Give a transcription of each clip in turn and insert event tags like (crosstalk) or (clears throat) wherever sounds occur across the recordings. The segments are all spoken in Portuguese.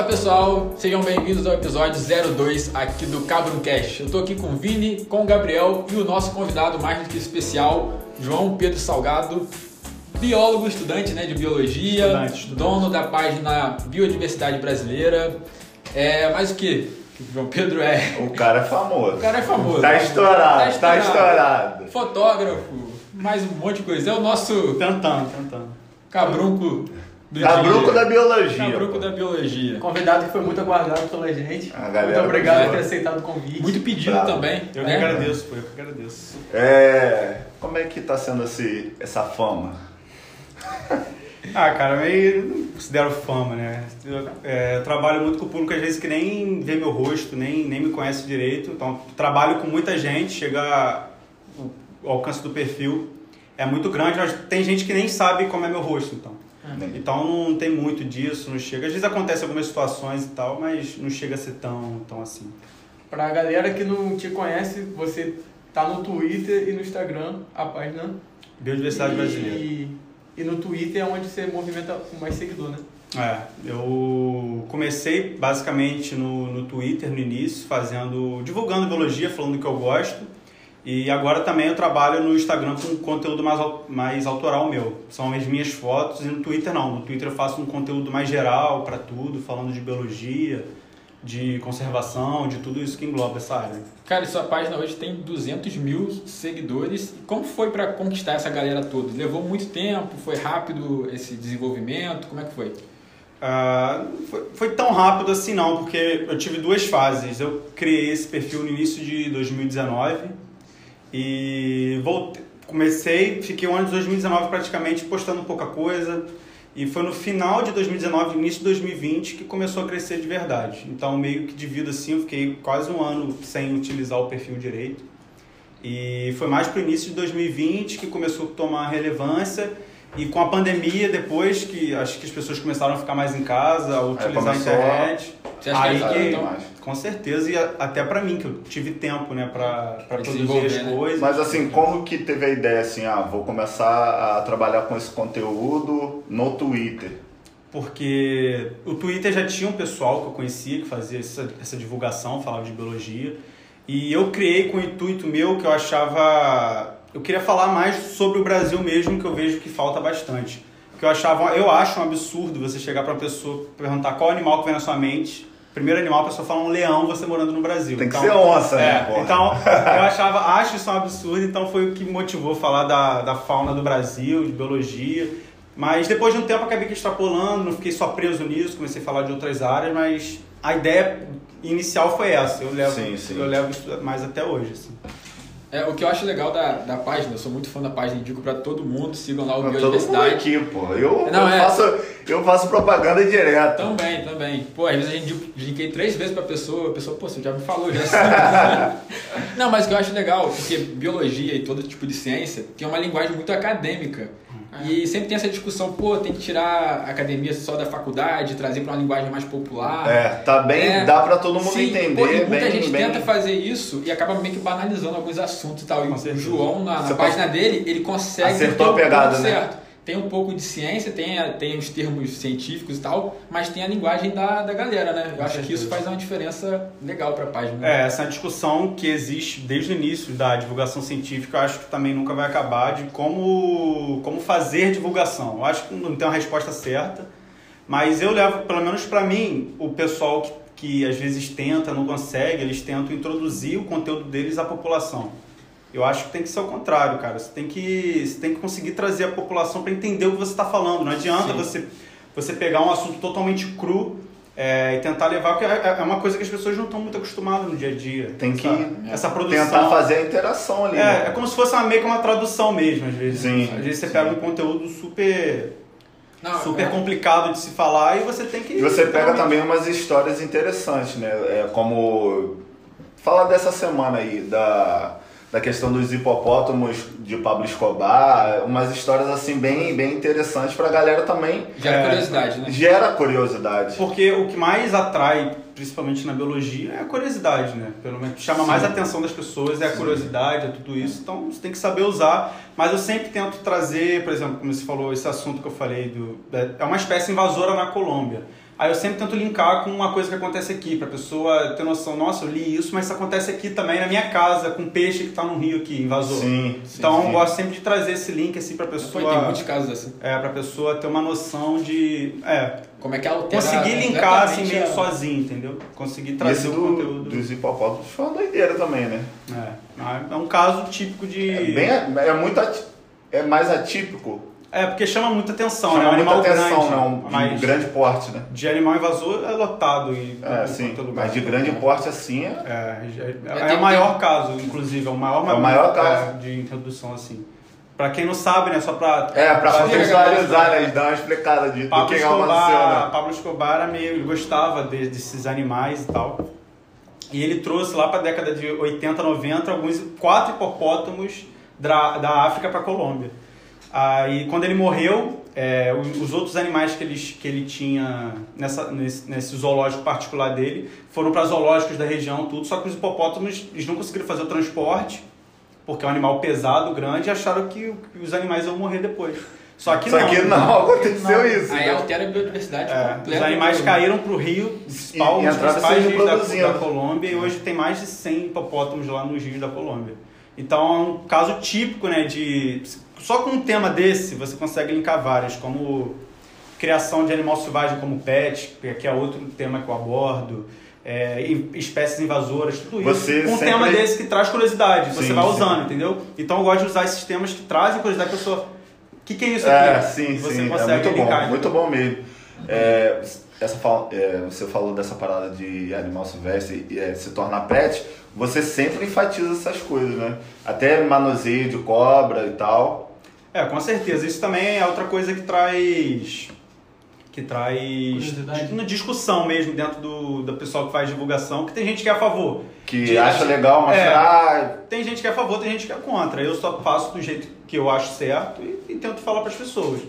Fala pessoal, sejam bem-vindos ao episódio 02 aqui do Cabroncast. Eu tô aqui com o Vini, com o Gabriel e o nosso convidado mais do que especial, João Pedro Salgado, biólogo, estudante né, de biologia, Estudante, estudante. dono da página Biodiversidade Brasileira. É, mais o que? O João Pedro é. O cara é famoso. O cara é famoso. Tá estourado, tá estourado. Fotógrafo, mais um monte de coisa. É o nosso Tentando, tentando. cabrunco do Cabruco da biologia. Cabruco da biologia. Convidado que foi muito aguardado pela gente. A galera muito obrigado por ter aceitado o convite. Muito pedido Bravo. também. Eu né? que agradeço, pô, eu que agradeço. É. Como é que tá sendo esse, essa fama? (laughs) Ah, cara, meio não considero fama, né? Eu, é, eu trabalho muito com o público, às vezes, que nem vê meu rosto, nem, nem me conhece direito. Então, trabalho com muita gente, chega o, o alcance do perfil é muito grande, mas tem gente que nem sabe como é meu rosto, então. Então não tem muito disso, não chega. Às vezes acontece algumas situações e tal, mas não chega a ser tão, tão assim. Pra galera que não te conhece, você tá no Twitter e no Instagram, a página. Biodiversidade e, brasileira. E no Twitter é onde você movimenta com mais seguidor, né? É, eu comecei basicamente no, no Twitter no início, fazendo, divulgando biologia, falando do que eu gosto. E agora também eu trabalho no Instagram com conteúdo mais, mais autoral meu. São as minhas fotos e no Twitter não. No Twitter eu faço um conteúdo mais geral para tudo, falando de biologia, de conservação, de tudo isso que engloba essa área. Cara, e sua página hoje tem 200 mil seguidores. Como foi pra conquistar essa galera toda? Levou muito tempo? Foi rápido esse desenvolvimento? Como é que foi? Ah, foi, foi tão rápido assim não, porque eu tive duas fases. Eu criei esse perfil no início de 2019 e voltei, comecei, fiquei o ano de 2019 praticamente postando pouca coisa e foi no final de 2019, início de 2020 que começou a crescer de verdade. Então meio que devido assim, eu fiquei quase um ano sem utilizar o perfil direito. E foi mais pro início de 2020 que começou a tomar relevância. E com a pandemia, depois que acho que as pessoas começaram a ficar mais em casa, a utilizar a internet. Você acha aí que que, então, com certeza, e até pra mim, que eu tive tempo, né, pra, pra produzir as né? coisas. Mas assim, como que teve a ideia assim, ah, vou começar a trabalhar com esse conteúdo no Twitter? Porque o Twitter já tinha um pessoal que eu conhecia que fazia essa, essa divulgação, falava de biologia. E eu criei com o intuito meu que eu achava. Eu queria falar mais sobre o Brasil mesmo, que eu vejo que falta bastante. Que eu achava, eu acho um absurdo você chegar pra uma pessoa perguntar qual animal que vem na sua mente. Primeiro animal, a pessoa fala um leão, você morando no Brasil. Tem que Então, ser onça, né, é? Então, eu achava, acho isso um absurdo, então foi o que me motivou falar da, da fauna do Brasil, de biologia. Mas depois de um tempo acabei extrapolando, não fiquei só preso nisso, comecei a falar de outras áreas, mas a ideia inicial foi essa. Eu levo, Sim, sim. Eu levo isso mais até hoje. Assim. É, o que eu acho legal da, da página, eu sou muito fã da página, indico pra todo mundo, sigam lá o Todo mundo Biodiversidade. aqui, pô. Eu, Não, eu, é. faço, eu faço propaganda direto. Também, também. Pô, às vezes a gente indiquei três vezes pra pessoa, a pessoa, pô, você já me falou, já sabe. (laughs) Não, mas o que eu acho legal, porque biologia e todo tipo de ciência tem uma linguagem muito acadêmica. E sempre tem essa discussão, pô, tem que tirar a academia só da faculdade, trazer pra uma linguagem mais popular. É, tá bem, É. dá pra todo mundo Sim, entender. pô, e muita bem, gente bem... tenta fazer isso e acaba meio que banalizando alguns assuntos e tal. E o. João, na, na página dele, ele consegue Acertou a pegada, né? certo. Tem um pouco de ciência, tem, a- tem os termos científicos e tal, mas tem a linguagem da, da galera, né? Eu acho que isso faz uma diferença legal pra página. É, essa discussão que existe desde o início da divulgação científica, eu acho que também nunca vai acabar de como, como fazer divulgação. Eu acho que não tem uma resposta certa, mas eu levo, pelo menos para mim, o pessoal que, que às vezes tenta, não consegue, eles tentam introduzir o conteúdo deles à população. Eu acho que tem que ser o contrário, cara. Você tem que, você tem que conseguir trazer a população para entender o que você está falando. Não adianta Sim. você, você pegar um assunto totalmente cru é, e tentar levar, porque é, é uma coisa que as pessoas não estão muito acostumadas no dia a dia. Tem que sabe? Essa produção. Tentar fazer a interação ali. É, né? é como se fosse uma, meio que uma tradução mesmo, às vezes. Sim, Às vezes você sim. pega um conteúdo super, Não, super é. complicado de se falar e você tem que. E você pega também umas histórias interessantes, né? É como. Fala dessa semana aí, da, da questão dos hipopótamos de Pablo Escobar, umas histórias assim bem, bem interessantes pra galera também. Gera É. curiosidade, né? Gera curiosidade. Porque o que mais atrai, principalmente na biologia, é a curiosidade, né? Pelo menos chama mais a atenção das pessoas, é a curiosidade, é tudo isso. Então você tem que saber usar. Mas eu sempre tento trazer, por exemplo, como você falou, esse assunto que eu falei, do, é uma espécie invasora na Colômbia. Aí eu sempre tento linkar com uma coisa que acontece aqui, pra pessoa ter noção, nossa, eu li isso, mas isso acontece aqui também na minha casa, com peixe que tá no rio aqui, invasor. Sim, sim, Então sim. eu gosto sempre de trazer esse link assim pra Foi, pessoa. tem muitos casos assim. É, pra pessoa ter uma noção de. É, Como é que ela altera conseguir linkar assim meio a- sozinho, entendeu? Conseguir trazer esse o do, conteúdo. dos hipopótamos foi uma doideira também, né? É, é um caso típico de. É, bem, é muito ati- é mais atípico. É, porque chama muita atenção, Chama né? Um muita animal atenção, grande. né? Um, de mas grande porte, né? de animal invasor é lotado e É, em sim. todo lugar. Mas de grande porte assim é. É, é, tem- é o maior caso, inclusive, é o maior, É o maior caso. é, de introdução assim. Pra quem não sabe, né? Só pra. É, pra pra- contextualizar, né? Dar uma explicada de, do que Escobar, aconteceu, né? Pablo Escobar era meio, ele gostava de- desses animais e tal. E ele trouxe lá para a década de 80, 90 alguns quatro hipopótamos da, da África para Colômbia. Aí quando ele morreu, é, o- os outros animais que ele, que ele tinha nessa, nesse, nesse zoológico particular dele foram para zoológicos da região, tudo, só que os hipopótamos eles não conseguiram fazer o transporte, porque é um animal pesado, grande, e acharam que, que os animais iam morrer depois. Só que Só não. que não aconteceu isso. Aí né? altera a biodiversidade É, completa. os animais caíram rio, principal, e um dos entraram principais rios da, da Colômbia, e hoje tem mais de 100 hipopótamos lá nos rios da Colômbia. Então é um caso típico, né, de... Só com um tema desse, você consegue linkar vários, como criação de animal selvagem como pet, que é outro tema que eu abordo, é, espécies invasoras, tudo isso. Você com um sempre- tema desse que traz curiosidade, você Sim, vai sim. usando, entendeu? Então eu gosto de usar esses temas que trazem curiosidade, a pessoa... O que, que é isso É, aqui? sim, E você sim. É consegue muito linkar, bom, muito bom mesmo. É, essa, é, você falou dessa parada de animal silvestre e é, se tornar pet, você sempre enfatiza essas coisas, né? Até manuseio de cobra e tal. É, com certeza. Isso também é outra coisa que traz. que traz. Curiosidade. di- discussão mesmo dentro do, do pessoal que faz divulgação, que tem gente que é a favor. Que De- acha legal É. mostrar. Tem gente que é a favor, tem gente que é contra. Eu só faço do jeito que eu acho certo e, e tento falar para as pessoas.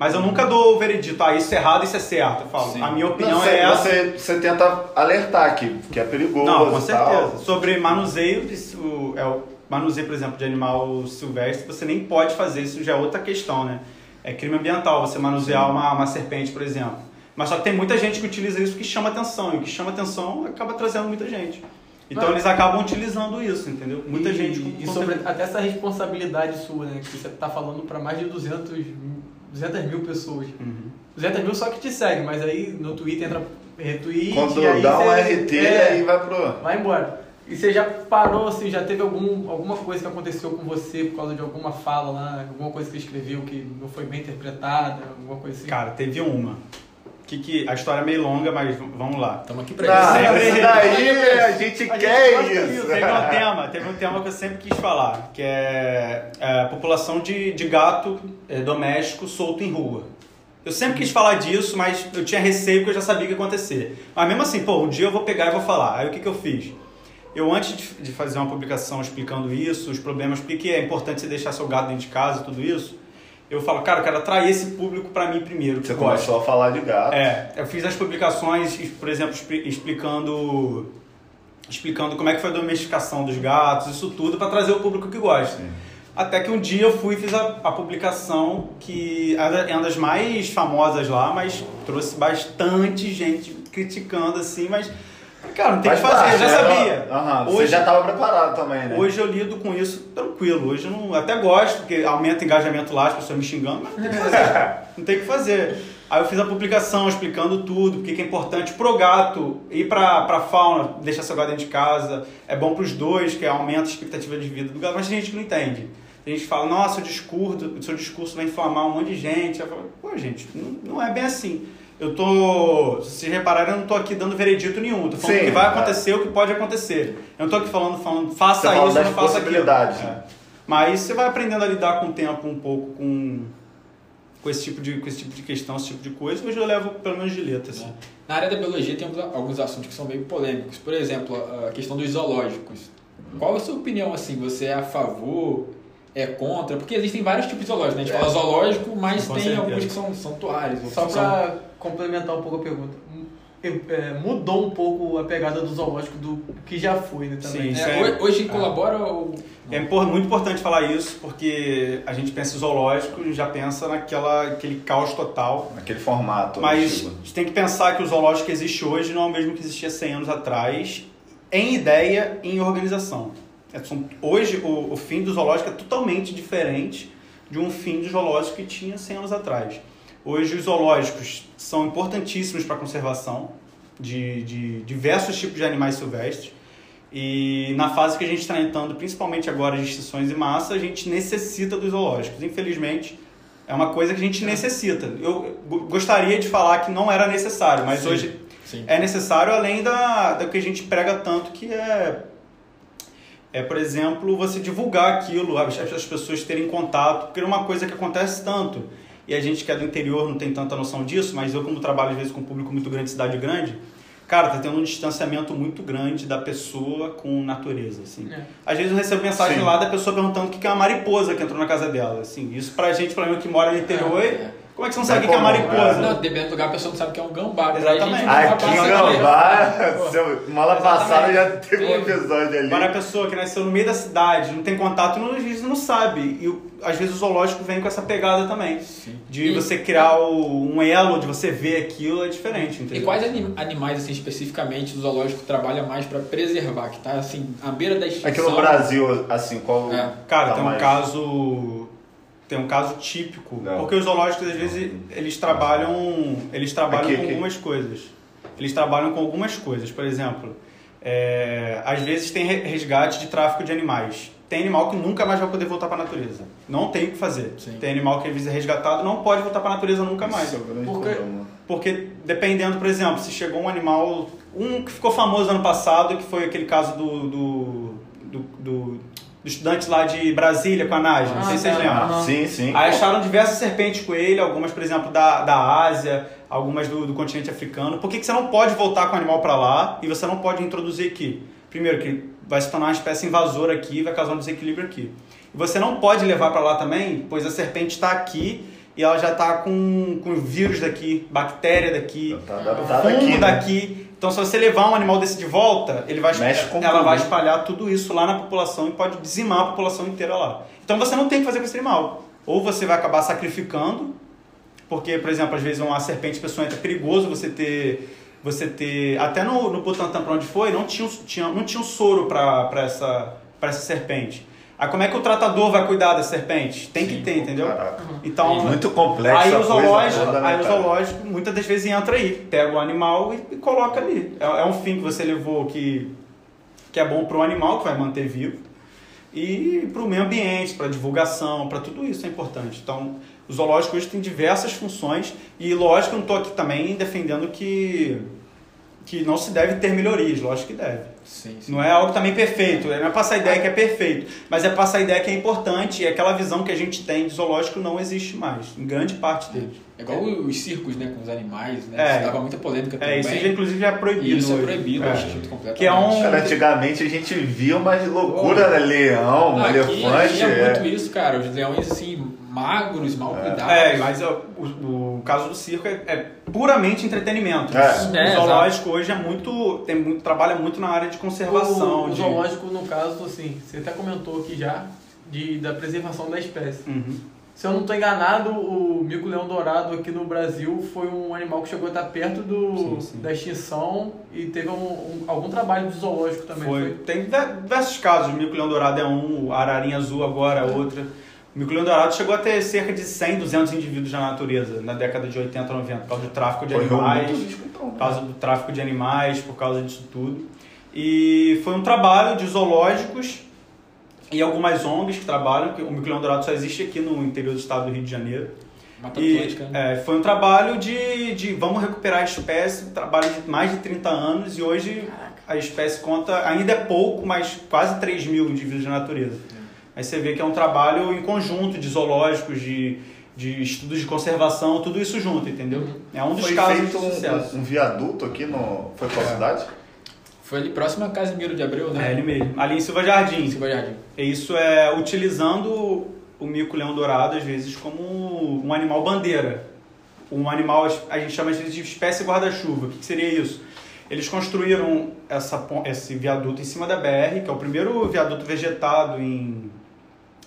Mas eu nunca dou o veredito, ah, isso é errado, isso é certo. Eu falo, Sim. a minha opinião Não, você, é essa. você, você tenta alertar que, que é perigoso. Não, com e tal. certeza. Sobre manuseio, isso é o manuseio, por exemplo, de animal silvestre, você nem pode fazer, isso já é outra questão, né? É crime ambiental você manusear uma, uma serpente, por exemplo. Mas só que tem muita gente que utiliza isso que chama atenção, e o que chama atenção acaba trazendo muita gente. Então eles acabam utilizando isso, entendeu? Muita e, gente com E sobre até essa responsabilidade sua, né? Que você tá falando para mais de 200, mil- 200 mil pessoas. Uhum. 200 mil só que te seguem, mas aí no Twitter entra retweet Quando e aí dá um RT, é, aí vai pro. vai embora. E você já parou, assim, já teve algum, alguma coisa que aconteceu com você por causa de alguma fala lá, alguma coisa que você escreveu que não foi bem interpretada, alguma coisa assim? Cara, teve uma. Que, que a história é meio longa, mas vamos lá. Estamos aqui pra Não, isso. sempre- isso daí a gente A gente quer isso. disso. Teve um tema, teve um tema que eu sempre quis falar, que é, é a população de, de gato é, doméstico solto em rua. Eu sempre quis falar disso, mas eu tinha receio porque eu já sabia o que ia acontecer. Mas mesmo assim, pô, um dia eu vou pegar e vou falar. Aí o que, que eu fiz? Eu, antes de, fazer uma publicação explicando isso, os problemas, por que é importante você deixar seu gato dentro de casa e tudo isso, eu falo, cara, eu quero atrair esse público pra mim primeiro. Você gosta. começou a falar de gato. É, eu fiz as publicações, por exemplo, expli- explicando explicando como é que foi a domesticação dos gatos, isso tudo para trazer o público que gosta. Sim. Até que um dia eu fui e fiz a, a publicação que é uma das mais famosas lá, mas trouxe bastante gente criticando assim, mas cara, não tem o que Faz fazer, eu já né? sabia. Aham, Você Hoje- já estava preparado também, né? Hoje eu lido com isso tranquilo. Hoje eu não, até gosto, porque aumenta o engajamento lá, as pessoas me xingando, mas não tem o que fazer. (laughs) não tem o que fazer. Aí eu fiz a publicação explicando tudo, porque que é importante pro gato ir pra, pra fauna, deixar seu gato dentro de casa. É bom pros dois, que aumenta a expectativa de vida do gato, mas tem gente que não entende. Tem gente que fala, nossa, o discurso, o seu discurso vai inflamar um monte de gente. Eu falo, pô, gente, não, não é bem assim. Eu tô. Se repararem, eu não tô aqui dando veredito nenhum. Tô falando Sim, o que vai é. acontecer, o que pode acontecer. Eu não tô aqui falando, falando faça Você fala isso, não faça aquilo. É. Mas você vai aprendendo a lidar com o tempo um pouco com, com, esse tipo de, com esse tipo de questão, esse tipo de coisa. Hoje eu levo pelo menos de letra. Assim. Na área da biologia tem alguns, assuntos que são meio polêmicos. Por exemplo, a questão dos zoológicos. Qual a sua opinião, assim? Você é a favor, é contra? Porque existem vários tipos de zoológicos, né? A gente fala zoológico, mas Com tem certeza. alguns que são santuários. Só outros são- pra complementar um pouco a pergunta. é, mudou um pouco a pegada do zoológico do que já foi, né, também. Sim, É, é- ho- Hoje colabora ou. É muito importante falar isso, porque a gente pensa em zoológico e já pensa naquela, aquele caos total. Naquele formato. Mas a gente tem que pensar que o zoológico que existe hoje não é o mesmo que existia 100 anos atrás, em ideia e em organização. É, Hoje, o, o fim do zoológico é totalmente diferente de um fim do zoológico que tinha 100 anos atrás. Hoje, os zoológicos são importantíssimos para a conservação de, de diversos tipos de animais silvestres. E na fase que a gente está entrando, principalmente agora de extinções em massa, a gente necessita dos zoológicos. Infelizmente, é uma coisa que a gente necessita. Eu go- gostaria de falar que não era necessário, mas Sim. hoje Sim. é necessário além da, da que a gente prega tanto, que é, é por exemplo, você divulgar aquilo, as, as pessoas terem contato, porque é uma coisa que acontece tanto. E a gente que é do interior não tem tanta noção disso, mas eu como trabalho às vezes com um público muito grande, cidade grande, cara, tá tendo um distanciamento muito grande da pessoa com natureza, assim. É. Às vezes eu recebo mensagem Sim. lá da pessoa perguntando o que é uma mariposa que entrou na casa dela, assim. Isso pra gente, pra mim que mora no interior, É. como é que você não sabe o que é mariposa? Não, dependendo do lugar, a pessoa não sabe que é um gambá. Exatamente. gente, um gambá Aqui (laughs) seu- semana passada já teve um episódio ali. Agora a pessoa que nasceu no meio da cidade, não tem contato, não, às vezes não sabe. E o- às vezes o zoológico vem com essa pegada também. Sim. De E- você criar o- um elo, de você ver aquilo, é diferente, entendeu? E quais anim- animais, assim, especificamente, o zoológico trabalha mais pra preservar, que tá, assim, à beira da extinção? Aqui no Brasil, assim, qual. É. Cara, tá tem um mais- caso. Tem um caso típico. Não. Porque os zoológicos, às vezes, eles trabalham. Eles trabalham Aqui, com aqui. algumas coisas. Eles trabalham com algumas coisas. Por exemplo, é, às vezes tem re- resgate de tráfico de animais. Tem animal que nunca mais vai poder voltar para a natureza. Não tem o que fazer. Sim. Tem animal que às vezes é resgatado não pode voltar para a natureza nunca mais. Isso é o grande Porque- problema. Porque dependendo, por exemplo, se chegou um animal. Um que ficou famoso ano passado, que foi aquele caso do. do, do, do- do estudante lá de Brasília com a Naja. não Ah, sei se vocês tá. lembram. Sim, sim. Aí acharam diversas serpentes com ele, algumas, por exemplo, da, da Ásia, algumas do, do continente africano. Por que, que você não pode voltar com o animal para lá e você não pode introduzir aqui? Primeiro, que vai se tornar uma espécie invasora aqui, vai causar um desequilíbrio aqui. E você não pode levar para lá também, pois a serpente está aqui e ela já está com, com vírus daqui, bactéria daqui, Tá fungo né? daqui. Então, se você levar um animal desse de volta, ele vai, ela tudo. vai espalhar tudo isso lá na população e pode dizimar a população inteira lá. Então, você não tem que fazer com esse animal. Ou você vai acabar sacrificando, porque, por exemplo, às vezes uma serpente pessoa entra é perigoso você ter você ter até no, no Butantã para onde foi não tinha, um- tinha não tinha um soro para essa para essa serpente aí como é que o tratador vai cuidar da serpente tem que Sim, ter entendeu Caraca. então Muito complexo. Aí o zoológico, aí o zoológico muitas das vezes entra aí, pega o animal e, e coloca ali. É, é um fim que você levou que, que é bom para o animal, que vai manter vivo, e para o meio ambiente, para divulgação, para tudo isso é importante. Então, o zoológico hoje tem diversas funções, e lógico, eu não estou aqui também defendendo que, que não se deve ter melhorias, lógico que deve. Sim, sim. Não é algo também perfeito, não é passar a ideia que é perfeito, mas é passar a ideia que é importante e aquela visão que a gente tem de zoológico não existe mais, em grande parte deles. É igual os circos, né, com os animais, né? É. Isso dava muita polêmica também. É, isso já, inclusive já é proibido. E isso é hoje. proibido, É. acho completamente. Que é um- Cara, antigamente a gente via umas loucuras, né? Leão, Não, aqui elefante. tinha é. muito isso, cara. Os leões, assim, magros, mal cuidados. É, mas o, o caso do circo é, é puramente entretenimento. É. O É, zoológico hoje é muito, tem muito, trabalha muito na área de conservação. O, o de- zoológico, no caso, assim, você até comentou aqui já de, da preservação da espécie. Uhum. Se eu não estou enganado, o mico-leão dourado aqui no Brasil foi um animal que chegou a estar perto do, Sim, sim. da extinção e teve um, um- algum trabalho de zoológico também. Foi. Tem diver- diversos casos. O mico-leão dourado é um, a ararinha azul agora é outra. O mico-leão dourado chegou a ter cerca de 100, 200 indivíduos na natureza na década de 80, 90, por causa do tráfico de animais. muito risco, então, né? por causa do tráfico de animais, por causa disso tudo. E foi um trabalho de zoológicos e algumas ONGs que trabalham, que o mico-leão dourado só existe aqui no interior do estado do Rio de Janeiro. Mata E Atlântica, né? é, foi um trabalho de, de vamos recuperar a espécie, um trabalho de mais de 30 anos e hoje a espécie conta, ainda é pouco, mas quase 3 mil indivíduos na natureza. Aí você vê que é um trabalho em conjunto de zoológicos, de, de estudos de conservação, tudo isso junto, entendeu? É um dos Foi casos feito de sucesso. um, um viaduto aqui no. Foi qual É. cidade? Foi ali próximo a Casimiro de Abreu, É né? ele mesmo. Ali em Silva Jardim. Silva Jardim. E Isso é utilizando o mico-leão dourado, às vezes, como um animal bandeira. um animal, a gente chama de espécie guarda-chuva. O que, seria isso? Eles construíram essa, esse viaduto em cima da BR, que é o primeiro viaduto vegetado em,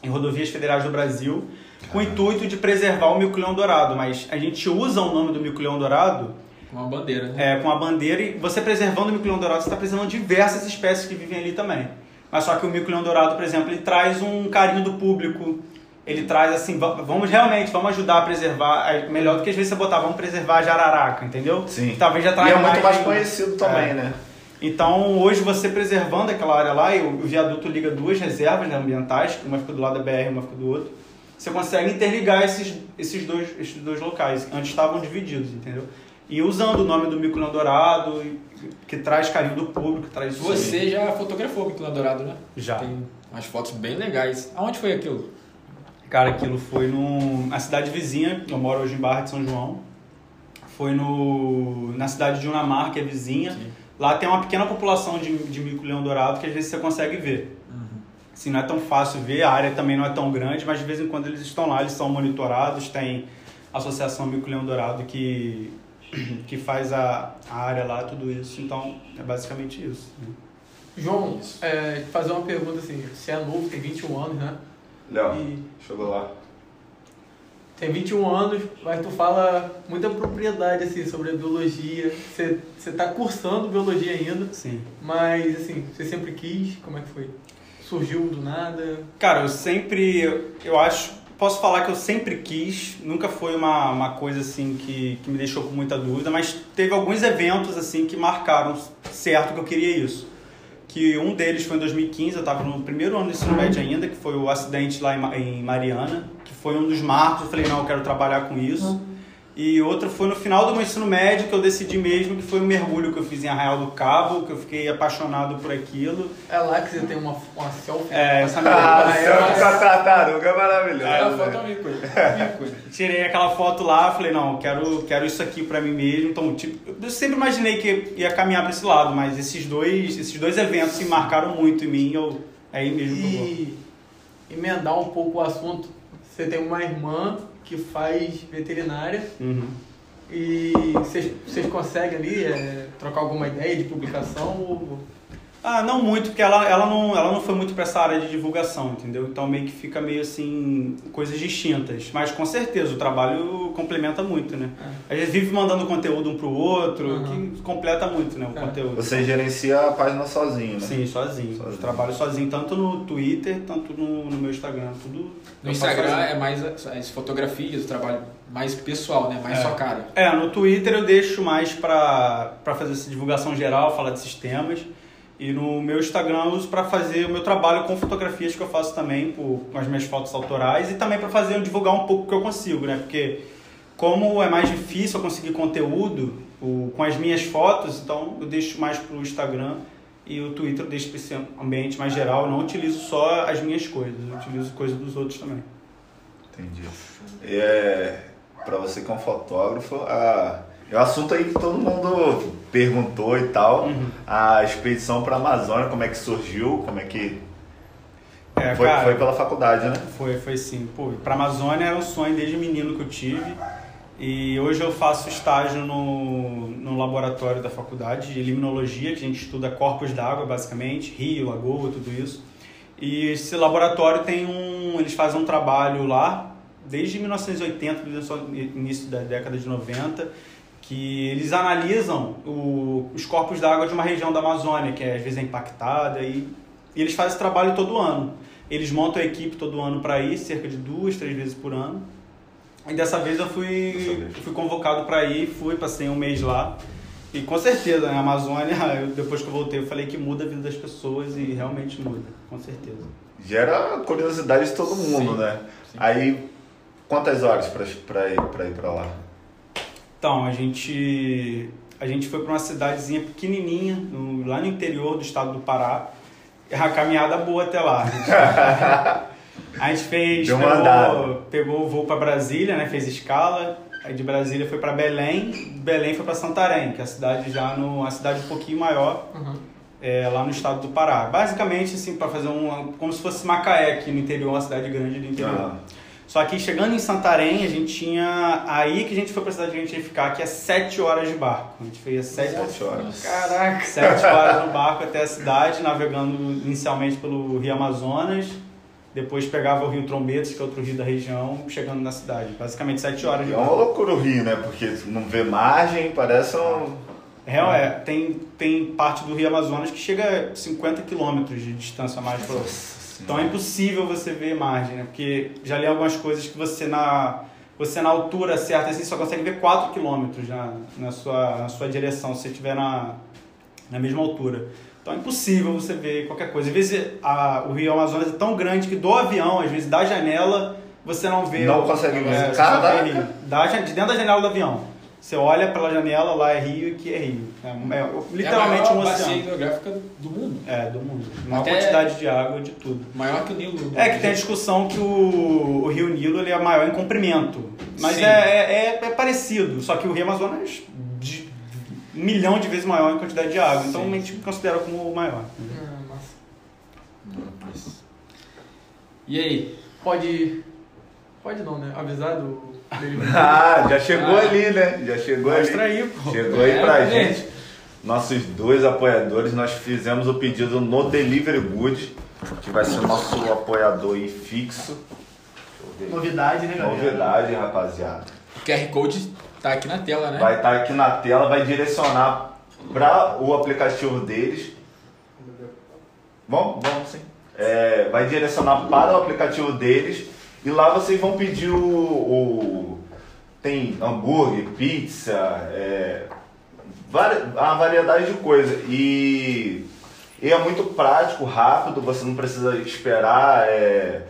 em rodovias federais do Brasil, com o intuito de preservar o mico-leão dourado. Mas a gente usa o nome do mico-leão dourado Uma bandeira, né? é, com a bandeira e você preservando o mico-leão dourado, você está preservando diversas espécies que vivem ali também. Mas só que o mico-leão dourado, por exemplo, ele traz um carinho do público, ele traz assim, va- vamos realmente, vamos ajudar a preservar, é melhor do que às vezes você botar, vamos preservar a jararaca, entendeu? Sim. Talvez já E traga é muito mais um- conhecido também, É. né? Então, hoje você preservando aquela área lá, e o viaduto liga duas reservas né, ambientais, uma fica do lado da BR e uma fica do outro, você consegue interligar esses, esses, dois, esses dois locais, que antes estavam divididos, entendeu? E usando o nome do mico-leão dourado, que traz carinho do público, traz isso. Você já fotografou o Miquelão Dourado, né? Já. Tem umas fotos bem legais. Aonde foi aquilo? Cara, aquilo foi num- na cidade vizinha, eu moro hoje em Barra de São João. Foi no, na cidade de Unamar, que é vizinha. Sim. Lá tem uma pequena população de, de mico-leão dourado que às vezes você consegue ver. Assim, não é tão fácil ver, a área também não é tão grande, mas de vez em quando eles estão lá, eles são monitorados, tem a Associação Mico-Leão Dourado que, (clears throat) que faz a, a área lá, tudo isso. Então, é basicamente isso. né? João, é, fazer uma pergunta assim, você é novo, tem 21 anos, né? Léo, E chegou lá. Tem 21 anos, mas tu fala muita propriedade assim sobre a biologia. Você, você tá cursando biologia ainda, Sim. mas assim, você sempre quis, como é que foi? Surgiu do nada? Cara, eu sempre, eu acho, posso falar que eu sempre quis, nunca foi uma, uma coisa assim que, que me deixou com muita dúvida, mas teve alguns eventos assim que marcaram certo que eu queria isso. Que um deles foi em 2015, eu estava no primeiro ano do ensino médio ainda, que foi o acidente lá em em Mariana, foi um dos marcos, eu falei, não, eu quero trabalhar com isso. E outro foi no final do meu ensino médio que eu decidi mesmo, que foi o mergulho que eu fiz em Arraial do Cabo, que eu fiquei apaixonado por aquilo. É lá que você tem uma, uma selfie? É, essa Ah, merda. céu com a tartaruga é maravilhoso. Ah, a foto é um. (laughs) Tirei aquela foto lá, falei, não, eu quero, quero isso aqui pra mim mesmo. Então, tipo, eu sempre imaginei que ia caminhar pra esse lado, mas esses dois, esses dois eventos se marcaram muito em mim, eu é aí mesmo que eu vou. E emendar um pouco o assunto, você tem uma irmã que faz veterinária Uhum. e vocês, conseguem ali é, trocar alguma ideia de publicação? Ou... Ah, não muito, porque ela, ela, não, ela não foi muito pra essa área de divulgação, entendeu? Então meio que fica meio assim, coisas distintas. Mas com certeza, o trabalho complementa muito, né? Às vezes vive mandando conteúdo um pro outro, Uhum. que completa muito, né, o É. conteúdo. Você gerencia a página sozinho, né? Sim, sozinho. Sozinho. Eu trabalho sozinho, tanto no Twitter, tanto no, no meu Instagram, tudo. No Instagram é mais as, as fotografias, o trabalho mais pessoal, né? Mais É. sua cara. É, no Twitter eu deixo mais pra, pra fazer essa divulgação geral, falar desses temas. E no meu Instagram eu uso pra fazer o meu trabalho com fotografias que eu faço também, por, com as minhas fotos autorais. E também pra fazer, divulgar um pouco o que eu consigo, né? Porque como é mais difícil eu conseguir conteúdo o, com as minhas fotos, então eu deixo mais pro Instagram. E o Twitter eu deixo pra esse ambiente mais geral. Eu não utilizo só as minhas coisas, eu utilizo coisas dos outros também. Entendi. É, pra você que é um fotógrafo, a, é um assunto aí que todo mundo perguntou e tal. Uhum. A expedição pra Amazônia, como é que surgiu, como é que... É, foi, cara, foi pela faculdade, né? Foi, foi sim. Pô, pra Amazônia era um sonho desde menino que eu tive. E hoje eu faço estágio no, no laboratório da faculdade de limnologia, que a gente estuda corpos d'água, basicamente, rio, lagoa, tudo isso. E esse laboratório tem um. Eles fazem um trabalho lá, desde 1980, desde o início da década de 90, que eles analisam o- os corpos d'água de uma região da Amazônia, que é, às vezes é impactada, e, e eles fazem esse trabalho todo ano. Eles montam a equipe todo ano para ir, cerca de duas, três vezes por ano. E dessa vez eu fui, fui convocado para ir, fui, passei um mês lá. E com certeza, né, a Amazônia, (laughs) eu- depois que eu voltei, eu falei que muda a vida das pessoas e realmente muda, com certeza. Gera curiosidade de todo mundo, Sim, né? sim. Aí, quantas horas pra, ir, pra ir pra lá? Então, a gente, a gente foi para uma cidadezinha pequenininha, no- lá no interior do estado do Pará. É uma caminhada boa até lá. A gente (laughs) fez, Deu andada. pegou, pegou o voo para Brasília, né? Fez escala. Aí de Brasília foi para Belém, de Belém foi para Santarém, que é a cidade já no, uma cidade um pouquinho maior, Uhum. é, lá no estado do Pará. Basicamente, assim, para fazer uma, como se fosse Macaé aqui no interior, uma cidade grande do interior. Ah, Só que chegando em Santarém, a gente tinha. Aí que a gente foi pra cidade que a gente ia ficar, que é 7 horas de barco. A gente fez 7 Sete horas. Caraca. Sete horas no barco até a cidade, navegando inicialmente pelo Rio Amazonas, depois pegava o Rio Trombetas, que é outro rio da região, chegando na cidade. Basicamente sete horas de É uma barco. loucura o rio, né? Porque não vê margem, parece um. Real é, tem, tem parte do Rio Amazonas que chega a 50 quilômetros de distância mais pra Então é impossível você ver margem, né? Porque já li algumas coisas que você na, você na altura certa assim, só consegue ver 4 quilômetros na, na, sua, na sua direção, se você estiver na, na mesma altura. Então é impossível você ver qualquer coisa. Às vezes a, o Rio Amazonas é tão grande que do avião, às vezes da janela, você não vê. Não o- consegue ver. É, Caraca. vê. Da, de dentro da janela do avião. Você olha pela janela, lá é rio e aqui é rio. É, é literalmente é a um maior bacia oceano. hidrográfica do mundo. É, do mundo. Uma Até- quantidade de água, de tudo. Maior que o Nilo. do É que tem a discussão que o, o Rio Nilo ele é maior em comprimento. Mas Sim. é, é, é- é parecido, só que o Rio Amazonas de um milhão de vezes maior em quantidade de água. Então Sim. a gente considera como o maior. Ah, massa. Isso. E aí? Pode. Pode não, né? Avisar do. Ah, já chegou Ah. ali, né? Já chegou Mostra ali. aí, pô. Chegou aí É, pra né? gente. Nossos dois apoiadores, nós fizemos o pedido no Delivery Good, que vai ser o nosso apoiador aí fixo. Novidade, né, galera? Novidade, rapaziada. O QR Code tá aqui na tela, né? Vai estar aqui na tela, vai direcionar para o aplicativo deles. Vamos, vamos sim. É, vai direcionar para o aplicativo deles e lá vocês vão pedir o. o- tem hambúrguer, pizza, é, uma variedade de coisa. E, e é muito prático, rápido, você não precisa esperar é,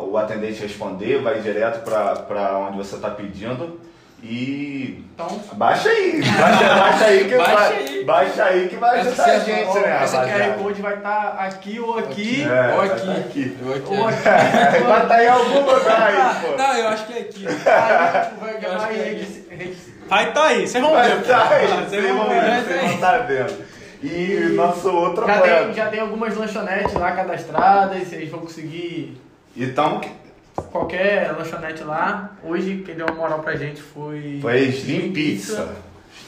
o atendente responder, vai direto para onde você está pedindo. E Então, Baixa aí, baixa, baixa aí que Baixa vai, aí. baixa aí que vai Essa ajudar a você- gente, né, essa QR? Code vai estar aqui ou aqui. É, Ou vai aqui. tá aqui. Eu aqui. Ou aqui. (laughs) Vai estar em algum lugar aí, pô. Não, eu acho que é aqui. Aí, tipo, vai em é rede- tá aí, vocês vão ver. Vai tá aí, Vocês vão ver. ver, vocês vão estar vendo. E nosso outro Já tem, já tem algumas lanchonetes lá cadastradas, vocês vão conseguir Então, qualquer lanchonete lá. Hoje, quem deu uma moral pra gente foi. foi Slim Pizza.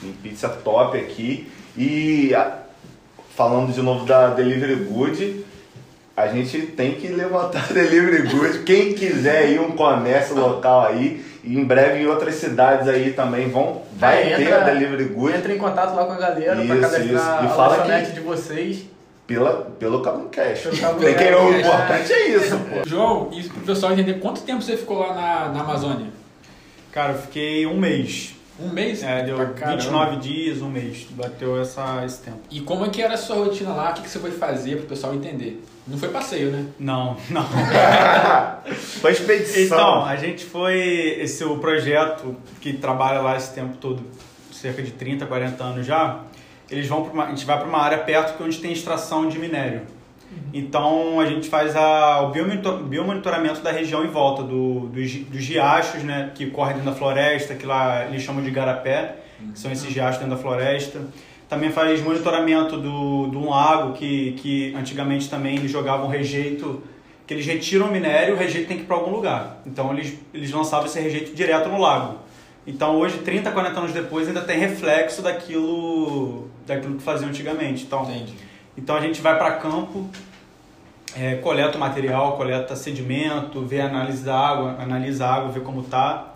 Slim Pizza top aqui. E falando de novo da Delivery Good, a gente tem que levantar a Delivery Good. Quem quiser ir um comércio local aí, em breve em outras cidades aí também vão, vai É, ter entra- a Delivery Good Entra em contato lá com a galera Isso, cadastrar isso. E a fala lanchonete que- de vocês. Pela, pelo Cabum Cash. Tem que, Cash, o é. importante é isso, pô. João, e pro pessoal entender, quanto tempo você ficou lá na, na Amazônia? Cara, eu fiquei um mês. Um mês? É, deu Pra caramba. 29 dias, um mês. Bateu essa, esse tempo. E como é que era a sua rotina lá? O que, que você foi fazer pro pessoal entender? Não foi passeio, né? Não, (laughs) não. (laughs) Foi expedição. Então, a gente foi. Esse o projeto que trabalha lá esse tempo todo, cerca de 30, 40 anos já. Eles vão uma, a gente vai para uma área perto que onde tem extração de minério. Então a gente faz a, o biomonitor- biomonitoramento da região em volta do, dos, dos riachos, né, que correm dentro da floresta, que lá eles chamam de garapé, que são esses riachos dentro da floresta. Também faz monitoramento do, um lago que, que antigamente também eles jogavam rejeito, que eles retiram o minério, o rejeito tem que ir para algum lugar. Então eles, eles lançavam esse rejeito direto no lago. Então hoje, 30, 40 anos depois, ainda tem reflexo daquilo, daquilo que faziam antigamente. Então, Entendi. então a gente vai para campo, é, coleta o material, coleta sedimento, vê a análise da água, analisa a água, vê como tá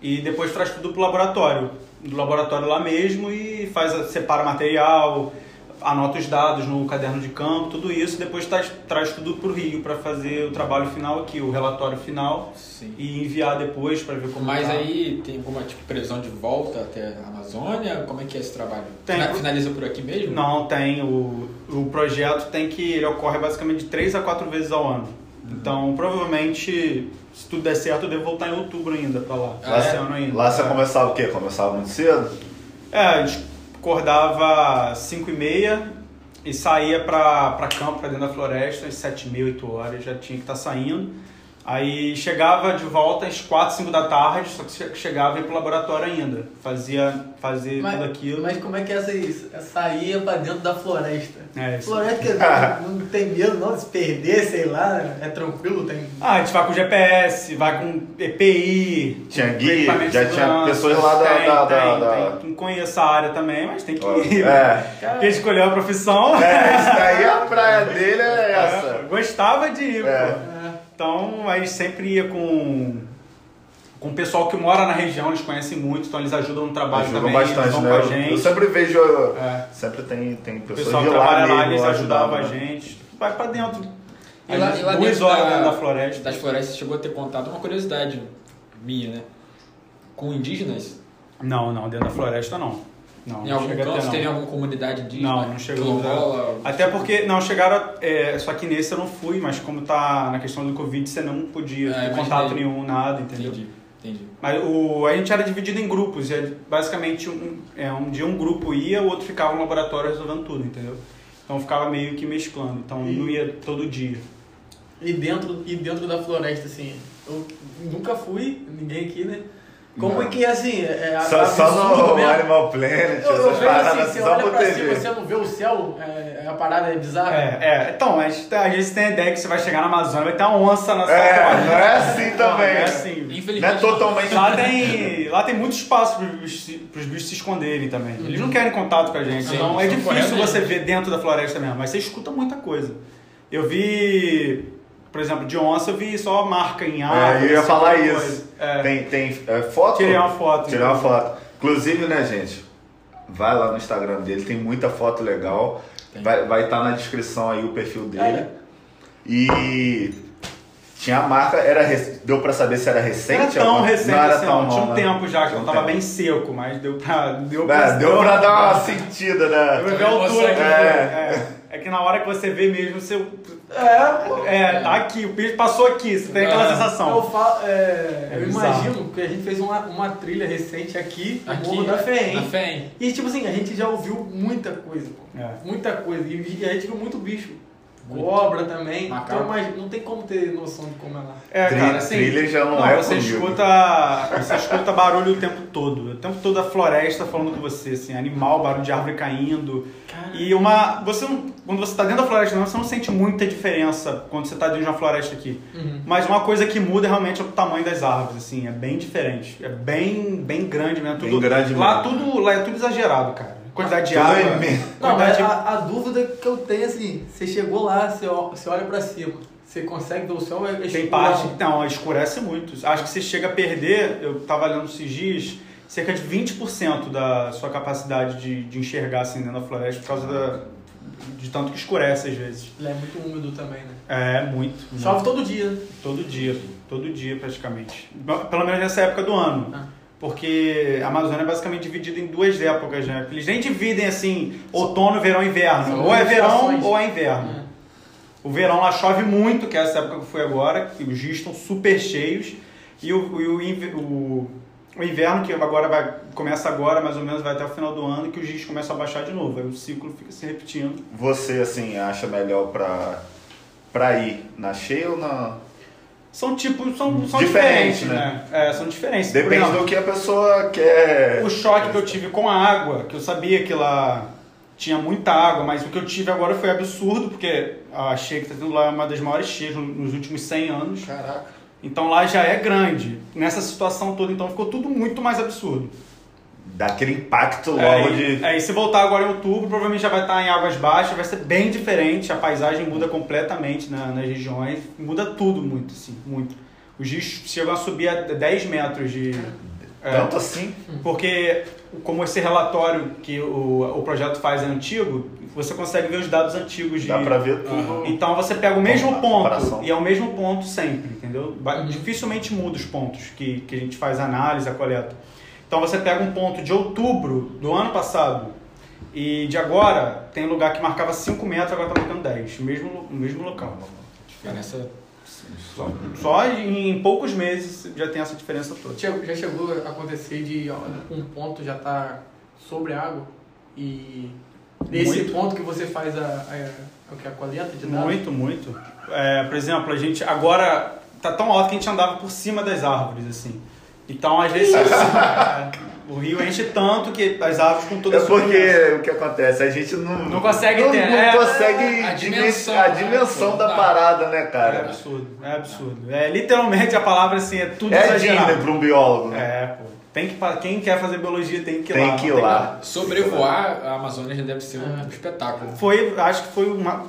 e depois traz tudo pro laboratório, do laboratório lá mesmo e faz separa material, anota os dados no caderno de campo, tudo isso, e depois traz, traz tudo pro Rio para fazer o trabalho final aqui, o relatório final Sim. e enviar depois para ver como Mas tá. aí tem alguma tipo, previsão de volta até a Amazônia? Como é que é esse trabalho? Tem. Fina- Finaliza por aqui mesmo? Não, tem. O, o projeto tem que. Ele ocorre basicamente de 3 a 4 vezes ao ano. Então, provavelmente, se tudo der certo, eu devo voltar em outubro ainda pra lá. Ah, esse é? ano ainda. Lá você começava o quê? Começava muito cedo? É, a gente acordava às 5 e e saía pra campo, pra dentro da floresta, às 7 e meia, 8 horas, já tinha que estar saindo. Aí chegava de volta às 4, 5 da tarde, só que che- chegava e ia pro laboratório ainda. Fazia, fazia tudo aquilo. mas como é que é essa, isso? É sair pra dentro da floresta. É, isso. Floresta que (laughs) não tem medo não de se perder, sei lá, é tranquilo, tem. Ah, a gente vai com GPS, vai com EPI. Tinha com guia, já tinha pessoas lá da- Tem, da- tem, da- da- tem. Conhece a área também, mas tem que ir. É. Quem escolheu a profissão. É, isso daí a praia dele é (laughs) É, essa. gostava de ir, É. pô. Então, a gente sempre ia com, com o pessoal que mora na região, eles conhecem muito, então eles ajudam no trabalho Ajudam também, bastante, eles vão né? com a Eu- gente. Eu sempre vejo. É. Sempre tem, tem O pessoas pessoal de que lá trabalha lá, mesmo eles ajudavam a ajudando. gente. Vai pra dentro. E lá- e lá duas dentro horas da- dentro da floresta. Das florestas chegou a ter contato, uma curiosidade minha, né? Com indígenas. Não, não, dentro da floresta não. Não, em não algum canto não. teve alguma comunidade indígena? Não, não chegou. Até porque, não, chegaram, é, só que nesse eu não fui, mas como tá na questão do Covid, você não podia É, ter contato nenhum, nada, entendeu? Entendi, entendi. Mas o, a gente era dividido em grupos, e é basicamente um, é, um dia um grupo ia, o outro ficava no laboratório resolvendo tudo, entendeu? Então ficava meio que mesclando, então E- não ia todo dia. E dentro, e dentro da floresta, assim, eu nunca fui, ninguém aqui, né? Como Não. é que, assim, é é Só, só no mesmo? Animal Planet, Eu, eu essas vejo paradas assim, você só olha pra cima, você não vê o céu, é, a parada é bizarra. É, é, então, a gente, a gente tem a ideia que você vai chegar na Amazônia vai ter uma onça na sua É, não é assim Não, também. é assim. Infelizmente. Não é totalmente. Lá tem, lá tem muito espaço para os bichos se esconderem também. Eles não querem contato com a gente. Sim, então é difícil você ver dentro da floresta mesmo. Mas você escuta muita coisa. Eu vi, por exemplo, de onça, eu vi só marca em É, árvore. eu ia esse falar isso. É. Tem, tem é, foto? Tirei uma foto. Tirei uma foto. Inclusive, né, gente? Vai lá no Instagram dele, tem muita foto legal. Tem. Vai estar vai tá na descrição aí o perfil dele. É. E tinha a marca, era rec- deu pra saber se era recente? Era tão alguma- recente não era assim, tão não. Tinha um não, né? tempo já que eu um tava tempo. bem seco, mas deu pra. Deu É, deu pra dar uma (laughs) sentida, né? Deu pra ver a altura que É. é. é que na hora que você vê mesmo, você. É, pô. É, tá aqui, o peixe passou aqui, você tem aquela. Eu, sensação. falo, é, É eu imagino que a gente fez uma, uma trilha recente aqui, no Aqui, Morro da Na FEM. FEM. E tipo assim, a gente já ouviu muita coisa, pô. É. Muita coisa. E a gente viu muito bicho. Cobra também. Macaco. Então, mas não tem como ter noção de como é lá. É, Tri- cara, assim, thriller já não é você comigo. escuta, você escuta barulho o tempo todo, o tempo todo a floresta falando com você, assim, animal, barulho de árvore caindo. E uma, você não, quando você tá dentro da floresta, não, você não sente muita diferença quando você tá dentro de uma floresta aqui. Uhum. Mas uma coisa que muda realmente é o tamanho das árvores, assim, é bem diferente, é bem, bem grande mesmo. Bem Tudo, grande lá mesmo. tudo, lá é tudo exagerado, cara. Quantidade de Tudo água. Não, quantidade a, a dúvida que eu tenho é assim, você chegou lá, você, você olha pra cima, você consegue ver o céu, é Tem parte que não, escurece muito. Acho que você chega a perder, eu tava lendo esses dias, cerca de 20% da sua capacidade de, de enxergar assim dentro da floresta por causa da, de tanto que escurece às vezes. Ele é muito úmido também, né? É, muito. Chove muito. todo dia, né? todo dia, todo dia praticamente. Pelo menos nessa época do ano. Ah. Porque a Amazônia é basicamente dividida em duas épocas, né? Eles nem dividem assim, outono, verão e inverno. Ou é verão ou é inverno. É. O verão lá chove muito, que é essa época que foi agora, que os rios estão super cheios. E o, e o, o, o inverno, que agora vai, começa agora, mais ou menos, vai até o final do ano, que os rios começam a baixar de novo. Aí o ciclo fica se repetindo. Você, assim, acha melhor pra, pra ir na cheia ou na. São tipos, são, são Diferente, diferentes, né? É, são diferentes. Depende exemplo, do que a pessoa quer. O choque que eu tive com a água, que eu sabia que lá tinha muita água, mas o que eu tive agora foi absurdo, porque a cheia que está tendo lá é uma das maiores cheias nos últimos 100 anos. Caraca. Então lá já é grande. Nessa situação toda, então ficou tudo muito mais absurdo. Dá aquele impacto logo É, de. é, e se voltar agora em outubro, provavelmente já vai estar em águas baixas, vai ser bem diferente, a paisagem muda completamente na- nas regiões, muda tudo muito, assim, muito. Os rios chegam a subir a 10 metros de... é, Tanto assim. porque, como esse relatório que o, o projeto faz é antigo, você consegue ver os dados antigos de. Dá pra ver tudo. Então você pega o mesmo Uma ponto comparação. e é o mesmo ponto sempre, entendeu? Uhum. Dificilmente muda os pontos que, que a gente faz a análise, a coleta. Então você pega um ponto de outubro do ano passado e de agora, tem lugar que marcava 5 metros, agora tá marcando 10, no mesmo, mesmo local. Diferença. Só, só em, em poucos meses já tem essa diferença toda. Já chegou a acontecer de um ponto já tá sobre a água e nesse Muito. ponto que você faz a, a, o que a coleta de dados? Muito, muito. É, por exemplo, a gente agora, tá tão alto que a gente andava por cima das árvores, assim. Então, às vezes, é, (laughs) o rio enche tanto que as árvores com toda É a sua imensidão. porque o que acontece? A gente não, Não consegue não, ter, não é, consegue a dimen- dimensão, a né? dimensão da Não. parada, né, É cara? absurdo, é absurdo. É literalmente a palavra assim, é tudo É exagerado. Disney para um biólogo, né? É, pô. Tem que, quem quer fazer biologia tem que ir Tem lá. que ir não lá. Sobrevoar a Amazônia já deve ser um espetáculo. Foi, acho que foi uma,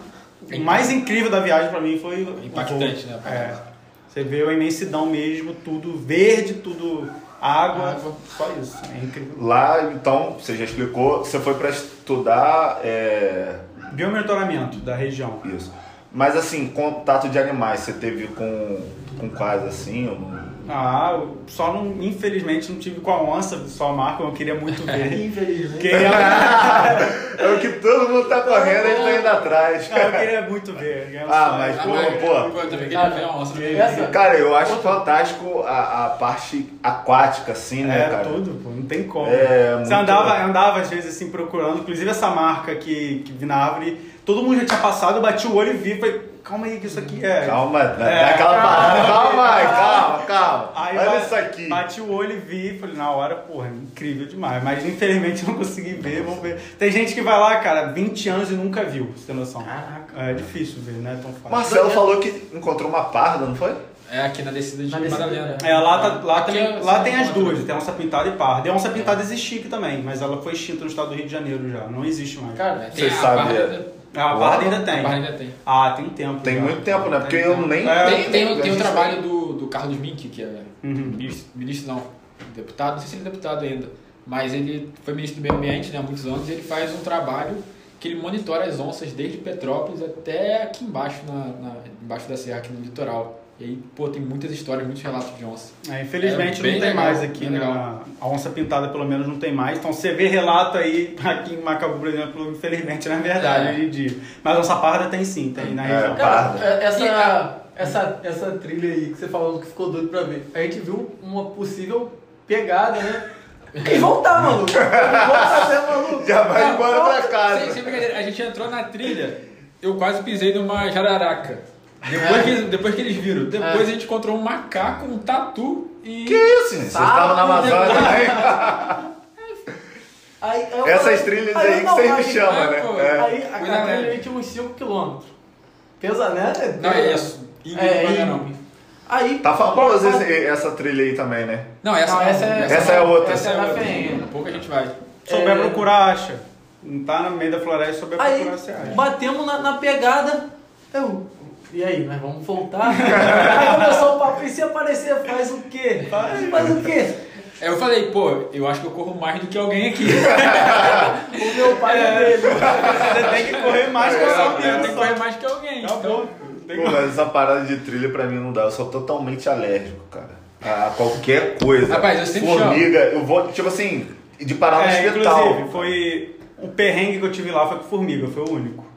o mais incrível da viagem pra mim foi Impactante, né? É. Você vê a imensidão mesmo, tudo verde, tudo água, Água. só isso. É incrível. Lá, então, você já explicou, você foi para estudar é, Biomonitoramento da região. isso. Mas assim, contato de animais, você teve com, com quais assim? ou não? Ah, eu só não, infelizmente não tive com a onça, só a marca, eu queria muito (laughs) ver. Infelizmente. queria, (laughs) É o que todo mundo tá correndo, ele tá indo atrás. Não, eu queria muito ver. (laughs) é Ah, sonho. mas, Ah, pô, mas- pô. Eu também queria ver onça meio. Essa- Cara, eu acho fantástico a, a parte aquática, assim, né, É, cara? tudo, pô, não tem como. É, Você andava, andava às vezes assim procurando, inclusive essa marca que, que vi na árvore, todo mundo já tinha passado, eu bati o olho e vi, falei, calma aí que isso aqui é. Calma, dá É, aquela calma. parada, calma aí, calma, calma. Aí Olha isso aqui. Bati o olho e vi, falei, na hora, porra, incrível demais. Mas infelizmente (laughs) não consegui ver, vamos ver. Tem gente que vai lá, cara, 20 anos e nunca viu, você tem noção. Caraca. É difícil ver, não é tão fácil. Marcelo falou que encontrou uma parda, não foi? É aqui na descida de Na Madalena. É, lá, tá- lá, Aqui tem, é- lá tem as encontra. duas, tem a onça pintada e parda. E a onça pintada existe aqui também, mas ela foi extinta no estado do Rio de Janeiro já, não existe mais. Cara, É, tem Você a sabe, é. Ah, a parda ainda tem. A barra ainda tem. Ah, tem tempo. Tem já. muito tempo, né? Porque eu nem. É. Tem, tem, o- tem a o trabalho do, do Carlos Mink, que é Uhum. ministro, ministro não, deputado, não sei se ele é deputado ainda, mas ele foi ministro do meio ambiente né, há muitos anos e ele faz um trabalho que ele monitora as onças desde Petrópolis até aqui embaixo, na, na- embaixo da serra, aqui no litoral. E aí, pô, tem muitas histórias, muitos relatos de onça. É, infelizmente É não tem legal, mais aqui, né? legal. A onça pintada pelo menos não tem mais. Então você vê relato aí aqui em Macabu, por exemplo, infelizmente não é verdade É. hoje em dia. Mas a onça parda tem sim, tem na É. região. Cara, Parda. é- essa, E a- essa, essa trilha aí que você falou que ficou doido pra ver. A gente viu uma possível pegada, né? E voltar, (laughs) maluco. Voltar, né, maluco? Já vai embora pra Sem, casa. sem brincadeira, a gente entrou na trilha, eu quase pisei numa jararaca. Depois que, depois que eles viram. Depois a gente encontrou um macaco, um tatu e. Que isso? Vocês estavam na Amazônia também? (laughs) Aí, eu Essas trilhas aí aí que vocês me chamam, é, né? pô. É. Aí a, a trilha aí tinha uns 5km. Pesa, né? Não, é isso. É, caramba. Aí. Tá famoso esse- essa trilha aí também, né? Não, essa, Não, essa é- Essa é outra. essa é da outra. Fenha. Pouca gente vai. Souber É. procurar, acha. Não tá no meio da floresta, souber Aí procurar, você acha. batemos na, na pegada. Eu. E aí, nós vamos voltar? (laughs) aí começou o papo, e se aparecer, faz o quê? Faz, faz o quê? Aí eu falei, pô, eu acho que eu corro mais do que alguém aqui. (laughs) O meu pai é dele. Você tem que correr mais que eu o seu tenho que correr mais que alguém. Acabou. Então, Tem Pô, mas essa parada de trilha pra mim não dá. Eu sou totalmente alérgico, cara. A qualquer coisa. Rapaz, eu sempre Formiga, eu vou, tipo assim, de parar no É, hospital. inclusive, foi o perrengue que eu tive lá foi com formiga, foi o único.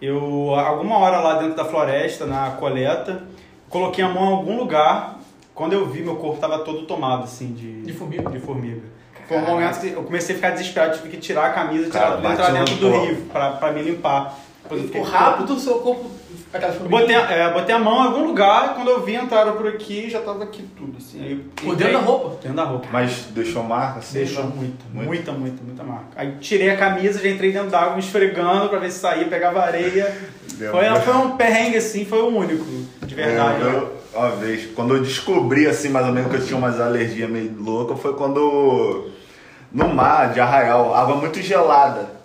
Eu, alguma hora lá dentro da floresta, na coleta, coloquei a mão em algum lugar, quando eu vi, meu corpo tava todo tomado, assim, de, De formiga? De formiga. Foi um momento que eu comecei a ficar desesperado, tive que tirar a camisa e Cara, tirar, entrar dentro do rio, pra, pra me limpar. Depois fiquei- rápido o seu corpo. Aquela Eu botei, a- é, botei a mão em algum lugar, quando eu vi, entraram por aqui e já tava aqui tudo, assim. Aí entrei- dentro da roupa? Dentro da roupa. Mas deixou marca assim? Deixou Muito. muita, muita, muita marca. Aí tirei a camisa, já entrei dentro d'água, me esfregando pra ver se saía, pegava areia. Deu. Foi, foi um perrengue assim, foi o único, de verdade. Eu, eu- uma vez, quando eu descobri assim, mais ou menos que eu tinha umas alergias meio loucas, foi quando no mar de arraial, água muito gelada.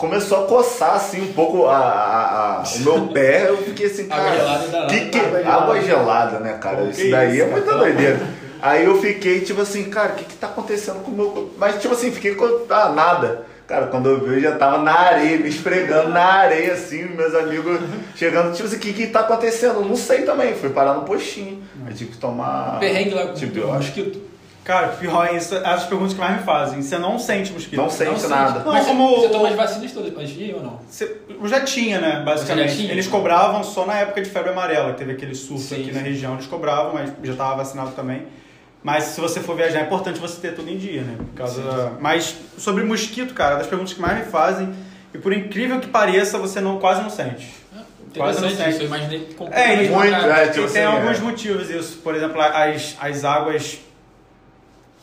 Começou a coçar assim um pouco a, a- a- o meu (laughs) pé, eu fiquei assim, Água cara. gelada dá que que, Água gelada. água né, cara? Pô, isso que daí isso, é muita doideira. Aí eu fiquei tipo assim, cara, o que que tá acontecendo com o meu? Mas tipo assim, fiquei com ah, nada. Cara, quando eu vi, eu já tava na areia, me esfregando na areia, assim, meus amigos chegando, tipo assim, o que que tá acontecendo? Eu não sei também, fui parar no postinho. Eu tive que tomar. perrengue lá com Tipo, eu acho mosquito. Cara, pior é isso, as perguntas que mais me fazem. Você não sente mosquito. Não sente Não nada. sente. Não, Mas como- você toma as vacinas todas antes de ir ou não? Você- eu já tinha, né, basicamente. Você já tinha? Eles cobravam só na época de febre amarela, que teve aquele surto Sim, aqui na região, eles cobravam, mas já estava vacinado também. Mas se você for viajar, é importante você ter tudo em dia, né? Por causa Sim, da- Mas sobre mosquito, cara, das perguntas que mais me fazem, e por incrível que pareça, você não quase não sente. Quase no Interessante centro. isso, eu imaginei É, completamente e- ao Muito, é, E tipo assim, tem alguns é. motivos isso. Por exemplo, as, as águas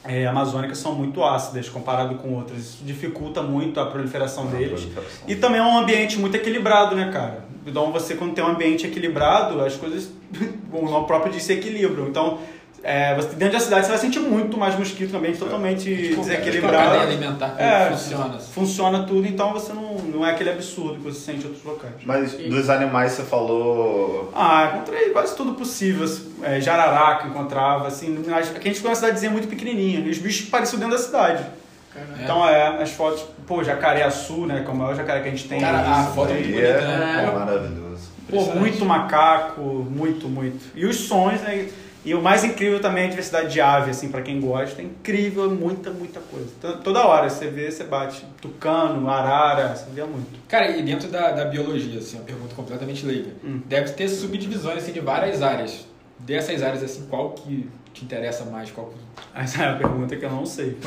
é, amazônicas são muito ácidas comparado com outras. Isso dificulta muito a proliferação deles. E também é um ambiente muito equilibrado, né, cara? Então você quando tem um ambiente equilibrado, as coisas, (laughs) o nome próprio diz, se equilibram. Então, é, você, dentro da cidade você vai sentir muito mais mosquito, um ambiente totalmente tipo a desequilibrado. cadeia alimentar que É, funciona. assim. Funciona tudo, então você não, não é aquele absurdo que você sente em outros locais. Mas dos animais você falou. Ah, encontrei quase tudo possível. É, jararaca encontrava, assim. as- Aqui a gente ficou uma cidadezinha muito pequenininha. E os bichos pareciam dentro da cidade. É. Então, é, as fotos... Pô, jacaré-açu, né? Que é o maior jacaré que a gente tem. Cara, a foto é muito bonita, é, né? é maravilhoso. Pô, muito macaco, muito, muito. E os sons, né? E o mais incrível também é a diversidade de ave, assim, pra quem gosta. É incrível, muita, muita coisa. Toda hora você vê, você bate. Tucano, arara, você vê muito. Cara, e dentro da, da biologia, assim, uma pergunta completamente leiga. Hum. Deve ter subdivisões assim, de várias áreas. Dessas áreas, assim, qual que te interessa mais? Qual que... Essa é a pergunta que eu não sei. (laughs)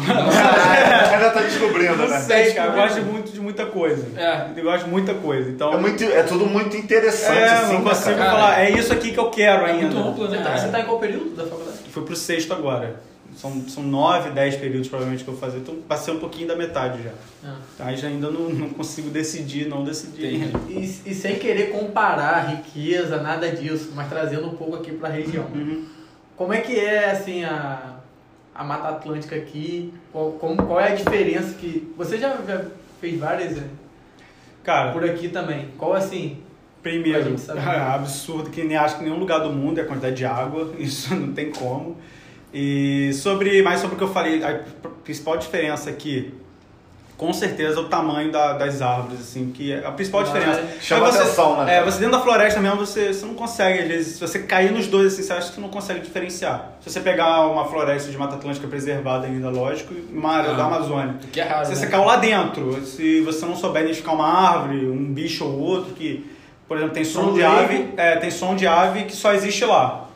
Ainda tá descobrindo, Não né? sei, cara. Eu gosto muito de muita coisa. É. Eu gosto de muita coisa. Então, É, muito, é tudo muito interessante, É, assim, não né, consigo cara? falar. É isso aqui que eu quero É ainda. muito amplo, Você né, tá, cara? você tá em qual período da faculdade? Fui pro sexto agora. São, são nove, dez períodos provavelmente que eu vou fazer. Então passei um pouquinho da metade já. Ah. Aí já ainda não, não consigo decidir, não decidi. E, e sem querer comparar riqueza, nada disso, mas trazendo um pouco aqui pra região. Uhum. Como é que é, assim, a, a Mata Atlântica aqui? Qual, como, qual é a diferença que... Você já, já fez várias né? Cara, por aqui também. Qual, assim... Primeiro, saber. (laughs) absurdo que nem acho que nenhum lugar do mundo é a quantidade de água. (laughs) Isso não tem como. E sobre, mais sobre o que eu falei, a principal diferença aqui, com certeza, o tamanho da- das árvores, assim, que é a principal Mas diferença. chama você, atenção, né, É, você dentro da floresta mesmo, você, você não consegue, às vezes, se você cair nos dois, assim, você acha que você não consegue diferenciar. Se você pegar uma floresta de Mata Atlântica preservada ainda, lógico, e uma área Ah. da Amazônia, que é raro, se né? você caiu lá dentro, se você não souber identificar uma árvore, um bicho ou outro, que, por exemplo, tem som Som de ave, é, tem som de ave que só existe lá.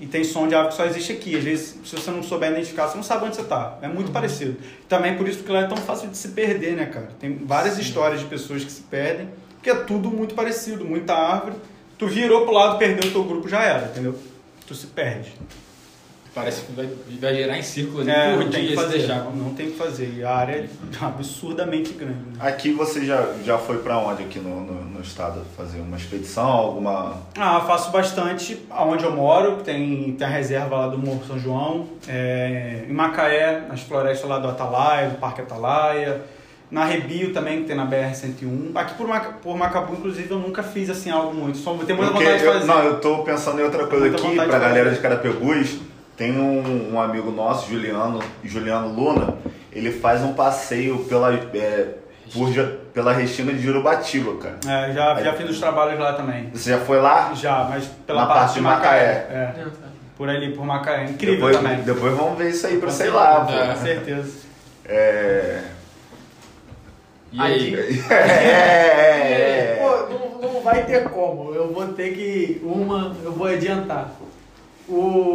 E tem som de ave que só existe aqui. Às vezes, se você não souber identificar, você não sabe onde você tá. É muito parecido. Também por isso que lá é tão fácil de se perder, né, cara? Tem várias histórias de pessoas que se perdem, porque é tudo muito parecido, muita árvore. Tu virou pro lado, perdeu o teu grupo, já era, entendeu? Tu se perde. Parece que vai, vai gerar em círculo ali É, por não tem dia fazer. deixar. Não, não tem que fazer. E a área é absurdamente grande. né? Aqui você já, já foi pra onde aqui no, no, no estado? Fazer uma expedição, alguma... Ah, faço bastante aonde eu moro, tem, tem a reserva lá do Morro São João, é, em Macaé, nas florestas lá do Atalaia, do Parque Atalaia, na Rebio também, que tem na BR-101. Aqui por, Maca, por Macabu, inclusive, eu nunca fiz assim algo muito, só tenho muita Porque vontade de eu- fazer. não, eu tô pensando em outra coisa aqui, pra de galera de Carapebus. Tem um, um amigo nosso, Juliano, Juliano Luna, ele faz um passeio pela, é, por, pela Restinga de Jurubatiba, cara. É, já, já fiz os trabalhos lá também. Você já foi lá? Já, mas pela Na parte, parte de Macaé. Macaé. É, por ali, por Macaé. Incrível depois, também. Depois vamos ver isso aí pra sei lá, pô. É. Com certeza. É... E aí? (laughs) É, é, é. Pô, não, não vai ter como. Eu vou ter que. Uma, eu vou adiantar. O,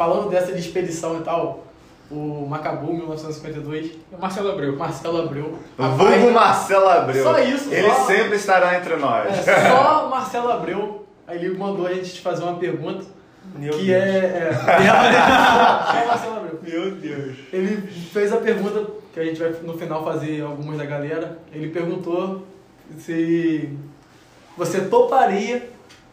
falando dessa de expedição e tal, o Macabu 1952, O Marcelo Abreu. o Marcelo Abreu. Vulgo Marcelo Abreu. Só isso, Ele só- sempre estará entre nós. É, só o Marcelo Abreu. Aí ele mandou a gente te fazer uma pergunta. Meu que Deus. é. é (laughs) só Marcelo Abreu. Meu Deus. Ele fez a pergunta que a gente vai no final fazer algumas da galera. Ele perguntou se você toparia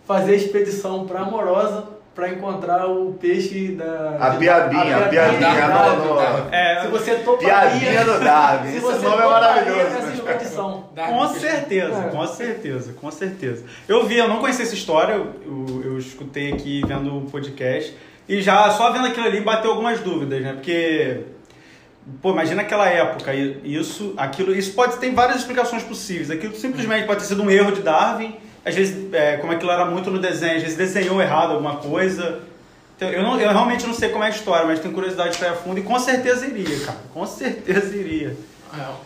fazer a expedição para Amorosa para encontrar o peixe da A piabinha, a piabinha da- no- no- É, Se você toparia. Piadinha do Darwin. Se Esse você nome é maravilhoso. essa Com certeza, É. com certeza, com certeza. Eu vi, eu não conhecia essa história, eu, eu, eu escutei aqui vendo o podcast e já só vendo aquilo ali bateu algumas dúvidas, né? Porque, pô, imagina aquela época, e isso, aquilo, isso pode ter várias explicações possíveis. Aquilo simplesmente pode ter sido um erro de Darwin, às vezes, é, como aquilo era muito no desenho, às vezes desenhou errado alguma coisa. Então, eu, não, eu realmente não sei como é a história, mas tenho curiosidade para ir a fundo e com certeza iria, cara. Com certeza iria.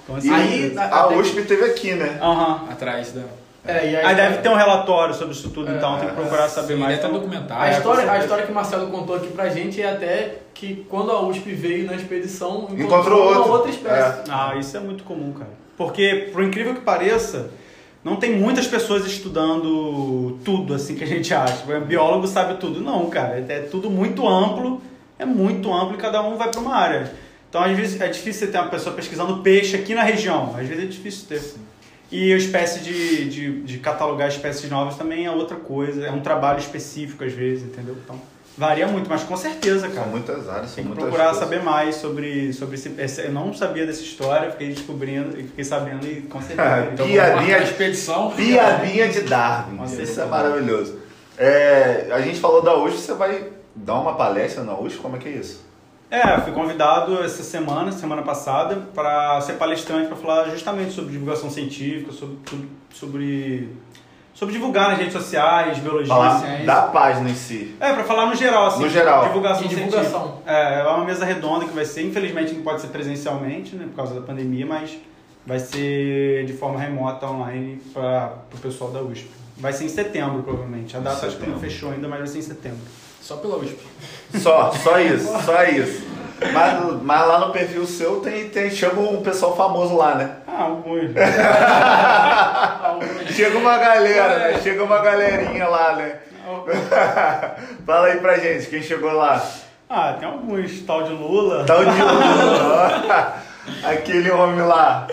Com E certeza. Aí- a USP teve aqui, né? Aham. Atrás da. É, e Aí deve ter um relatório sobre isso tudo, É, então tem que procurar saber Sim, mais. deve ter um Então, documentário. A É, história, com a história que o Marcelo contou aqui pra gente é até que quando a USP veio na expedição, Encontrou uma outro. outra espécie. Ah, isso é muito comum, cara. Porque, por incrível que pareça, não tem muitas pessoas estudando tudo assim que a gente acha. O biólogo sabe tudo. Não, cara, é tudo muito amplo, é muito amplo e cada um vai para uma área. Então, às vezes, é difícil você ter uma pessoa pesquisando peixe aqui na região. Às vezes é difícil ter. E a espécie de, de, de catalogar espécies novas também é outra coisa. É um trabalho específico, às vezes, entendeu? Então, varia muito, mas com certeza, cara. São muitas áreas, são Tem que muitas procurar coisas. saber mais sobre, sobre esse, esse- Eu não sabia dessa história, fiquei descobrindo e fiquei sabendo e com certeza. (laughs) Então, Piadinha- a expedição. Piadinha de Darwin. Nossa, Isso é maravilhoso. É, a gente falou da USP, você vai dar uma palestra na USP? Como é que é isso? É, fui convidado essa semana, semana passada, para ser palestrante para falar justamente sobre divulgação científica, sobre tudo- sobre sobre divulgar nas redes sociais, biologia, Falar ciência. da página em si. É, para falar no geral, assim. No geral. Divulgação divulgação. É, é uma mesa redonda que vai ser, infelizmente não pode ser presencialmente, né, por causa da pandemia, mas vai ser de forma remota, online, para o pessoal da USP. Vai ser em setembro, provavelmente. A data acho que não fechou ainda, mas vai ser em setembro. Só pela USP. Só, só isso, só isso. Mas, mas lá no perfil seu tem, tem, chama um pessoal famoso lá, né? Ah, alguns. (laughs) Chega uma galera, né? Chega uma galerinha lá, né? Fala aí pra gente, quem chegou lá? Ah, tem alguns, tal de Lula. Tá o Diogo, Aquele homem lá.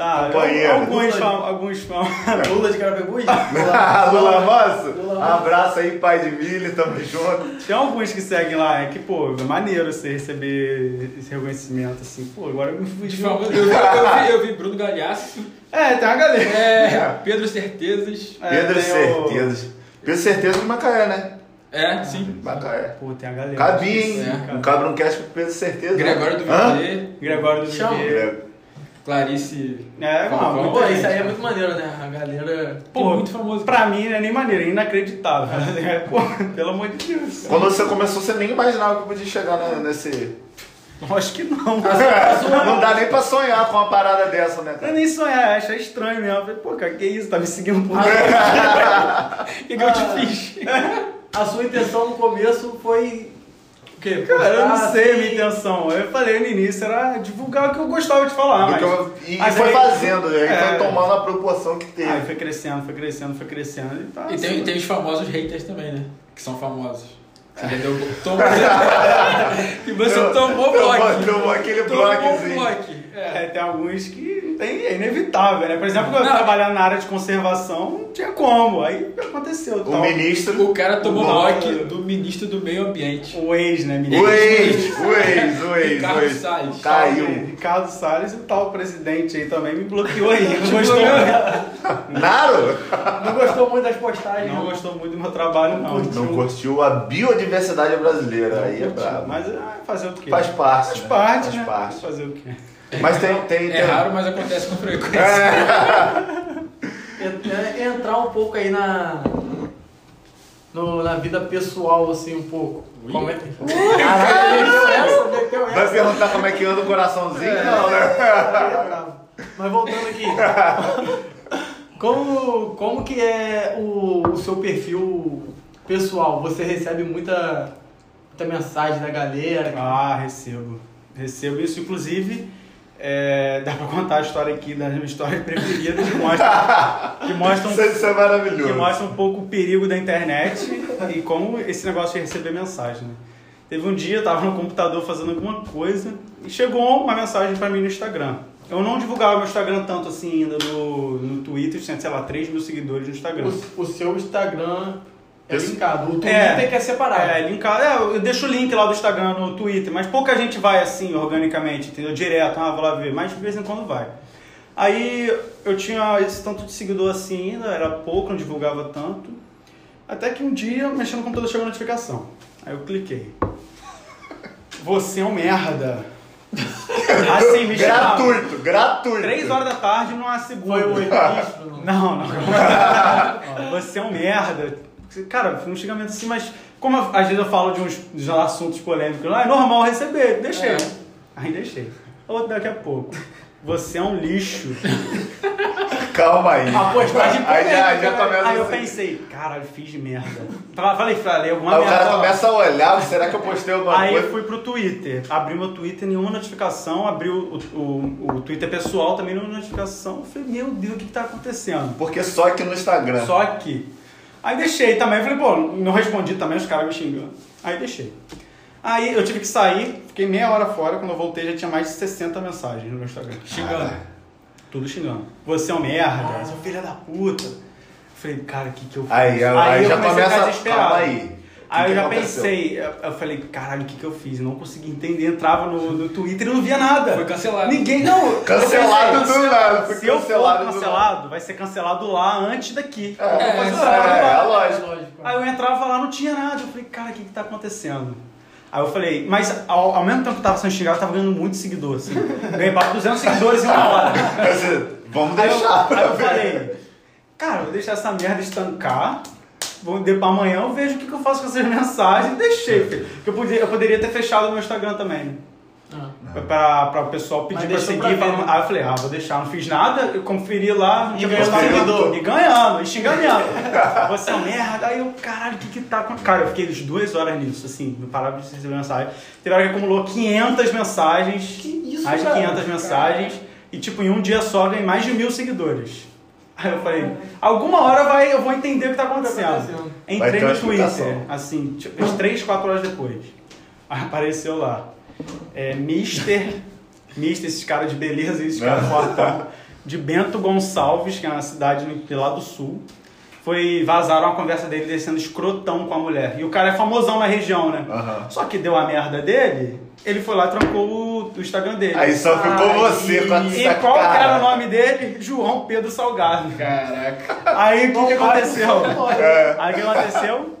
Tá, Companheiro. alguns, fam- alguns (laughs) fam- Lula de Carapebus? (laughs) Lula Moço? Lula Um abraço aí, pai de milho, tamo junto. Tem alguns que seguem lá, é que, pô, é maneiro você receber esse reconhecimento, assim, pô, agora eu me famoso, eu, vi, eu, vi, eu vi Bruno Galhaço, É, tem uma galera. é, Pedro Certezas. É, Pedro tem o- Certezas. Pedro Certeza de Macaé, né? É, sim. Macaé. Pô, tem a galera. Cabia, hein? É. Um cabra um cast com Pedro Certeza. Gregório do Hã? Vivier, Gregório do. Viver. Clarice. É, muita Pô, isso aí é muito maneiro, né? A galera. Pô, Pô, muito famoso. Pra mim não é nem maneiro, é inacreditável. É, pô, (laughs) pelo amor de Deus. Quando você começou, você nem imaginava que podia chegar na- nesse. Eu Acho que não. Não dá nem pra sonhar com uma parada dessa, né, Eu cara? nem sonhar, acho estranho mesmo. Eu falei, pô, cara, que isso? Tá me seguindo por (laughs) O que, que eu te fiz? A sua intenção no começo foi. Quê? Cara, eu não sei a assim, minha intenção. Eu falei no início, era divulgar o que eu gostava de falar. Do Mas... eu- E mas foi aí- fazendo, aí É. foi tomando a proporção que teve. Aí foi crescendo, foi crescendo, foi crescendo. E, tá E tem, assim. tem os famosos haters também, né? Que são famosos. Você entendeu? Tomou. que (laughs) (laughs) você Eu- tomou bloco. tomou aquele Tomou bloquezinho. bloco. É. É, tem alguns que não tem, é inevitável, né? Por exemplo, eu Não. trabalhando na área de conservação, não tinha como. Aí aconteceu. O tal. ministro. O cara tomou Não. bloco do ministro do meio ambiente. O ex, né, O ministro? ex, o ex, o ex. Ricardo o ex. Salles. Caiu. Ricardo Salles e o tal presidente aí também me bloqueou aí. Não gostou, bloqueou. Naro? Não gostou muito das postagens. não né? gostou muito do meu trabalho, não. Não curtiu a biodiversidade brasileira. Aí é brabo. Mas ah, fazer o quê? Faz parte. Faz né? parte, Faz né? parte. Fazer o quê? Mas tem. tem, É raro, mas acontece com frequência. Ent- é, Entrar um pouco aí na. no- na vida pessoal, assim, um pouco. Ui. Como é que. Caralho, meteu essa, meteu essa. Vai perguntar como é que anda o coraçãozinho? É. Não, né? É. Mas voltando aqui. Como, como que é o, o seu perfil pessoal? Você recebe muita, muita mensagem da galera? Ah, recebo. Recebo isso, inclusive. É, dá pra contar a história aqui das minhas histórias preferidas que mostra, (laughs) que mostram Isso, isso é que maravilhoso. mostra um pouco o perigo da internet e como esse negócio de receber mensagem. Né? Teve um dia, eu tava no computador fazendo alguma coisa e chegou uma mensagem pra mim no Instagram. Eu não divulgava meu Instagram tanto assim ainda no, no Twitter, tinha, sei lá, 3 mil seguidores no Instagram. O, o seu Instagram é linkado. O Twitter É. quer separar. É, linkado. É, eu deixo o link lá do Instagram no Twitter, mas pouca gente vai assim, organicamente, entendeu? Direto, ah, vou lá ver, mas de vez em quando vai. Aí eu tinha esse tanto de seguidor assim ainda, era pouco, não divulgava tanto. Até que um dia, mexendo no computador, chegou a notificação. Aí eu cliquei. (laughs) Você é um merda. (laughs) Assim, me chamava. Gratuito, gratuito. Três horas da tarde numa segunda. Foi o (laughs) não? não. Você é um merda. Cara, foi um xingamento assim, mas como eu- às vezes eu falo de uns, de uns assuntos polêmicos, ah, é normal receber, deixei. É. Aí deixei. Outro daqui a pouco. Você é um lixo. (laughs) Calma aí. A postagem Aí já, polêmica, já né? começa Aí eu assim. pensei, caralho, fiz merda. Falei, falei alguma Aí o merda. cara lá. começa a olhar, será que eu postei alguma Aí eu coisa? fui pro Twitter, abri meu Twitter, nenhuma notificação, abri o, o, o Twitter pessoal, também nenhuma notificação. Eu falei, meu Deus, o que, que tá acontecendo? Porque só aqui no Instagram. Só que. Aí deixei também, falei, pô, não respondi também, os caras me xingando. Aí deixei. Aí eu tive que sair, fiquei meia hora fora, quando eu voltei já tinha mais de 60 mensagens no meu Instagram. Xingando. Tudo xingando. Você é um merda, seu filho da puta. Falei, cara, o que que eu fiz? Aí, aí, eu já comecei a ficar começa. desesperado. Calma aí. Aí que eu já aconteceu? pensei, eu, falei, caralho, o que, que eu fiz? Eu não consegui entender, entrava no, no Twitter e não via nada. Foi cancelado. Ninguém, não. Cancelado pensei, do nada, Se eu cancelado for do cancelado, vai ser cancelado lá antes daqui. É, é, é, lá. é lógico. Aí eu entrava lá, não tinha nada. Eu falei, cara, o que que tá acontecendo? Aí eu falei, mas ao, ao mesmo tempo que eu tava sendo xingado, eu tava ganhando muito seguidor, assim. Ganhei para 200 seguidores em uma hora. Vamos Aí eu, deixar. aí eu falei, cara, eu vou deixar essa merda estancar. Vou de amanhã, eu vejo o que, que eu faço com essas (laughs) mensagens. Deixei, filho. Porque eu, podia, eu poderia ter fechado o meu Instagram também? Ah. Pra, pra o pessoal pedir pra seguir. pra ver, né? Aí eu falei, ah, vou deixar, não fiz nada, eu conferi lá, E ganhando nada. E ganhando, e xingamento. (laughs) Você é merda. Aí eu, caralho, o que que tá com. Cara, eu fiquei duas horas nisso, assim, não parava de receber mensagem. Teve hora que acumulou 500 mensagens. Que isso, mais de cara? 500 mensagens. E, tipo, em um dia só ganhei mais de mil seguidores. Aí eu falei, alguma hora vai, eu vou entender o que tá acontecendo. Entrei no. Twitter, assim, tipo, umas 3, 4 horas depois. Aí apareceu lá. É, Mister, Mister, esses caras de beleza, esses caras fortão, de Bento Gonçalves, que é uma cidade lá do sul. Foi, vazaram uma conversa dele descendo escrotão com a mulher. E o cara é famosão na região, né? Aham. Só que deu a merda dele, ele foi lá e trancou o, o Instagram dele. Aí só ficou Ai, você com E essa qual que era o nome dele? João Pedro Salgado. Caraca. Aí o que, que aconteceu? É. Aí o que aconteceu?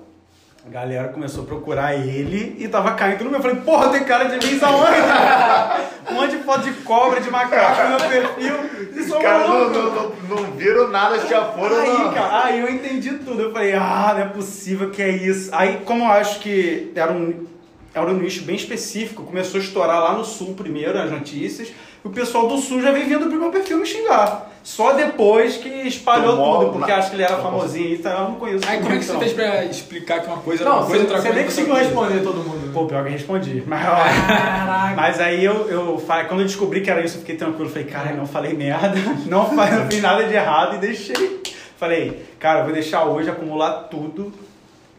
A galera começou a procurar ele e tava caindo no meu. Eu falei, porra, tem cara de mim aonde? um monte de foto de cobra, de macaco no meu perfil. E caras não, não, não, não viram nada, já foram Aí, na- cara, aí eu entendi tudo. Eu falei, ah, não é possível que é isso. Aí, como eu acho que era um, era um nicho bem específico, começou a estourar lá no sul primeiro as notícias. E o pessoal do sul já veio vindo pro meu perfil me xingar. Só depois que espalhou Tomou tudo, porque na- acho que ele era famosinho e tal. Eu não conheço. Aí como é que você não. fez pra explicar que uma coisa era Não, uma coisa, você, outra você coisa nem outra conseguiu responder todo mundo. Pô, pior que eu respondi. (laughs) Mas, Caraca. mas aí eu, eu quando eu descobri que era isso, eu fiquei tranquilo. Falei, cara, não falei merda, (laughs) não, não fiz nada de errado e deixei. Falei, cara, eu vou deixar hoje acumular tudo,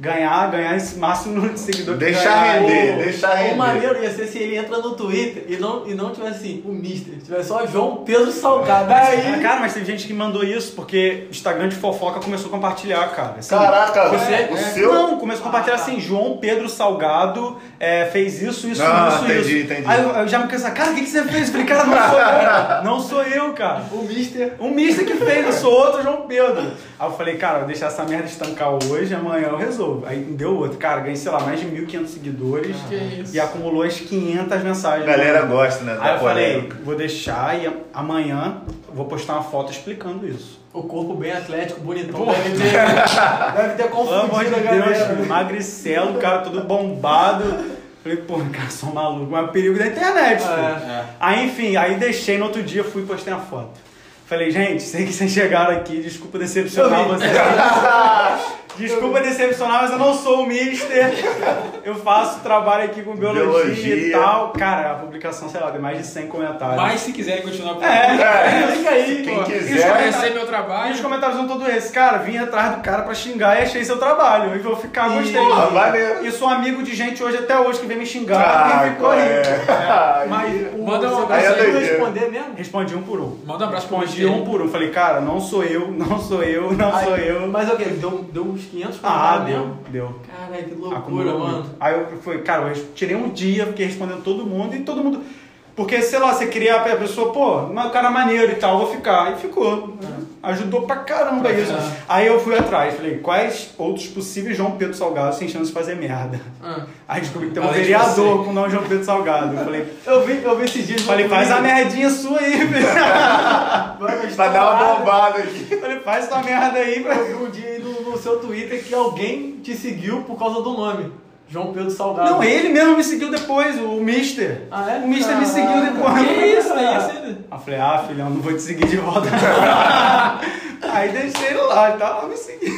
ganhar, ganhar esse máximo de seguidor que Deixa ganhar. render, O- deixa O render. maneiro ia ser se ele entra no Twitter e não, e não tivesse assim, o Mister, tivesse só João Pedro Salgado. Aí. Cara, mas teve gente que mandou isso porque o Instagram de fofoca começou a compartilhar, cara. Assim, Caraca, Você, o é, seu. Não, começou a compartilhar assim, João Pedro Salgado é, fez isso, isso, Ah, isso, entendi, isso. entendi. Aí eu, eu já me cansei, cara, o que, que você fez? Eu falei, cara, não sou eu. (laughs) Não sou eu, cara. O Mister. O Mister que fez, eu sou outro João Pedro. Aí eu falei, cara, vou deixar essa merda estancar hoje, amanhã eu resolvo. Aí deu outro. Cara, ganhei, sei lá, mais de 1.500 seguidores. Que isso. E acumulou as 500 mensagens. A galera gosta, né? Aí Da eu falei, vou deixar e amanhã vou postar uma foto explicando isso. O corpo bem atlético, bonitão. Deve ter, (laughs) deve ter Pelo amor de confundido a Deus, galera. magricelo, cara todo bombado. Falei, pô, cara, sou maluco. Mas é perigo da internet. É. Aí, enfim, aí deixei no outro dia, fui e postei a foto. Falei, gente, sei que vocês chegaram aqui, desculpa decepcionar vocês. (laughs) Desculpa decepcionar, mas eu não sou o Mister. Eu faço trabalho aqui com biologia, Biologia. e tal. Cara, a publicação, sei lá, tem mais de 100 comentários. Mas se quiserem continuar por É, fica aí, Quem pô. quiser. E conhecer meu e trabalho. os comentários são todos esses. Cara, vim atrás do cara pra xingar e achei seu trabalho. E vou ficar, E- gostei. Porra, maneiro. E sou amigo de gente hoje até hoje que vem me xingar Ah, e ficou aí. é. (laughs) Mas o, Manda um- você aí é responder mesmo? Respondi um por um. Manda um abraço Respondi um por um. Falei, cara, não sou eu, não sou eu, não Aí- sou eu. Mas o que? Deu, deu uns 500 Ah, deu, mesmo? deu. Caralho, que loucura, Acumulou mano. muito. Aí eu fui, cara, eu tirei um dia, fiquei respondendo todo mundo e todo mundo. Porque, sei lá, você cria a pessoa, pô, o cara é maneiro e tal, vou ficar. E ficou. Ajudou pra caramba Pra isso. Aí eu fui atrás, falei, quais outros possíveis João Pedro Salgado sem chance de fazer merda? Ah. Aí descobri que tem um Além vereador com o nome João Pedro Salgado. Eu falei, Eu vi, eu vi esses dias. falei faz a merdinha sua aí, (laughs) velho. Pra dar uma bombada aqui. Falei, faz essa merda aí, vi um dia aí no seu Twitter que alguém te seguiu por causa do nome. João Pedro Salgado. Não, ele mesmo me seguiu depois, o Mister. Ah, é? O Mister me Caralho. seguiu depois. Que isso, fazer isso. Aí eu falei, ah, filhão, não vou te seguir de volta. (laughs) Aí deixei ele lá e tal, me seguir.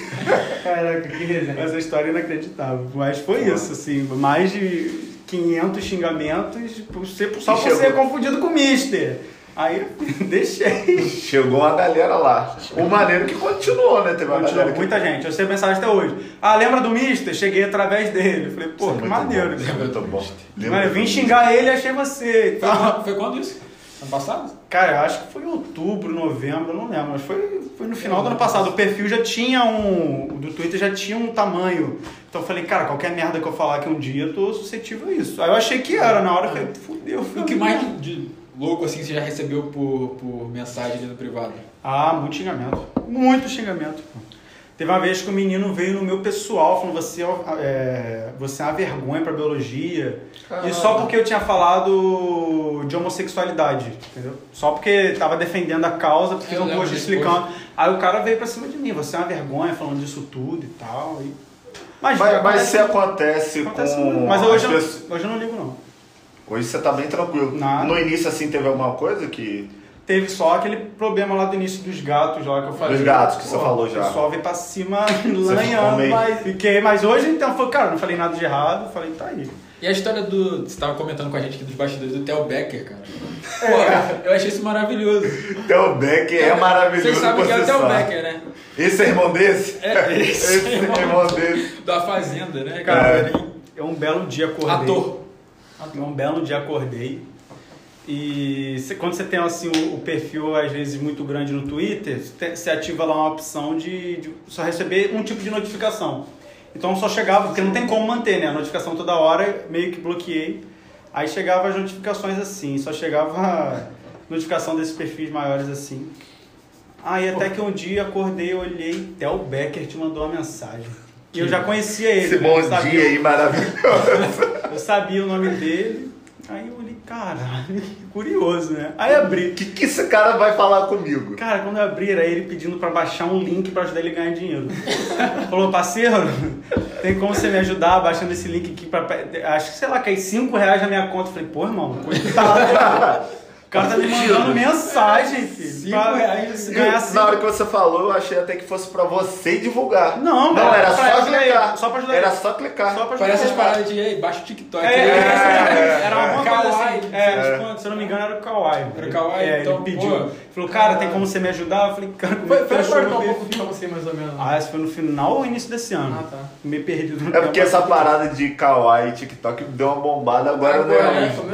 Caraca, que resenha. Essa história é inacreditável. Mas foi isso, assim, mais de 500 xingamentos por ser- só por ser confundido com o Mister. Aí (laughs) deixei. Chegou uma galera lá. O maneiro que continuou, né? Teve uma Continuou, galera que... muita gente. Eu sei mensagem até hoje. Ah, lembra do Mister? Cheguei através dele. Falei, pô, Isso é que muito maneiro. bom, é muito bom. Mano, eu vim xingar ele e achei você. Foi quando, foi quando isso? Ano passado? Cara, eu acho que foi em outubro, novembro, eu não lembro, mas foi, foi no final do ano passado. O perfil já tinha um. O do Twitter já tinha um tamanho. Então eu falei, cara, qualquer merda que eu falar aqui um dia, eu tô suscetível a isso. Aí eu achei que era, na hora eu falei, fudeu, E fudeu. o que mais de, de louco assim você já recebeu por, por mensagem ali no privado? Ah, muito xingamento. Muito xingamento. Teve uma vez que o menino veio no meu pessoal falando você é, é, você é uma vergonha pra biologia. E só porque eu tinha falado de homossexualidade, entendeu? Só porque tava defendendo a causa, porque Eu um post desse explicando. Aí o cara veio pra cima de mim, você é uma vergonha falando disso tudo e tal. E... Mas, Mas, mas acontece- se acontece, acontece com. Mas as hoje, eu- pessoas- hoje eu não ligo não. Hoje você tá bem tranquilo. Nada. No início, assim, teve alguma coisa que... Teve só aquele problema lá do início dos gatos lá que eu falei. Dos gatos que você falou já. O pessoal veio pra cima (laughs) lanhando, meio- mas fiquei. Mas hoje então foi, cara, não falei nada de errado, falei, tá aí. E a história do. Você tava comentando com a gente aqui dos bastidores do Theo Becker, cara. Pô, eu achei isso maravilhoso. Theo Becker é maravilhoso. Vocês sabem que é o Theo. Becker, né? Esse é irmão desse? É, esse (laughs) Esse é é irmão. irmão desse. Da Fazenda, né, Cara, cara? eu um belo dia acordei. Ator. Eu um belo dia acordei. E cê- quando você tem assim o, o perfil, às vezes, muito grande no Twitter, você ativa lá uma opção de, de só receber um tipo de notificação. Então só chegava, porque não tem como manter, né? A notificação toda hora, meio que bloqueei. Aí chegava as notificações assim, só chegava (laughs) notificação desses perfis maiores assim. Aí até que um dia acordei, olhei, Theo Becker te mandou uma mensagem. E eu já conhecia ele. Esse né? bom dia aí, maravilhoso. (laughs) eu sabia o nome dele. Aí eu olhei, caralho, que curioso, né? Aí abri. O que, que esse cara vai falar comigo? Cara, quando eu abri, era ele pedindo pra baixar um link pra ajudar ele a ganhar dinheiro. (laughs) Falou, parceiro, tem como você me ajudar baixando esse link aqui pra. Acho que, sei lá, cai 5 reais na minha conta. Eu falei, pô, irmão, coitado. (laughs) O cara tá me mandando mensagem, filho. Cinco pra reais ganhar Na cinco hora que você falou, eu achei até que fosse pra você divulgar. Não, não era só clicar. só pra ajudar Era só clicar. Só pra ajudar Parece as paradas de ei, baixa o TikTok. É, aí. é, era uma coisa Kawaii, assim. É, quantos. se eu não me engano, era o Kawaii. Era o Kawaii, É, então, ele pediu. falou, cara, tem como você me ajudar? Eu falei, cara, como Foi, é que foi meu um pouco pra você, mais ou menos. Ah, esse foi no final ou início desse ano? Ah, tá. Meio perdido no É porque essa parada de Kawaii e TikTok deu uma bombada agora, né?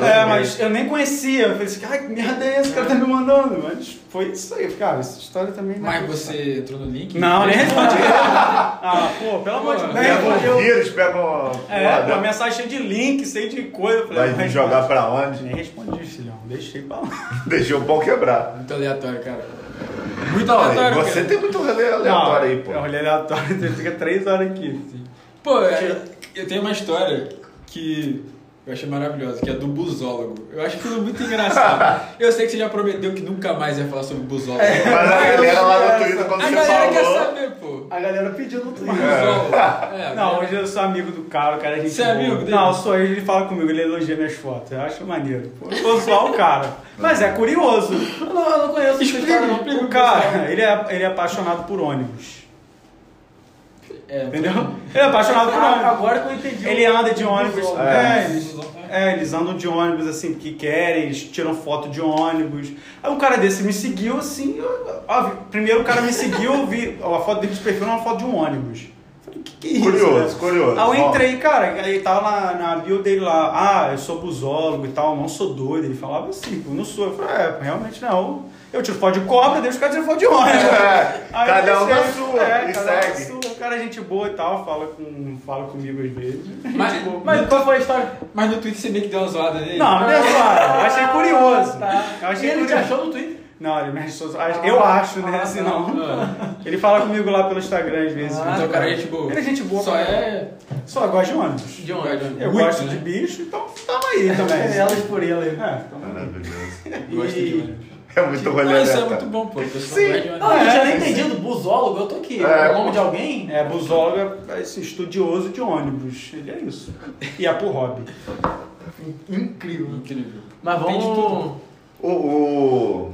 é, É, mas eu nem conhecia. Eu falei assim, ai, merda é essa? O cara tá me mandando. Mas foi isso aí. Cara, essa história também não é Mas você entrou no link? Não, nem respondi. (laughs) ah, pô, pelo amor de Deus. Pega um respondeu. vírus, pega uma. É, pô, a uma- mensagem cheia de link, cheia de coisa. Falei, Vai não jogar pra onde? Nem respondi, filhão. Deixei pra lá. (laughs) Deixou o pau quebrar. Muito aleatório, cara. Muito Não, aleatório, você cara. tem muito rolê aleatório aí, pô. É rolê aleatório, você (laughs) fica três horas aqui. Pô, é, eu tenho uma história que eu achei maravilhosa, que é do busólogo. Eu acho aquilo muito engraçado. (laughs) Eu sei que você já prometeu que nunca mais ia falar sobre busólogo. Mas a galera lá no Twitter, quando A você galera quer falou. saber, pô. A galera pediu no Twitter. Busólogo. É, (laughs) Não, galera- hoje eu sou amigo do cara, o cara é gente Você é boa. amigo dele? Não, eu sou ele, ele fala comigo, ele elogia minhas fotos. Eu acho maneiro. Pô, eu vou zoar o cara. Mas é curioso. Eu não, eu não conheço esse cara, não. Explica O cara, ele é, ele é apaixonado por ônibus. É, Entendeu? (laughs) Ele é apaixonado por ônibus. Agora que eu entendi. Ele anda de ônibus. É, É. eles, é, eles andam de ônibus assim, porque querem, eles tiram foto de ônibus. Aí um cara desse me seguiu assim. eu- ó, primeiro o cara me seguiu, eu vi a foto dele de perfil era uma foto de um ônibus. Falei, que que é isso? Curioso, né? curioso. Aí eu entrei, cara, aí tava na, na bio dele lá, ah, eu sou busólogo e tal, não sou doido. Ele falava assim, pô, não sou. Eu falei, é, realmente não. Eu tiro foto de cobra, deixa os caras tirar foto de ônibus. É, Aí cada um na sua, é, e cada um segue. sua. O cara é gente boa e tal, fala, com, fala comigo às vezes. Mas, boa. Mas qual foi a história? mas no Twitter você meio que deu uma zoada nele. Não, não é zoado. Eu achei curioso. Tá. Eu achei e ele te curioso. achou no Twitter? Não, ele me achou. Eu acho, né? Ah, Assim, tá. não. (laughs) Ah, Ele fala comigo lá pelo Instagram às vezes. Ah, então o cara é gente boa. Ele é gente boa Só é. Só gosta de ônibus. De onde? Eu Muito, gosto né? de bicho, então tamo aí também. (laughs) Elas por aí. É, tamo aí. Maravilhoso. (laughs) Gosta de ônibus. É muito rolê Não, isso é muito bom, pô. Sim. Não, eu É, tinha nem sim. entendido. Busólogo, eu tô aqui. É, É o nome de alguém? É, busólogo é esse estudioso de ônibus. Ele é isso. E é por hobby. Incrível. Incrível. Mas vamos. O, o,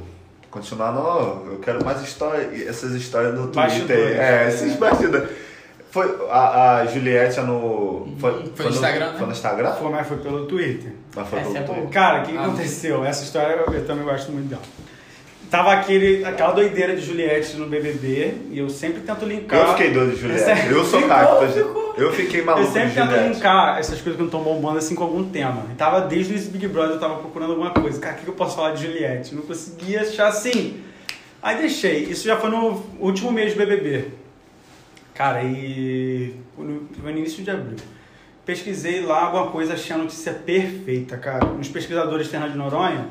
continuar, não. Eu quero mais história, essas histórias no Bastidores. Twitter. É, esses bastidores. Foi a, a Juliette no. Foi, Foi no Instagram, né? Foi no Instagram? Foi, mas foi pelo Twitter. Mas foi Essa pelo é boa. Cara, o que, que Ah, aconteceu? Essa história eu, eu também gosto muito dela. Tava aquele, aquela doideira de Juliette no BBB e eu sempre tento linkar. Eu fiquei doido de Juliette. Esse- Eu sou cacto. Eu fiquei maluco Eu sempre tento Juliette. linkar essas coisas que não estão bombando assim com algum tema. E tava desde esse Big Brother, eu tava procurando alguma coisa. Cara, o que que eu posso falar de Juliette? Não conseguia achar assim. Aí deixei. Isso já foi no último mês do BBB. Cara, e no, foi no início de abril. Pesquisei lá alguma coisa, achei a notícia perfeita, cara. Uns pesquisadores de de Noronha,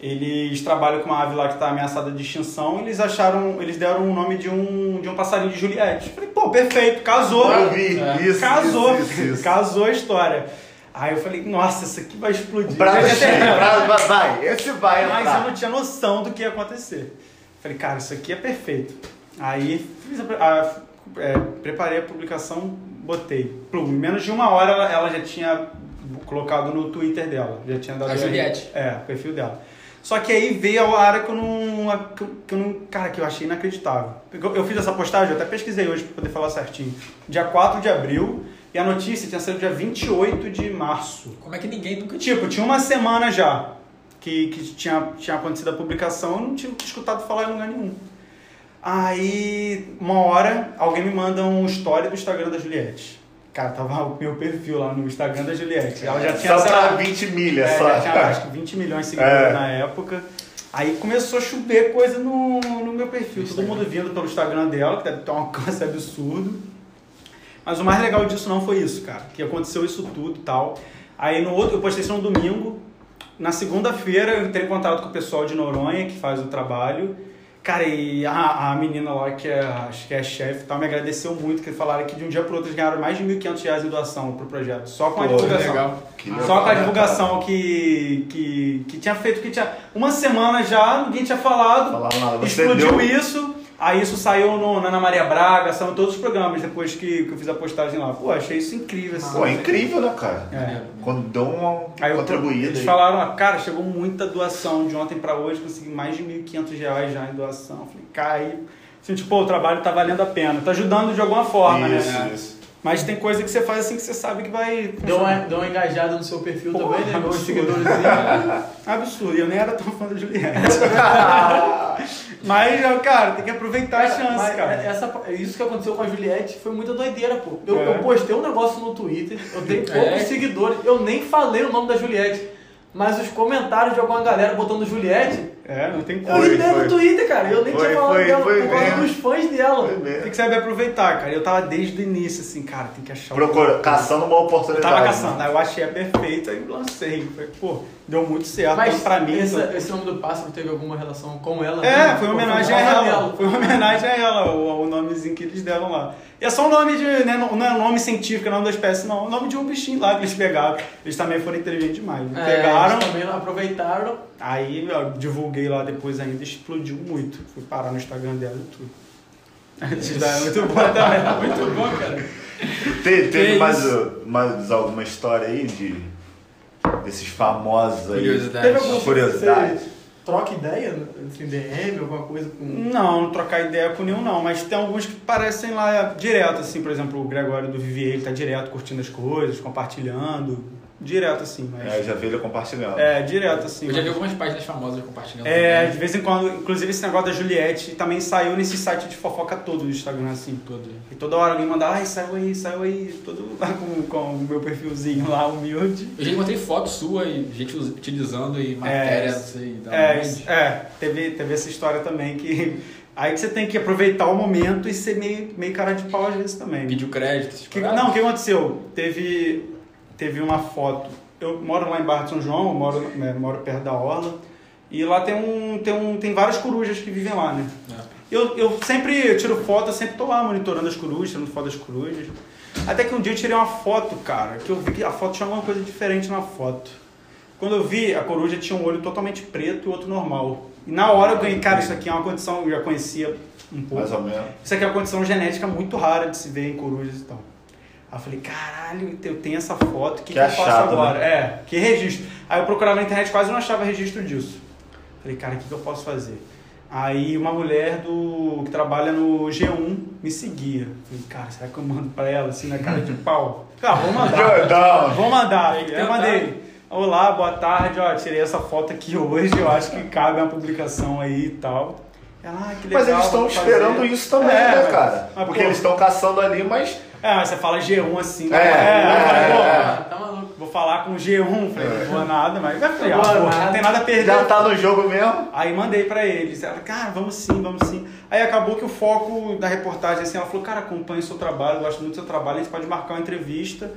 eles trabalham com uma ave lá que está ameaçada de extinção. Eles acharam, eles deram o nome de um, de um passarinho de Juliette. Falei, pô, perfeito, casou. Eu vi. É. Isso, casou, isso, isso, casou a história. Aí eu falei, nossa, isso aqui vai explodir. Prazo cheio, prazo- vai, esse vai mas eu não tinha noção do que ia acontecer. Falei, cara, isso aqui é perfeito. Aí fiz a, a- é, preparei a publicação, botei. Plum, em menos de uma hora ela, ela já tinha colocado no Twitter dela. Já tinha dado A Juliette. É, o perfil dela. Só que aí veio a área que eu não. que eu- não cara, que eu achei inacreditável. Eu, eu fiz essa postagem, eu até pesquisei hoje pra poder falar certinho. Dia 4 de abril, e a notícia tinha sido dia 28 de março. Como é que ninguém nunca tinha. Tipo, tinha uma semana já que, que tinha, tinha acontecido a publicação, eu não tinha escutado falar em lugar nenhum. Aí, uma hora, alguém me manda um story do Instagram da Juliette. Cara, tava o meu perfil lá no Instagram da Juliette. Ela já tinha, Só pra lá, 20 milhas, é, só. já tinha acho que 20 milhões de seguidores É. na época. Aí começou a chover coisa no, no meu perfil. Todo mundo vindo pelo Instagram dela, que deve ter um alcance (laughs) absurdo. Mas o mais legal disso não foi isso, cara. Que aconteceu isso tudo e tal. Aí no outro, eu postei isso no domingo. Na segunda-feira eu entrei em contato com o pessoal de Noronha, que faz o trabalho. Cara, e a, a menina lá, que é, acho que é a chefe e tal, me agradeceu muito, que falaram que de um dia pro outro eles ganharam mais de 1.500 reais em doação pro projeto. Só com a Pô, divulgação. legal. Que Só legal, com a divulgação que, que, que tinha feito, que tinha uma semana já, ninguém tinha falado, Falaram nada. Você explodiu deu- isso, aí isso saiu no, na Ana Maria Braga, saiu em todos os programas depois que, que eu fiz a postagem lá. Pô, achei isso incrível. Assim, Pô, é incrível, né, cara? É. Quando dão uma Aí eu- contribuída eles aí. falaram, ah, cara, chegou muita doação de ontem pra hoje, consegui mais de 1.500 reais já em doação. Falei, cara, aí, assim, tipo, pô, o trabalho tá valendo a pena, tá ajudando de alguma forma, Isso, né? isso. Mas tem coisa que você faz assim que você sabe que vai. Deu uma, deu uma engajada no seu perfil Porra, também, né? Absurdo. seguidores. (laughs) Absurdo, e eu nem era tão fã da Juliette. (laughs) Mas, cara, tem que aproveitar a chance, Mas cara. Essa, isso que aconteceu com a Juliette foi muita doideira, pô. Eu, É. eu postei um negócio no Twitter, eu tenho (laughs) poucos É. seguidores, eu nem falei o nome da Juliette. Mas os comentários de alguma galera botando Juliette, É, não tem eu como. Foi, li foi. no Twitter, cara. Eu nem Foi, tinha falado foi, dela foi por causa mesmo. dos fãs dela. Tem que saber aproveitar, cara. Eu tava desde o início, assim, cara, tem que achar Procura, caçando uma Eu oportunidade. tava né? caçando, aí eu achei a perfeita e lancei. Falei, pô, deu muito certo. Mas Então, pra mim. essa- então- esse nome do pássaro teve alguma relação com ela? É, foi uma homenagem a ela. Foi uma homenagem a ela, o, o nomezinho que eles deram lá. E é só um nome de. Né, não é nome científico, é nome da espécie, não. É o nome de um bichinho lá que eles pegaram. Eles também foram inteligentes demais. né? É, Pegaram, eles também aproveitaram. aí eu divulguei lá depois ainda, explodiu muito. Fui parar no Instagram dela e tudo. (laughs) É muito bom (laughs) também. Muito bom, cara. Te- teve mais, mais alguma história aí de desses famosos aí? Curiosidade. Teve algum Curiosidade. Você troca ideia, assim, DM, alguma coisa com. Não, não trocar ideia com nenhum não, mas tem alguns que parecem lá direto, assim, por exemplo, o Gregório do Vivier, ele tá direto curtindo as coisas, compartilhando, direto assim, mas... É, eu já vi ele compartilhando. É, direto assim. Eu já vi algumas páginas famosas compartilhando. É, também. de vez em quando, inclusive esse negócio da Juliette também saiu nesse site de fofoca todo do Instagram, assim. Todo. E toda hora alguém mandava, ai, saiu aí, saiu aí, todo lá (laughs) com, com o meu perfilzinho lá, humilde. Eu já encontrei foto sua e gente utilizando e matéria, não sei. da É, é teve, teve essa história também que. (laughs) Aí que você tem que aproveitar o momento e ser meio, meio cara de pau às vezes também. Pediu crédito. essas Que- não, o que aconteceu? Teve, teve uma foto. Eu moro lá em Barra de São João, moro, né, moro perto da Orla. E lá tem, um, tem, um, tem várias corujas que vivem lá, né? É. Eu, eu sempre eu tiro foto, eu sempre tô lá monitorando as corujas, tirando foto das corujas. Até que um dia eu tirei uma foto, cara, que eu vi que a foto tinha alguma coisa diferente na foto. Quando eu vi, a coruja tinha um olho totalmente preto e outro normal. E na hora eu ganhei, cara, isso aqui é uma condição, eu já conhecia um pouco. Mais ou menos. Isso aqui é uma condição genética muito rara de se ver em corujas e tal. Aí eu falei, caralho, eu tenho essa foto, o que, Que que, eu faço achado, agora? né? É, que registro. Aí eu procurava na internet, quase não achava registro disso. Falei, cara, o que, que eu posso fazer? Aí uma mulher do que trabalha no G1 me seguia. Falei, cara, será que eu mando pra ela assim na cara de pau? Cara, vou mandar. (laughs) Vou mandar. Eu mandei. Olá, boa tarde, ó, tirei essa foto aqui hoje, eu acho que cabe uma publicação aí e tal. Ela, ah, que legal. Mas eles estão vou fazer. esperando isso também, É, né, cara? mas, Porque pô, eles estão caçando ali, mas. É, mas você fala G1 assim. É, né? é, pô, é. Tá maluco. vou falar com o G1, falei, não vou nada, mas vai falei, ah, não tem nada a perder. Já tá no jogo mesmo? Aí mandei pra eles. Ela, cara, vamos sim, vamos sim. Aí acabou que o foco da reportagem, assim, ela falou, cara, acompanha o seu trabalho, gosto muito do seu trabalho, a gente pode marcar uma entrevista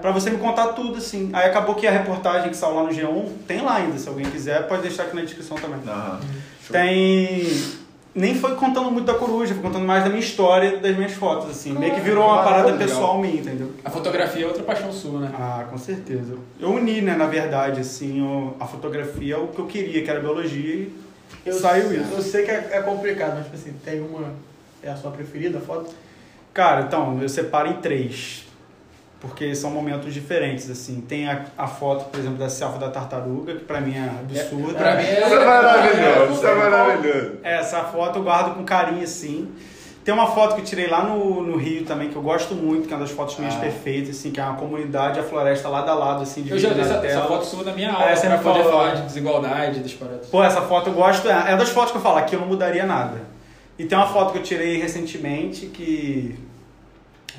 pra você me contar tudo, assim. Aí acabou que a reportagem que saiu lá no G1 tem lá ainda, se alguém quiser, pode deixar aqui na descrição também. Tem. Nem foi contando muito da coruja, foi contando mais da minha história, das minhas fotos, assim. Meio que virou uma parada legal. pessoal minha, entendeu? A fotografia é outra paixão sua, né? Ah, com certeza. Eu uni, né, na verdade, assim, a fotografia é o que eu queria, que era biologia, e Eu, saiu isso. Eu sei que é, é complicado, mas tipo assim, tem uma. É a sua preferida a foto? Cara, então, eu separo em três. Porque são momentos diferentes, assim. Tem a, a foto, por exemplo, da selfie da tartaruga, que pra mim é absurda. Pra mim é. Isso é maravilhoso, isso é maravilhoso. Essa foto eu guardo com carinho, assim. Tem uma foto que eu tirei lá no, no Rio também, que eu gosto muito, que é uma das fotos minhas Ah. perfeitas, assim, que é uma comunidade, a floresta lado a lado, assim, de Eu já vi essa, essa foto sua na minha aula É, você pra poder falou. falar de desigualdade, das paradas. Pô, essa foto eu gosto, é é das fotos que eu falo, aqui eu não mudaria nada. E tem uma foto que eu tirei recentemente que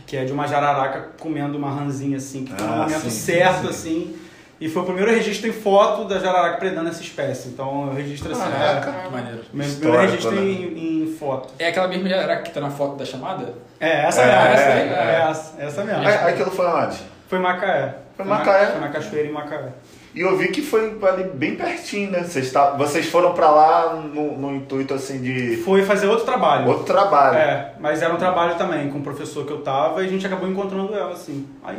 que é de uma jararaca comendo uma ranzinha assim, que foi no Ah, momento sim, certo sim. assim. E foi o primeiro registro em foto da jararaca predando essa espécie. Então eu registro assim, Caraca. é, Que maneiro. meu primeiro registro né? em, em foto. É aquela mesma jararaca que tá na foto da chamada? É, essa É, mesmo. é, essa, é. é essa, essa mesmo. Ah, Aquilo foi onde? Foi em Macaé. Foi em na- Macaé? Foi na cachoeira em Macaé. E eu vi que foi ali bem pertinho, né? Vocês, tá, vocês foram pra lá no, no intuito assim de Foi fazer outro trabalho. outro trabalho. É, mas era um trabalho também com o professor que eu tava e a gente acabou encontrando ela, assim. Aí,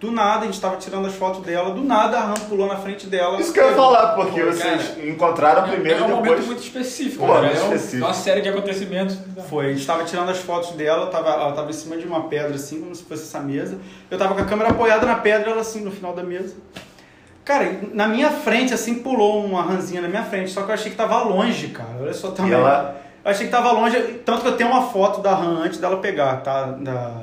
do nada, a gente tava tirando as fotos dela, do nada a Ram pulou na frente dela. Isso que eu ia falar, porque Pô, vocês cara, encontraram É- primeiro é um e momento depois. muito específico, Pô, né? É específico. uma série de acontecimentos. Foi, a gente tava tirando as fotos dela, tava, ela tava em cima de uma pedra, assim, como se fosse essa mesa. Eu tava com a câmera apoiada na pedra, ela assim, no final da mesa. Cara, na minha frente, assim, pulou uma ranzinha na minha frente, só que eu achei que tava longe, cara. Olha só também. E ela- Eu achei que tava longe, tanto que eu tenho uma foto da RAM antes dela pegar, tá? Da,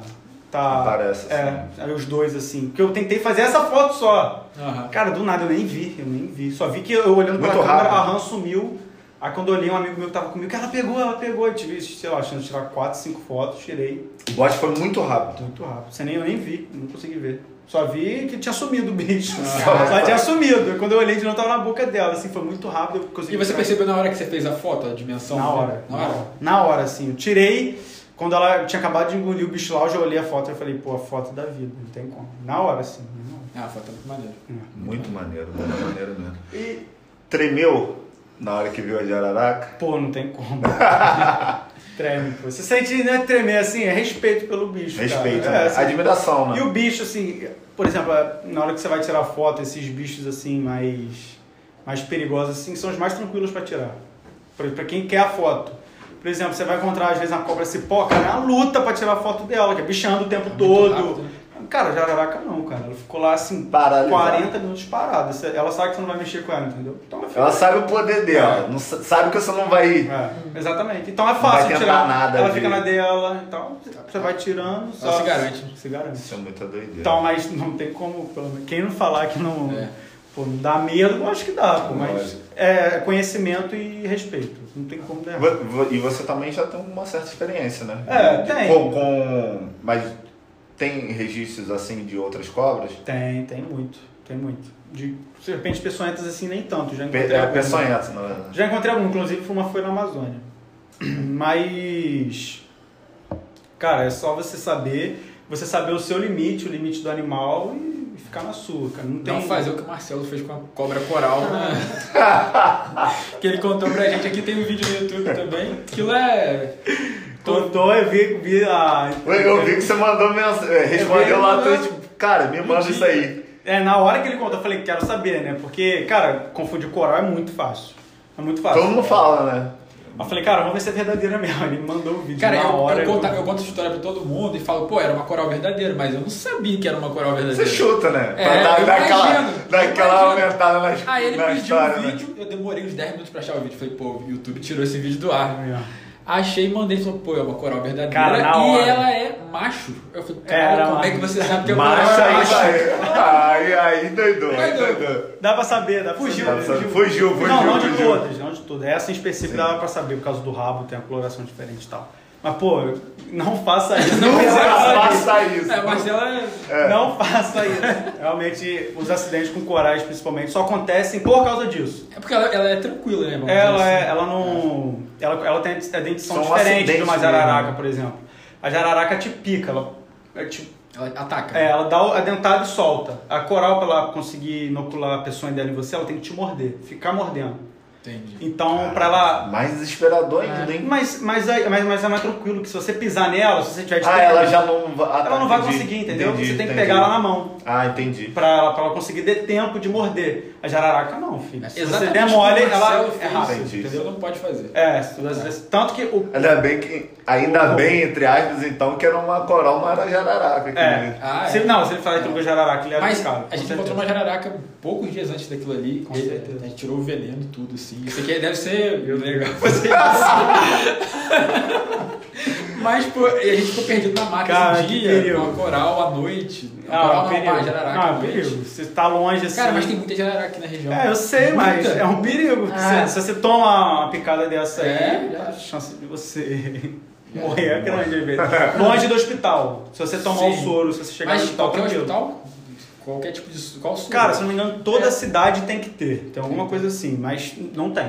tá Aparece, É, assim. os dois, assim. Porque eu tentei fazer essa foto só. Aham. Cara, do nada, eu nem vi, eu nem vi. Só vi que eu olhando Muito câmera, rápido. a RAM sumiu. Aí quando eu olhei, um amigo meu que tava comigo, que ela pegou, ela pegou. Eu tive, sei lá, a chance de tirar 4, 5 fotos, tirei. O bote foi muito rápido. Muito rápido. Você nem, eu nem vi, não consegui ver. Só vi que tinha sumido o bicho. Ah. Só tinha sumido. E Quando eu olhei de novo, tava na boca dela, assim, foi muito rápido. Eu consegui E você percebeu na hora que você fez a foto, a dimensão? Na hora. Na hora? Na hora, assim. Eu tirei, quando ela tinha acabado de engolir o bicho lá, eu já olhei a foto e falei, pô, a foto da vida, não tem como. Na hora, assim. na hora. Ah, a foto é muito maneira. Muito maneiro, muito maneiro mesmo. E, Tremeu na hora que viu a jararaca? pô, não tem como. (laughs) Treme, pô. Você sente, não é tremer assim, é respeito pelo bicho. cara. Respeito, É, né? assim, Admiração, E né? o bicho, assim, por exemplo, na hora que você vai tirar foto, esses bichos assim, mais, mais perigosos, assim, são os mais tranquilos pra tirar. Pra, pra quem quer a foto. Por exemplo, você vai encontrar às vezes uma cobra cipó, cara, é uma luta pra tirar a foto dela, que é bichando o tempo muito todo. rápido, né? Cara, jararaca não, cara. Ela ficou lá assim, Paralisada. 40 minutos parada. Ela sabe que você não vai mexer com ela, entendeu? Então ela fica- Ela sabe o poder dela, não sa- sabe que você não vai. É, exatamente. Então é vai fácil tentar tirar. nada ela de- fica na dela, então você vai tirando. Só, Ela se garante. Se garante. Isso é muita doideira. Então, mas não tem como, pelo menos, quem não falar que não, É. pô, não dá medo, eu acho que dá, pô, mas Lógico. é conhecimento e respeito. Não tem como dar. E você também já tem uma certa experiência, né? É, tem. Com, com- Mas tem registros assim de outras cobras? Tem, tem muito, tem muito. De serpentes peçonhentas assim nem tanto, já Pe encontrei é, algum. peçonhentos, na verdade. Já encontrei algum, inclusive uma foi na Amazônia. (clears throat) Mas cara, é só você saber, você saber o seu limite, o limite do animal e ficar na sua, cara. Não tem Não fazer o que o Marcelo fez com a cobra coral, né? (laughs) que ele contou pra gente aqui, tem um vídeo no YouTube também. Aquilo é. Contou, eu vi, vi a. Eu, eu vi que você mandou mensagem, respondeu lá, tu, tipo, cara, me manda isso aí. É, na hora que ele contou, eu falei, quero saber, né? Porque, cara, confundir coral é muito fácil. É muito fácil. Todo mundo fala, né? Eu falei, cara, vamos ver se é verdadeira mesmo. Ele me mandou o vídeo Cara, na eu, hora. eu, conto, eu conto essa história pra todo mundo e falo, pô, era uma coral verdadeira, mas eu não sabia que era uma coral verdadeira. Você chuta, né? É, pra dar, eu dar aquela, dar eu aquela aumentada na, Aí ele na pediu história, o né? vídeo, eu demorei uns 10 minutos pra achar o vídeo. Falei, pô, o YouTube tirou esse vídeo do ar. É. Achei e mandei, falou, pô, é uma coral verdadeira. Cara, na e ela é macho. Eu falei, cara, como é macho. que você sabe que é uma Macho aí, macho? vai. Aí, aí, doidou, aí, Doidou. doidou. Dá pra saber, dá pra Fugiu, saber. Fugiu, fugiu, fugiu. Não, não de todas, não de todas. Essa em específico Sim. dava pra saber, por causa do rabo, tem uma coloração diferente e tal. Mas, pô, não faça isso. Não faça faça isso. É, mas ela é... É. Não faça isso. Realmente, os acidentes com corais, principalmente, só acontecem por causa disso. É porque ela, ela é tranquila, né? vamos Ela, dizer é, assim. ela não. Ela, ela tem a dentição São diferente de uma mesmo, jararaca, né? por exemplo. A jararaca te pica, ela, é tipo, Ela ataca. é, ela dá o- a dentada e solta. A coral, pra ela conseguir inocular a pessoa dela em você, ela tem que te morder, ficar mordendo. Entendi. Então, pra ela. Mais desesperador ainda, hein? Mas, mas, mas, mas é mais tranquilo, que se você pisar nela, se você tiver de Ah, ela já não vai. ah, tá, ela não vai entendi. conseguir, entendeu? Entendi, você tem que entendi. pegar ela na mão. Ah, entendi. Pra ela, pra ela conseguir ter tempo de morder. A jararaca não, filho. Se você der mole, ela é rápida, Entendi. Você não pode fazer. É, tanto que o, Ainda bem que. Ainda O- bem, entre aspas, então, que era uma coral, não era jararaca. que- É. Ah, se, é. Não, se ele falar que ele jararaca, ele era Mas picado. a gente com encontrou certeza. uma jararaca poucos dias antes daquilo ali. Com certeza. A gente tirou o veneno e tudo, assim. Isso aqui deve ser legal fazer isso. Mas, pô, e a gente ficou perdido na mata Cara, esse que dia, perigo. com a coral à noite. Ah, coral perigo. uma jararaca Ah, perigo. Você tá longe assim. Cara, mas tem muita jararaca aqui na região. É, eu sei, mas Muita. é um perigo. Ah. Se, se você toma uma picada dessa aí, É, a chance de você (laughs) morrer é grande às vezes. Longe do hospital. Se você tomar Sim. o soro, se você chegar Mas no hospital, qualquer tranquilo. hospital? Qualquer tipo de. Qual soro? Cara, se não me engano, toda É. cidade tem que ter. Tem alguma coisa assim, mas não tem.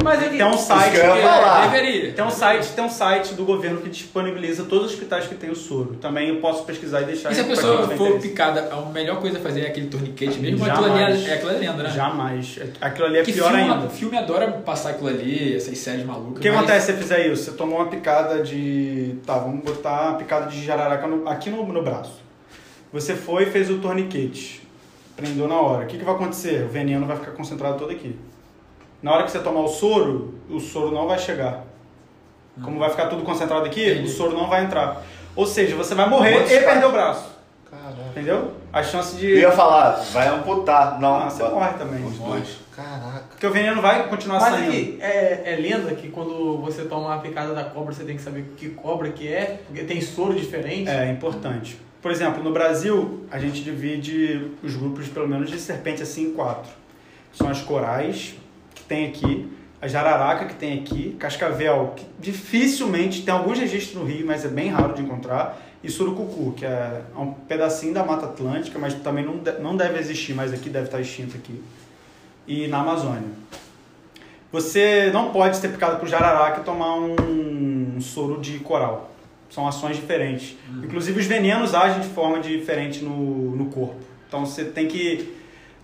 Mas é que Tem um site que eu ia que- falar. Deveria. Tem um site, tem um site do governo que disponibiliza todos os hospitais que tem o soro. Também eu posso pesquisar e deixar E se a pessoa for interesse. picada, a melhor coisa a fazer é aquele torniquete mesmo? Jamais. Aquilo ali é, é aquilo é lenda, né? Jamais. Aquilo ali é que pior filme, ainda. filme adora passar aquilo ali, essas séries malucas. O que mas- acontece se você fizer isso? Você tomou uma picada de. Tá, vamos botar uma picada de jararaca no- aqui no, no braço. Você foi e fez o torniquete. Prendeu na hora. O que, que vai acontecer? O veneno vai ficar concentrado todo aqui. Na hora que você tomar o soro, o soro não vai chegar. Como vai ficar tudo concentrado aqui, Entendi. o soro não vai entrar. Ou seja, você vai morrer e perder o braço. Caralho. Entendeu? A chance de. Eu ia falar, vai amputar. Não, Ah, você vai- morre também. Os dois. Caraca. Porque o veneno vai continuar Mas saindo. aqui, é, é lenda que quando você toma uma picada da cobra, você tem que saber que cobra que é, porque tem soro diferente. É importante. Por exemplo, no Brasil, a gente divide os grupos, pelo menos, de serpente assim em quatro. São as corais, que tem aqui, a jararaca, que tem aqui, cascavel, que dificilmente tem alguns registros no Rio, mas é bem raro de encontrar, e surucucu, que é um pedacinho da Mata Atlântica, mas também não, não deve existir, mas aqui deve estar extinto aqui. E na Amazônia. Você não pode ser picado por jararaca e tomar um soro de coral. São ações diferentes. Inclusive os venenos agem de forma diferente no, no corpo. Então você tem que.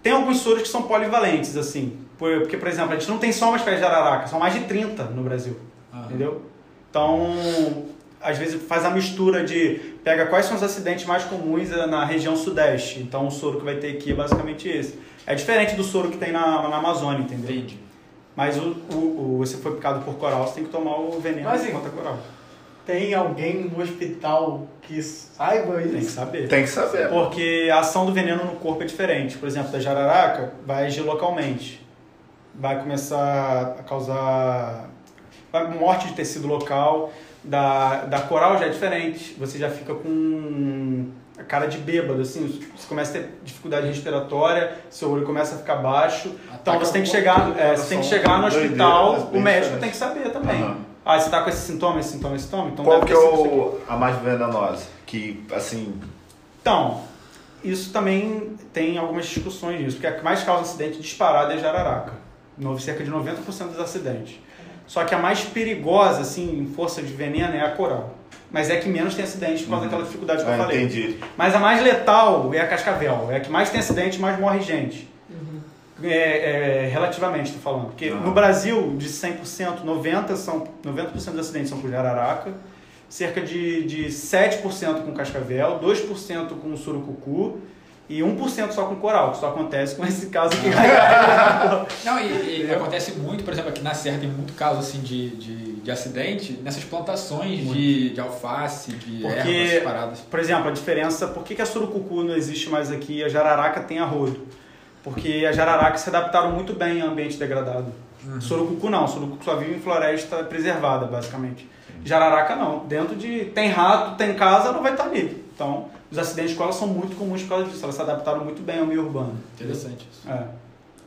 Tem alguns soros que são polivalentes, assim. Por- Porque, por exemplo, a gente não tem só uma espécie de jararaca, são mais de 30 no Brasil. Ah. Entendeu? Então, às vezes faz a mistura de. Pega quais são os acidentes mais comuns eh, na região sudeste. Então o soro que vai ter aqui é basicamente esse. É diferente do soro que tem na, na Amazônia, entendeu? Entendi. Mas o, o, o- você foi picado por coral, você tem que tomar o veneno Mas, contra coral. Tem alguém no hospital que saiba Tem que isso? saber. Tem que saber. Porque a ação do veneno no corpo é diferente. Por exemplo, da jararaca vai agir localmente. Vai começar a causar morte de tecido local. Da, da coral já é diferente. Você já fica com a cara de bêbado, assim. Você começa a ter dificuldade respiratória, seu olho começa a ficar baixo. Então Ataca você tem que chegar, é, você tem que chegar no hospital, o médico tem que saber também. Aham. Ah, você tá com esse sintoma, esse sintoma, esse sintoma? Então Qual que é o, a mais venenosa? Que, assim, Então, isso também tem algumas discussões nisso, porque a que mais causa acidente disparado é a jararaca. Cerca de 90% dos acidentes. Só que a mais perigosa, assim, em força de veneno, é a coral. Mas é a que menos tem acidente por causa Uhum. daquela dificuldade que eu ah, falei. entendi. Mas a mais letal é a cascavel. É a que mais tem acidente e mais morre gente. É, é, relativamente, estou falando. Porque Ah. no Brasil, de 100%, 90%, são, 90 dos acidentes são com jararaca, cerca de, de 7% com cascavel, 2% com surucucu E 1% só com coral, que só acontece com esse caso aqui. (laughs) Não, e, e acontece muito, por exemplo, aqui na Serra tem muito caso assim de, de, de acidente nessas plantações de, de alface, de Porque- ervas paradas. Por exemplo, a diferença, por que, que a surucucu não existe mais aqui e a jararaca tem arroio? Porque as jararacas se adaptaram muito bem ao ambiente degradado. Surucucu não, surucucu só vive em floresta preservada, basicamente. Jararaca não, dentro de... tem rato, tem casa, ela vai estar ali. Então, os acidentes com ela são muito comuns por causa disso, elas se adaptaram muito bem ao meio urbano. Interessante isso. É.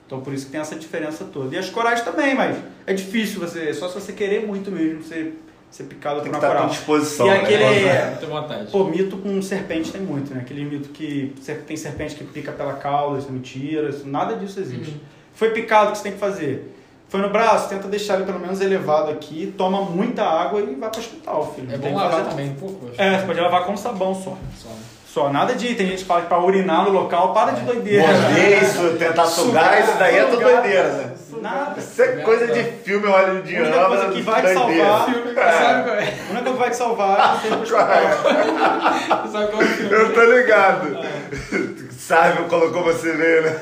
Então por isso que tem essa diferença toda. E as corais também, mas é difícil você, só se você querer muito mesmo, você ser picado Tem por que uma estar com coral. disposição. E né? aquele- Muita vontade. Pô, mito com serpente tem muito, né? Aquele mito que tem serpente que pica pela cauda, isso é mentira, isso, nada disso existe. Uhum. Foi picado, o que você tem que fazer? Foi no braço, tenta deixar ele pelo menos elevado aqui, toma muita água e vai para o hospital, filho. É bom tem que lavar fazer também, pô, poxa. nada. É, você pode lavar com sabão só. Só, né? Só, nada de. Tem gente que fala que pra urinar no local, para de doideira. Morder isso, tentar sugar, isso daí é tudo Sugar, doideira, né? Nada. Isso é coisa de filme hollywoodiano. A única coisa que vai te salvar- Sabe qual é? A única coisa que vai te salvar é. (laughs) Sabe qual é o filme? Eu tô ligado. Sabe, colocou você ver, né?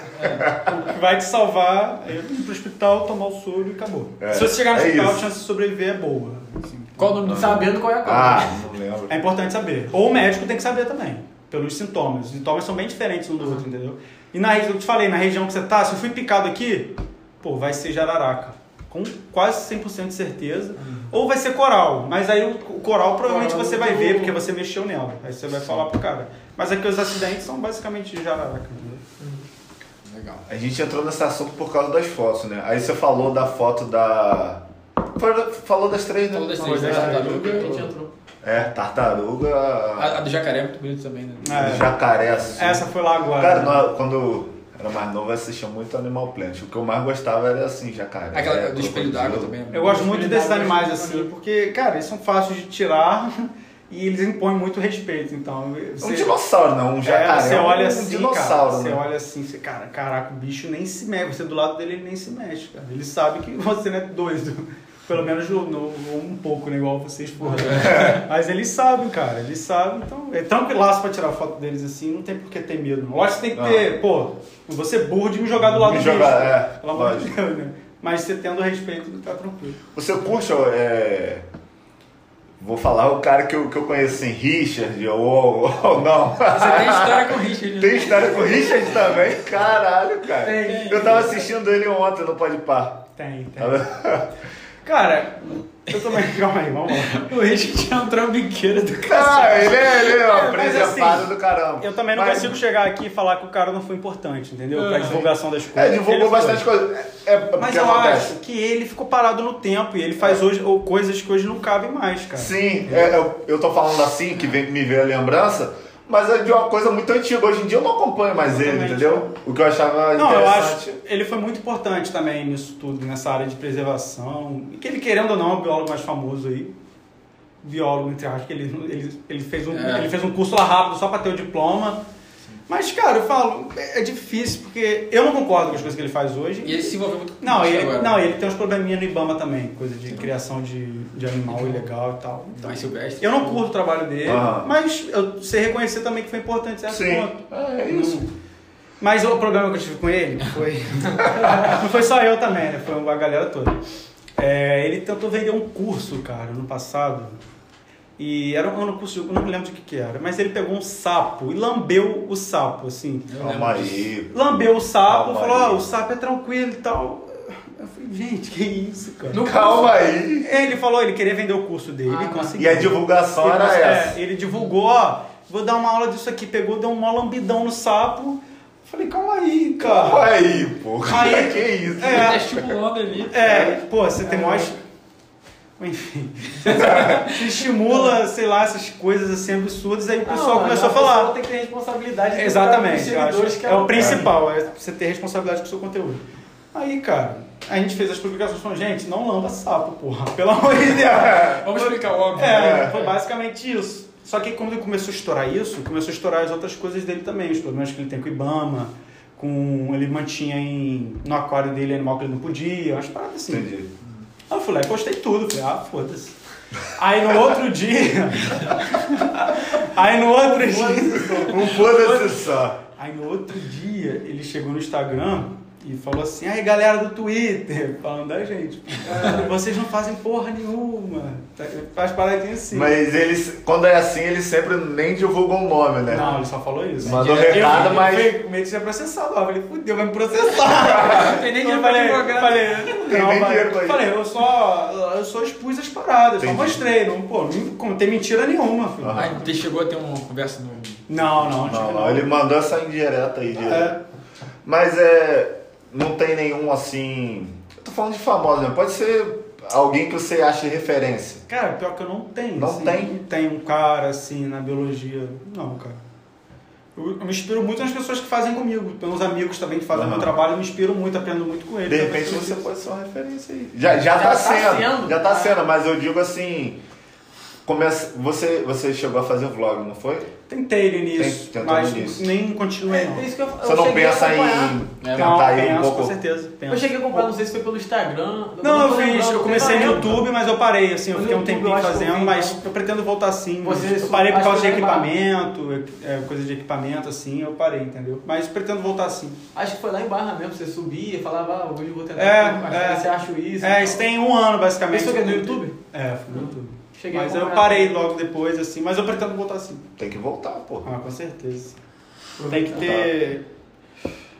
O que vai te salvar é ir pro hospital, tomar o soro e acabou. É, Se você chegar no é hospital, isso. a chance de sobreviver é boa. assim. Qual o nome do filme? Sabendo qual é a causa. Ah, não lembro. É importante saber. Ou o médico tem que saber também, pelos sintomas. Os sintomas são bem diferentes um do outro, entendeu? E na região, eu te falei, na região que você tá, se eu fui picado aqui, pô, vai ser jararaca. Com quase 100% de certeza. Ou vai ser coral. Mas aí o, coral provavelmente Coral você vai do- ver, porque você mexeu nela. Aí você vai falar pro cara. Mas aqui os acidentes são basicamente jararaca. entendeu? Legal. A gente entrou nesse assunto por causa das fotos, né? Aí você falou da foto da. Falou das três, né? Falou das três, mas né? é- Tartaruga. A gente entrou. É, tartaruga. A, a do jacaré é muito bonita também, né? É. Jacaré. assim. Essa foi lá agora. Cara, nós- quando era mais novo, eu assistia muito Animal Planet. O que eu mais gostava era assim, jacaré. Aquela do espelho d'água também. é Eu gosto Os muito desses cuidados animais assim, porque, cara, eles são fáceis de tirar (laughs) e eles impõem muito respeito. Então, É você, Um dinossauro, não. Um é, jacaré. você é um olha assim, dinossauro, cara, você né? olha assim, você, cara, caraca, o bicho nem se mexe. Você do lado dele, ele nem se mexe, cara. Ele sabe que (laughs) você não é doido. Pelo menos no, no- um pouco, né? Igual vocês foram. Mas eles sabem, cara. Eles sabem. Então, é tranquilaço pra tirar foto deles assim. Não tem por que ter medo. não. Lógico que tem que ter, pô, você burro de me jogar do lado Me do jogar, é, Pelo amor de. Deus, né? Mas você tendo respeito, tá tranquilo. Você curte, é... Vou falar o cara que eu, que eu conheço, assim, Richard, ou, ou não. Você tem história com o Richard, né? Tem história com o Richard também? Caralho, cara. Tem. Eu tava assistindo ele ontem no Pode Par. Tem, tem. Cara, eu também. (laughs) Calma aí, vamos lá. O Richard é um trambiqueiro do Ah, ele é, ele é um mas preservado assim, do caramba. Eu também não Mas- consigo chegar aqui e falar que o cara não foi importante, entendeu? Pra Ah. divulgação das É, coisas. divulgou Ele foi. bastante coisa. É, é Mas eu acontece. acho que ele ficou parado no tempo e ele faz hoje ou coisas que hoje não cabem mais, cara. Sim, é, eu, eu tô falando assim, que vem, me veio a lembrança, mas é de uma coisa muito antiga. Hoje em dia eu não acompanho mais ele, Exatamente. entendeu? O que eu achava Não, eu acho ele foi muito importante também nisso tudo, nessa área de preservação. E que ele, querendo ou não, é o biólogo mais famoso aí. Biólogo, entre aspas, que ele, ele, ele, fez um, É. ele fez um curso lá rápido só pra ter o diploma. Mas, cara, eu falo, é é difícil, porque eu não concordo com as coisas que ele faz hoje. E ele se envolveu muito com Não, isso ele, agora. não, ele tem uns probleminha no Ibama também, coisa de criação de, de animal ilegal e tal. Então, Mais silvestre. eu não curto o trabalho dele, Aham. mas eu sei reconhecer também que foi importante certo Sim. ponto. É isso. Não- Mas o problema que eu tive com ele foi. (laughs) não foi só eu também, né? Foi a galera toda. É, ele tentou vender um curso, cara, no passado. E era um, eu não me lembro de que, que era, mas ele pegou um sapo e lambeu o sapo, assim. Calma aí. Lambeu o sapo, Calma falou. Ó, o sapo é tranquilo e tal. Eu falei, gente, que isso, cara. Calma aí. Ele falou, ele queria vender o curso dele, Ah, e tá. conseguiu. E a divulgação Ele era cons- essa. é, ele divulgou, ó, vou dar uma aula disso aqui. Pegou, deu um mó lambidão no sapo. Falei, calma aí, Calma cara. aí, pô. Aí- (laughs) que isso? É. tá estimulando ali. É, pô, você tem mais. Enfim. Você (laughs) estimula, sei lá, essas coisas assim absurdas, aí o pessoal Não, começou a pessoa falar. tem que ter responsabilidade. de Exatamente, eu acho. que É ela o principal, é você ter responsabilidade com o seu conteúdo. Aí, cara, a gente fez as publicações falando, gente, não lamba sapo, porra. (laughs) Pelo amor de Deus. Vamos explicar o óbvio. É, né? foi basicamente isso. Só que quando ele começou a estourar isso, começou a estourar as outras coisas dele também, os problemas que ele tem com o Ibama, com ele mantinha em, no aquário dele animal que ele não podia, umas paradas assim. Entendi. Aí eu e postei tudo, falei, ah, foda-se. Aí no outro dia. aí no outro dia. Um foda-se só. Aí no outro dia ele chegou no Instagram e falou assim, aí galera do Twitter, (laughs) falando da gente. Vocês não fazem porra nenhuma. Tá, Faz paradinha assim. Mas eles, quando é assim, eles sempre nem divulgam o nome, né? Não, ele só falou isso. Mandou Eu- recado, eu, mas- Eu, com medo de ser processado. Eu falei, fudeu, vai me processar. Não (laughs) tem nem Eu dinheiro pra advogado. falei, Tem não, nem falei, dinheiro pra falei, eu só, eu só expus as paradas, só Entendi. mostrei. Não, pô, não contei mentira nenhuma, filho. Aí você chegou a ter uma conversa no. Não, não, Não, tive não, ele mandou essa indireta aí. direto. É. Mas é. Não tem nenhum assim. Eu tô falando de famoso, né? Pode ser alguém que você acha referência. Cara, pior que eu não tenho. Não assim, tem? Não tem um cara assim na biologia. Não, cara. Eu, eu me inspiro muito nas pessoas que fazem comigo, pelos amigos também que fazem o Aham. meu trabalho, eu me inspiro muito, aprendo muito com eles. De repente você nisso. pode ser uma referência aí. Já, já, Já tá, tá sendo, sendo. Já tá Ah. sendo, mas eu digo assim. Começa, você, você chegou a fazer vlog, não foi? Tentei no início, Tem- mas nem continuei não. É isso que eu, eu Você não cheguei a pensa em É, tentar Não, ir um penso, pouco. com certeza. penso. Eu cheguei a acompanhar, não sei se foi pelo Instagram. Não, eu fiz, eu comecei no. YouTube, mas eu parei, assim, eu fiquei um tempinho eu eu fazendo, mas então. eu pretendo voltar sim. Você eu parei por causa de eu lembro. equipamento, é, coisa de equipamento, assim, eu parei, entendeu? Mas pretendo voltar sim. Acho que foi lá em Barra mesmo, você subia e falava, ah, hoje eu vou tentar. É, é. Você acha isso? É, isso tem um ano, basicamente. Isso foi no YouTube? É, foi no YouTube. Cheguei a Mas eu parei logo depois, assim, mas eu pretendo voltar sim. Tem que voltar, pô. Ah, com certeza. Tem que ter.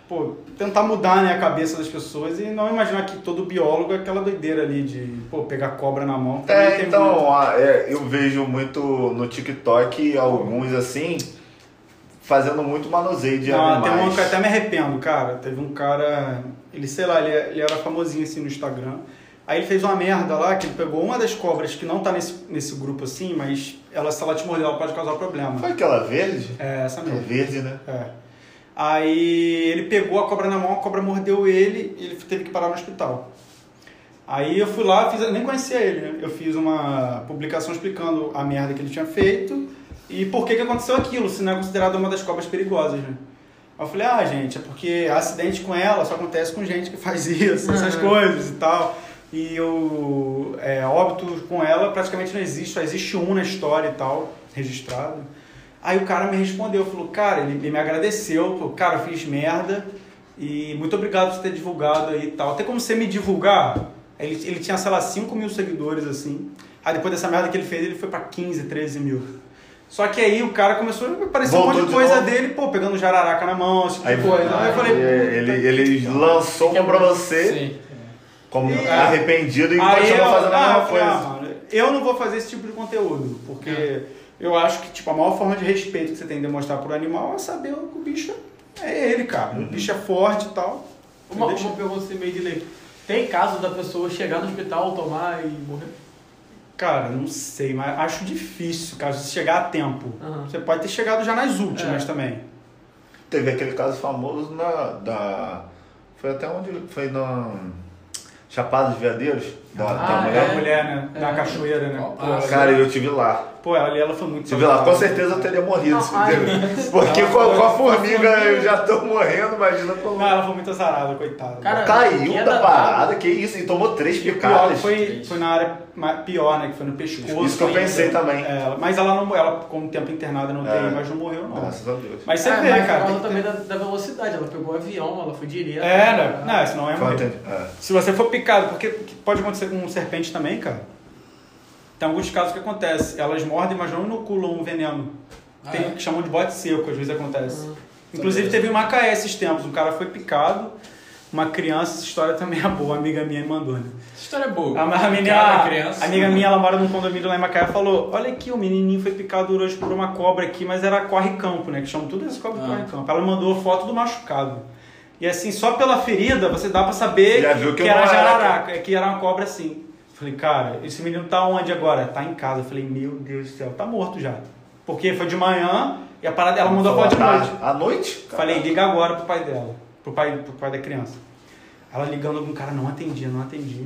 Pô, tentar mudar né, a cabeça das pessoas e não imaginar que todo biólogo é aquela doideira ali de pô, pegar cobra na mão. É, tem muito. então, ah, é, eu vejo muito no TikTok alguns assim, fazendo muito manuseio de Não, tem animais. um que eu até me arrependo, cara. Teve um cara, ele, sei lá, ele, ele era famosinho assim no Instagram. Aí ele fez uma merda lá, que ele pegou uma das cobras que não tá nesse, nesse grupo assim, mas ela, se ela te morder, ela pode causar problema. Foi aquela verde? É, essa É mesmo. verde, né? É. Aí ele pegou a cobra na mão, a cobra mordeu ele e ele teve que parar no hospital. Aí eu fui lá, fiz, nem conhecia ele, né? Eu fiz uma publicação explicando a merda que ele tinha feito e por que, que aconteceu aquilo, se não é considerado uma das cobras perigosas, né? Aí eu falei, ah, gente, é porque acidente com ela só acontece com gente que faz isso, essas Uhum. coisas e tal. E o é, óbito com ela praticamente não existe, só existe um na história e tal, registrado. Aí o cara me respondeu, falou, cara, ele, ele me agradeceu, falou, cara, eu fiz merda e muito obrigado por você ter divulgado aí e tal. Tem como você me divulgar? Ele, ele tinha, sei lá, 5 mil seguidores, assim. Aí depois dessa merda que ele fez, ele foi pra 15, 13 mil. Só que aí o cara começou a aparecer um monte de coisa novo. dele, pô, pegando jararaca na mão, esse tipo Aí, de coisa. Aí eu falei, ele, ele, ele lançou uma pra você Sim. Como É. arrependido e continua fazendo a ah, mesma ah, coisa. mano, eu não vou fazer esse tipo de conteúdo, porque É. eu acho que tipo, a maior forma de respeito que você tem de demonstrar pro animal é saber que o bicho é ele, cara. Uhum. O bicho é forte e tal. Uma, Deixa- uma pergunta assim meio de lei. Tem caso da pessoa chegar no hospital, tomar e morrer? Cara, não sei, mas acho difícil, cara, se chegar a tempo. Aham. Você pode ter chegado já nas últimas É. também. Teve aquele caso famoso na, da. Foi até onde. Foi na. Chapada dos Veadeiros? Da, da Ah, mulher. Da mulher, né? É. Da cachoeira, né? Ah, Cara, eu tive lá. Pô, ela ali, ela foi muito Tive lá. Com certeza eu teria morrido. Não, se ai, Porque Ela com, a- foi- com a formiga formiga- eu já tô morrendo, imagina com. Não, ela foi muito azarada, coitada. Cara, Caiu da parada, que isso, e tomou três o picadas. foi, foi na área pior, né? Que foi no pescoço. Isso que eu ainda. pensei também. É, ela- mas ela não ela com um tempo internada não É. tem, mas não morreu, não. Graças a Deus. Mas você É, vê, mas cara. por tem causa que também da, da velocidade. Ela pegou o avião, ela foi direto. É, né? Não, senão é Foi morrer. É. Se você for picado, porque pode acontecer com serpente também, cara. Tem alguns casos que acontece. Elas mordem, mas não inoculam um veneno. Ah, Tem é? o que chamam de bote seco, às vezes acontece. Uhum. Inclusive teve em Macaé esses tempos, um cara foi picado, uma criança, essa história também é boa, amiga minha me mandou, né? Essa história é boa. A, a menina, a criança. amiga minha, ela mora num condomínio lá em Macaé, falou, olha aqui, o menininho foi picado hoje por uma cobra aqui, mas era corre-campo, né? Que chamam tudo isso cobra de Ah. corre-campo. Ela mandou foto do machucado. E assim, só pela ferida, você dá pra saber Já viu que que não era era, jararaca, que era uma cobra assim. Falei, cara, esse menino tá onde agora? Tá em casa. Falei, meu Deus do céu, tá morto já. Porque foi de manhã e a parada, ela mandou a foto de à noite. À noite? Falei, liga agora pro pai dela, pro pai, pro pai da criança. Ela ligando algum cara, não atendia, não atendia.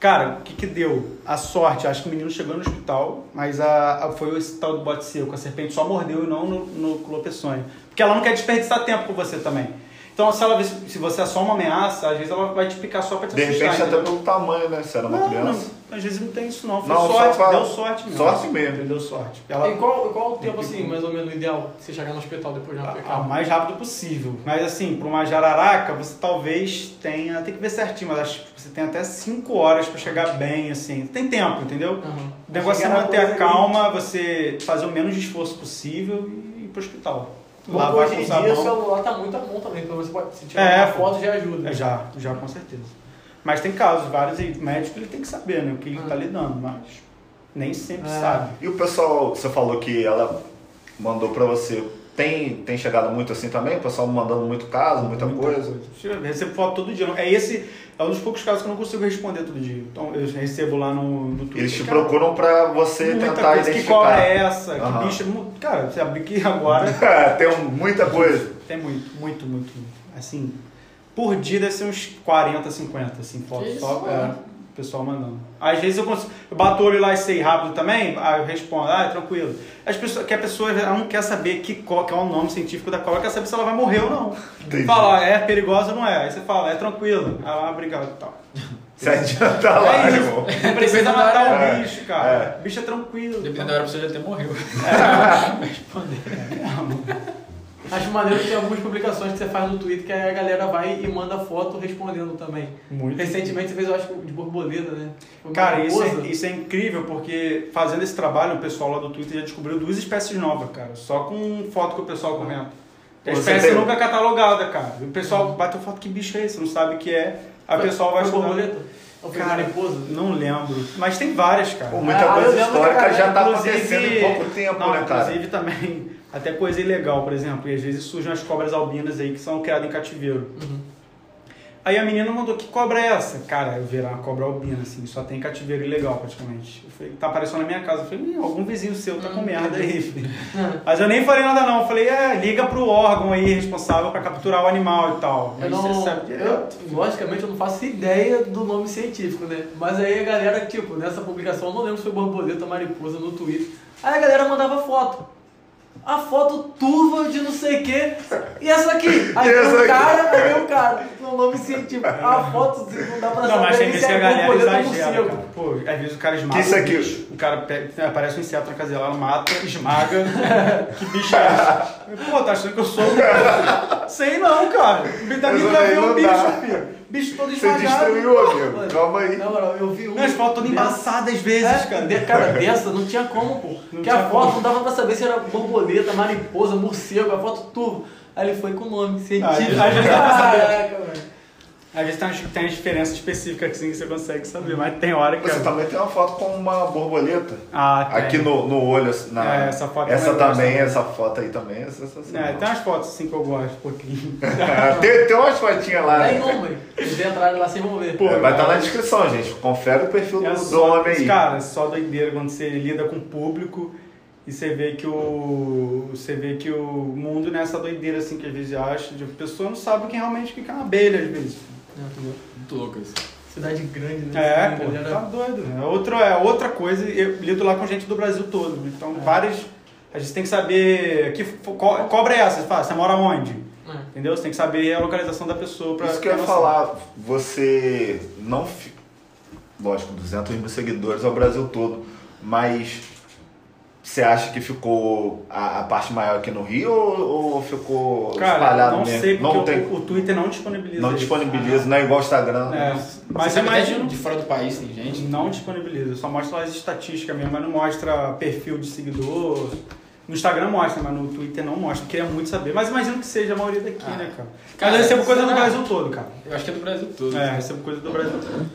Cara, o que que deu? A sorte, acho que o menino chegou no hospital, mas a, a- foi esse tal do bote seco. A serpente só mordeu e não no, no. Porque ela não quer desperdiçar tempo com você também. Então, se ela se você é só uma ameaça, às vezes ela vai te picar só pra te De assustar. repente até entendeu? pelo tamanho, né? Se era uma não, criança. não, às vezes não tem isso não. Foi Não, sorte, pra- deu sorte mesmo. sorte mesmo. Deu sorte. E Ela, qual, qual o tempo, assim, mais ou menos, ideal pra você chegar no hospital depois de uma Ah, o mais rápido possível. Mas assim, para uma jararaca, você talvez tenha. Tem que ver certinho, mas acho que você tem até 5 horas para chegar bem, assim. Tem tempo, entendeu? Aham. O negócio é manter a calma, você fazer o menos de esforço possível e ir pro hospital. Lavar hoje com em dia o sabão. celular tá muito bom também, então você pode, se tirar É, uma foto já ajuda. É, já, já com certeza. Mas tem casos, vários e o médico ele tem que saber, né? O que ele Ah. tá lidando, mas nem sempre É. sabe. E o pessoal, você falou que ela mandou pra você. Tem, tem chegado muito assim também? O pessoal mandando muito caso, muita, coisa? Eu recebo foto todo dia. É esse, é um dos poucos casos que eu não consigo responder todo dia. Então eu recebo lá no, no Twitter. Eles te Cara, procuram pra você muita tentar coisa. Que identificar. cobra é essa? Aham. Que bicho. é Cara, você abrir aqui agora. (laughs) tem um- muita coisa. tem muito, muito, muito. Assim, por dia deve ser uns 40, 50, assim, fotos. Que Só, é. O pessoal mandando. Às vezes eu consigo. Eu bato o olho lá e sei rápido também, aí eu respondo, ah, é tranquilo. As pessoas, que a pessoa não quer saber que, co- que é o nome científico da cobra, quer saber se ela vai morrer ou não. Entendi. Fala, é perigosa ou não é? Aí você fala, é tranquilo. Ah, obrigado e tal. (laughs) Se adianta lá, é isso. irmão. Não precisa matar o hora. bicho, cara. É. O bicho é tranquilo. Dependendo da hora, você já até morreu. (laughs) Acho maneiro que tem algumas publicações que você faz no Twitter que aí a galera vai e manda foto respondendo também. Muito. Recentemente você fez, eu acho, de borboleta, né? Foi Cara, uma isso é, isso é incrível porque fazendo esse trabalho, o pessoal lá do Twitter já descobriu duas espécies novas, cara. Só com foto que o pessoal comenta. A espécie tem- nunca catalogada, cara. O pessoal bateu foto, que bicho é esse? Não sabe o que é. A Foi- pessoa vai estudar. borboleta? Ou foi Cara, mariposa? Não lembro. Mas tem várias, cara. Pô, muita Ah, coisa histórica que, já tá acontecendo em pouco tempo, não, né, cara? Inclusive também, até coisa ilegal, por exemplo. E às vezes surgem as cobras albinas aí que são criadas em cativeiro. Uhum. Aí a menina mandou, que cobra é essa? Cara, eu vi lá uma cobra albina, assim, só tem cativeiro ilegal praticamente. Eu falei, tá aparecendo na minha casa. Eu falei, "Ih, algum vizinho seu tá com Hum, merda aí, filho. (laughs) Mas eu nem falei nada não, eu falei, é, liga pro órgão aí responsável pra capturar o animal e tal. Eu Mas você não, sabe eu, logicamente eu não faço ideia do nome científico, né? Mas aí a galera, tipo, nessa publicação, eu não lembro se foi borboleta mariposa no Twitter. Aí a galera mandava foto. A foto turva de não sei o quê. E essa aqui? Aí E tem essa um aqui? cara, aí tem um cara, com o nome científico. A foto não dá pra Não, mas saber tem se vezes que a é galera exagera. Pô, às vezes o cara esmaga Que isso o aqui? bicho. O cara pega, aparece um inseto na casa dela, ela mata, esmaga. (laughs) que bicho é esse? Pô, tá achando que eu sou um cara? Sei não, cara. O bicho daqui Mas pra aí ver não o bicho, dá. filho. Bicho todo Você esmagado. destruiu, amigo. Mano, Calma aí. Na moral, eu vi um. Não, as fotos todas dessa- embaçadas às vezes, É, cara. de- cara, dessa não tinha como, pô. Porque a foto como. não dava pra saber se era borboleta, mariposa, morcego, a foto turva. Aí ele foi com o nome científico. Aí-. (laughs) Caraca, velho. Às vezes tem as, tem as diferenças específicas assim que você consegue saber, mas tem hora que. Você também tem uma foto com uma borboleta. Ah, tem. Aqui no, no olho, assim, na... É, essa foto essa eu gosto também, também. essa foto aí também é sensacional. É, tem umas fotos assim que eu gosto, um pouquinho. (laughs) tem, tem umas fotinhas lá. Tem né? uma, hein? Vocês entrarem lá, vocês vão ver. Pô, É, vai estar na descrição, gente. Confere o perfil do, É do só, homem aí. Cara, é só doideira quando você lida com o público e você vê que o. Você vê que o mundo nessa doideira assim que às vezes acha, de a pessoa não sabe quem realmente que é uma abelha, às vezes. Muito louco isso. Cidade grande, né? É, pô, galera- tá doido. É, outro, é outra coisa, eu lido lá com gente do Brasil todo. Então, É. várias. A gente tem que saber que co- cobra é essa, você fala, você mora onde? É. Entendeu? Você tem que saber a localização da pessoa pra Isso que eu ia falar, você não. Lógico, 200 mil seguidores é o Brasil todo, mas você acha que ficou a, a parte maior aqui no Rio ou, ou ficou Cara, espalhado não mesmo? sei, porque não o, tem, o Twitter não disponibiliza. não isso. disponibiliza, não é igual o Instagram. É, mas eu até imagino de fora do país tem gente. Não disponibiliza, só mostra as estatísticas mesmo, mas não mostra perfil de seguidor. No Instagram mostra, mas no Twitter não mostra. Queria muito saber, mas imagino que seja a maioria daqui, Ah. né, cara? Cara, eu recebo coisa do será? Brasil todo, cara. Eu acho que é do Brasil todo. É, recebo coisa do Brasil todo.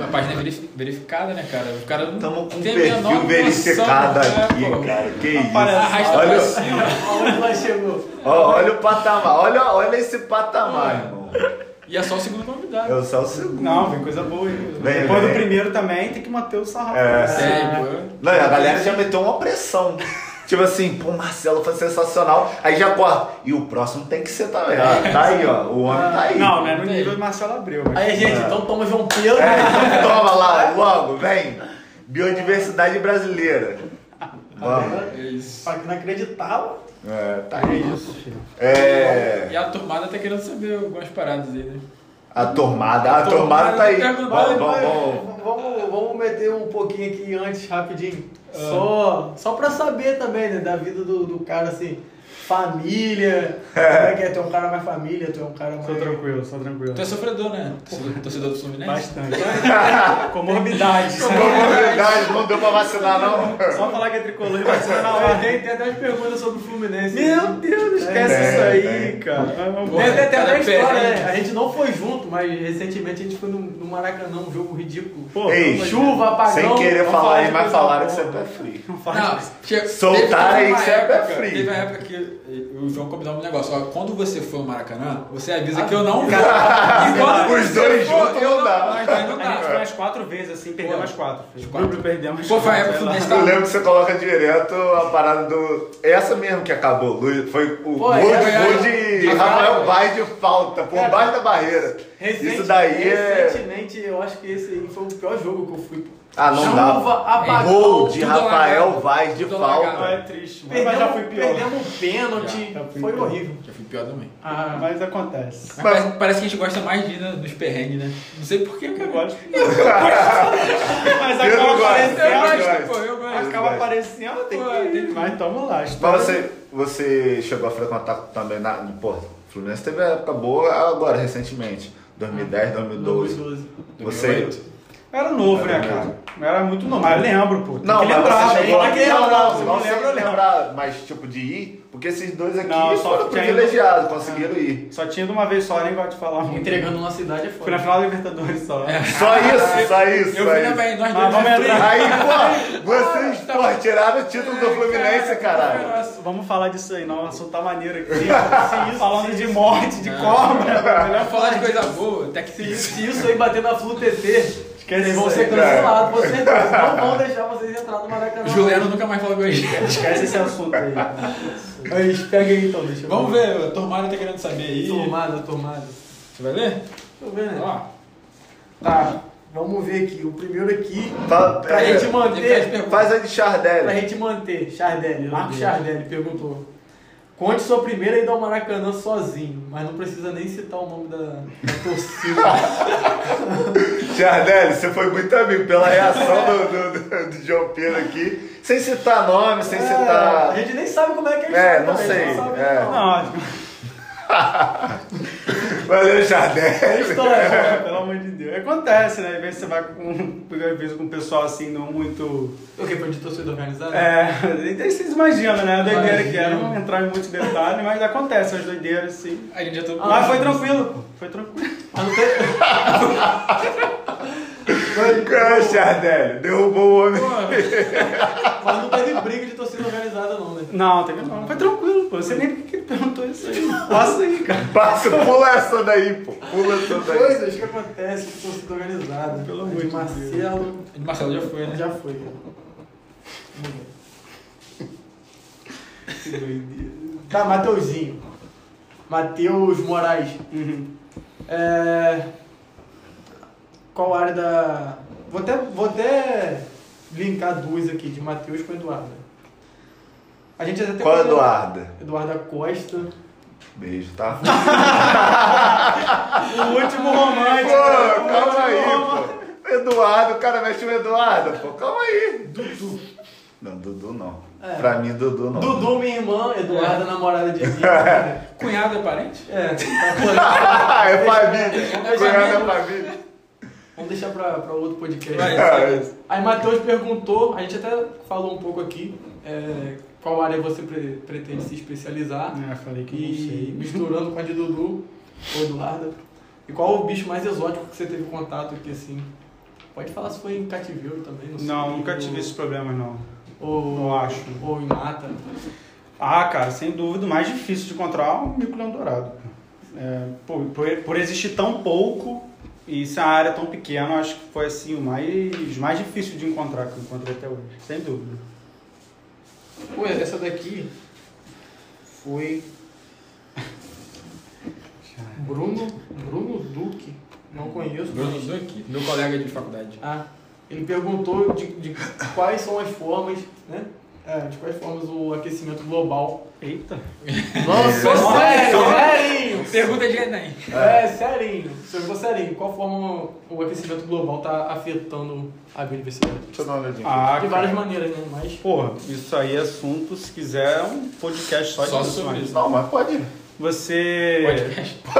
A página é verifi- verificada, né, cara? O cara não Estamos com um tem a menor perfil verificado noção, né, aqui, pô? cara. Que isso. Arrasta Olha- pra chegou? Olha o patamar, olha, olha esse patamar, irmão. E é só o segundo convidado. Eu sou o segundo. Não, vem coisa boa aí. Vem, Depois vem. do primeiro também tem que manter o sarrafo. É, Sério, pô. Não, e a galera já meteu uma pressão. Tipo assim, pô, Marcelo foi sensacional. Aí já corta. E o próximo tem que ser também. Tá aí, ó. O homem tá aí. Não, não é no nível do Marcelo Abreu. Mas... Aí, gente, É. então toma João Pedro. É, então toma lá, logo, vem. Biodiversidade brasileira. Vamos. É isso. Pra quem não acreditava. É, tá É isso, filho. É, E a turmada tá querendo saber algumas paradas aí, né? A tomada, a A tomada tomada tá aí. Vamos, vamos. vamos, vamos meter um pouquinho aqui antes, rapidinho. Ah. Só, só pra saber também, né, da vida do, do cara, assim, família. (laughs) Como é que é? Tu é um cara mais família, tu é um cara mais. Sou tranquilo, sou tranquilo. Tu é sofredor, né? Torcedor, torcedor do Fluminense? Bastante. (laughs) Comorbidades. Comorbidade, não deu pra vacinar, não? Só falar que é tricolor e vacina na (laughs) Ó, hora. tem, tem até umas perguntas sobre o Fluminense. Meu Deus, esquece É, isso aí, cara. Pô, Tem até, até uma história, né? A gente não foi junto, mas recentemente a gente foi no, no Maracanã, um jogo ridículo. Pô, Ei, Chuva, apagão. Sem querer falar mas falaram que você é pé frio. Não, Soltaram aí que você é pé frio. Teve uma época que o João combinava um negócio. Ó, quando você for no Maracanã, você avisa que eu Ah, não vou. (laughs) E quando Os dois juntos eu não dá. Nós dois não A gente foi dá. umas quatro vezes assim, perdeu umas quatro. Grupo perdeu umas Pô, foi a época Eu lembro que você coloca direto a parada do. Essa mesmo que acabou, Luiz. Foi o Pô, gol, é, de- é, é. de Rafael. Vaz de falta, por baixo da barreira. Isso daí é. Recentemente, eu acho que esse aí foi o pior jogo que eu fui. Ah, não Chuva, dá. apagão. Gol de Rafael alagado. Vaz de Tudo Ah, falta. é triste, mas Perdemos, já fui pior. perdemos um pênalti, Já, já fui foi pior. horrível. Já fui pior também. Ah, Mas acontece. Mas parece, parece que a gente gosta mais de ir na- nos perrengues, né? Não sei porquê, Eu cara. gosto. (laughs) Mas Eu não acaba gosto. Eu Eu aparecendo. gosto, gosto. pô, eu gosto. Acaba aparecendo, tem Pô, que ir. Mas tamo lá. Mas você, você chegou a frequentar também na. Pô, o Fluminense teve época boa agora, recentemente. 2010, 2012. 2012. Você. 2008. Eu era novo, né, cara? Era muito novo, mas eu lembro, pô. Tem Não, que mas lembrar, você chegou que. Não, não, não não lembra, eu lembro. lembrar, mas tipo de ir, porque esses dois aqui Não, só foram privilegiados, conseguiram ir. Só tinha de uma vez só, nem gosto de falar muito. Entregando uma cidade é Fui na foda. final da Libertadores só. Só isso, só isso. Eu também, nós dois. vamos entrar. Aí, pô, (laughs) vocês, tá pô, tiraram o título do Fluminense, caralho. Vamos falar disso aí, não. O assunto tá maneiro aqui. (laughs) Falando de morte, de cobra. Melhor falar de coisa boa, até que Se, se isso aí bater na Flu TT, vocês vão ser cancelados, com certeza. Não vão deixar vocês entrar no Maracanã. O Juliano nunca mais falou com a gente. Esquece esse assunto aí. (laughs) Mas pega aí então, deixa eu Vamos ver, a Tormada tá querendo saber aí. Tomada, tomada. Você vai ler? Deixa eu ver, né? Ó, Tá, vamos ver aqui. O primeiro aqui, Fala- pra é, gente manter. Faz a de Pra Chardelli. gente manter, Chardelli, Marcos Deus. Chardelli perguntou. Conte sua primeira ida ao Maracanã sozinho, mas não precisa nem citar o nome da, da torcida. (laughs) Chardelli, você foi muito amigo pela reação do, do, do, do João Pedro aqui. Sem citar nome, sem É, a citar. gente nem sabe como é que é a É, não também, sei, não sabe é. não. (laughs) Valeu, É a Chardelli. história. pelo amor de Deus. Acontece, né? Às vezes você vai com, às vezes com um pessoal assim, não muito. O que? Foi de torcida organizada? É, aí vocês imaginam, né? A doideira que é. Imagino. Não entrar em muitos detalhes, mas acontece as doideiras, sim. a gente já tá. Mas foi tranquilo, foi tranquilo. Mas não tem... (laughs) (laughs) Cara, Chardelli, derrubou o homem. Pô, (laughs) Mas não teve briga de torcida organizada não, né? Não, teve não. Foi tranquilo, pô. Você nem por que que ele perguntou isso aí. Passa aí, cara. Passa, pula essa daí, pô. Pula essa daí. Coisas que acontecem com torcida organizada. Pelo A amor de de Marcelo o Marcelo já foi, né? já foi. cara. Vamos ver. Tá, Mateuzinho. Matheus Moraes. Uhum. É... Qual área da. Vou até, vou até linkar duas aqui, de Matheus com Eduardo. A gente até Qual é Eduarda? Eduarda Costa. Beijo, tá? (laughs) O último romântico. Pô, calma último aí, romântico. pô. Eduardo, o cara mexe o Eduardo, pô. Calma aí. Dudu. Não, Dudu não. É. Pra mim, Dudu não. Dudu, minha irmã, Eduarda, namorada de (laughs) mim. Cunhado é parente? É, (laughs) tá é família. Cunhado é família. Vamos deixar pra, pra outro podcast. Vai, segue. Aí Matheus perguntou, a gente até falou um pouco aqui, é, qual área você pre- pretende se especializar. É, falei que não E sei. misturando com a de Dudu, ou Eduarda. E qual o bicho mais exótico que você teve contato aqui, assim? Pode falar se foi em cativeiro também, não sei. Não, nunca ou- tive esses problemas, não. Ou, Eu acho. Ou em mata. Ah, cara, sem dúvida, o mais difícil de encontrar é o mico-leão dourado. É, por, por, por existir tão pouco e uma área tão pequena, eu acho que foi assim o mais, mais difícil de encontrar que eu encontrei até hoje, sem dúvida. Pô, essa daqui foi (laughs) Bruno, Bruno Duque. Não conheço. Bruno mas- Duque, meu colega de faculdade. Ah, ele perguntou de, de quais são as formas, né? É, de quais formas o aquecimento global. Eita. Nossa, Nossa, sério, serinho! Pergunta de Enem. É, serinho. Se eu for serinho, qual forma o aquecimento global está afetando a biodiversidade? Deixa eu dar uma olhadinha. Ah, De várias cara. maneiras, né? Mas. Porra, isso aí é assunto, se quiser, é um podcast só, Só disso. sobre isso. Não, mas pode. Você. Podcast. (laughs)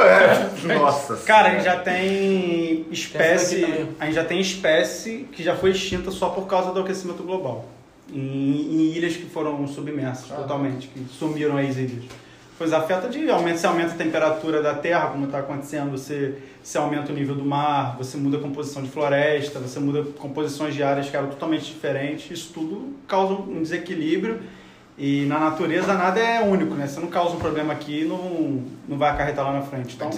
É. Nossa (laughs) Cara, a gente já tem espécie. A gente já tem espécie que já foi extinta só por causa do aquecimento global. Em, em ilhas que foram submersas Ah. totalmente, que sumiram as ilhas. Pois afeta de aumento, você aumenta a temperatura da terra, como está acontecendo, você, você aumenta o nível do mar, você muda a composição de floresta, você muda composições de áreas que eram totalmente diferentes. Isso tudo causa um desequilíbrio e na natureza nada é único, né? Você não causa um problema aqui e não, não vai acarretar lá na frente. Então,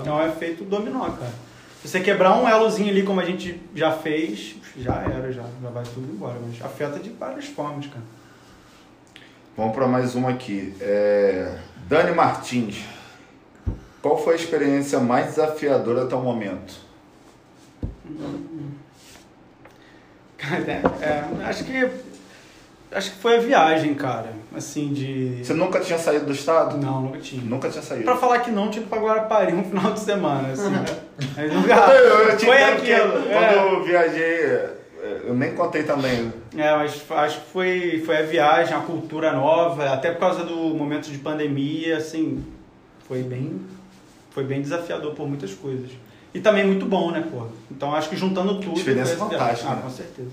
então é efeito dominó, cara. Se você quebrar um elozinho ali, como a gente já fez, já era, já, já vai tudo embora. Mas afeta de várias formas, cara. Vamos para mais uma aqui. É, Dani Martins. Qual foi a experiência mais desafiadora até o momento? Cara, é, é, acho que acho que foi a viagem, cara. Assim, de. Você nunca tinha saído do estado? Não, nunca tinha. Nunca tinha saído. Pra falar que não, tinha ido pra Guarapari um (laughs) final de semana, assim. né? (laughs) Mas nunca. Eu, eu foi aquilo. Quando é. eu viajei, eu nem contei também. É, mas acho que foi, foi a viagem, a cultura nova, até por causa do momento de pandemia, assim, foi bem, foi bem desafiador por muitas coisas. E também muito bom, né, pô? Então acho que juntando tudo. Viagem. fantástica, Ah, né? com certeza.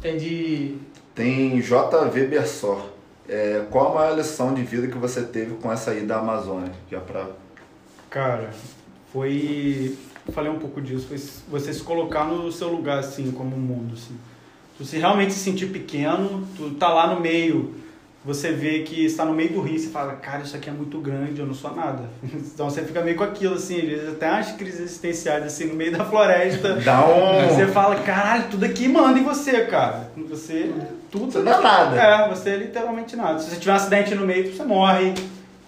Tem de. Tem JV Bersor. É, qual a maior lição de vida que você teve com essa ida à Amazônia? Já pra... Cara, foi. Eu falei um pouco disso, foi você se colocar no seu lugar, assim, como um mundo, assim. Tu se realmente se sentir pequeno, tu tá lá no meio, você vê que está no meio do rio, você fala, cara, isso aqui é muito grande, eu não sou nada. (laughs) Então você fica meio com aquilo, assim, às vezes até umas crises existenciais, assim, no meio da floresta. (laughs) Dá um... Você fala, caralho, tudo aqui manda em você, cara. Você. Tudo. Você não é nada. É, você é literalmente nada. Se você tiver um acidente no meio, você morre.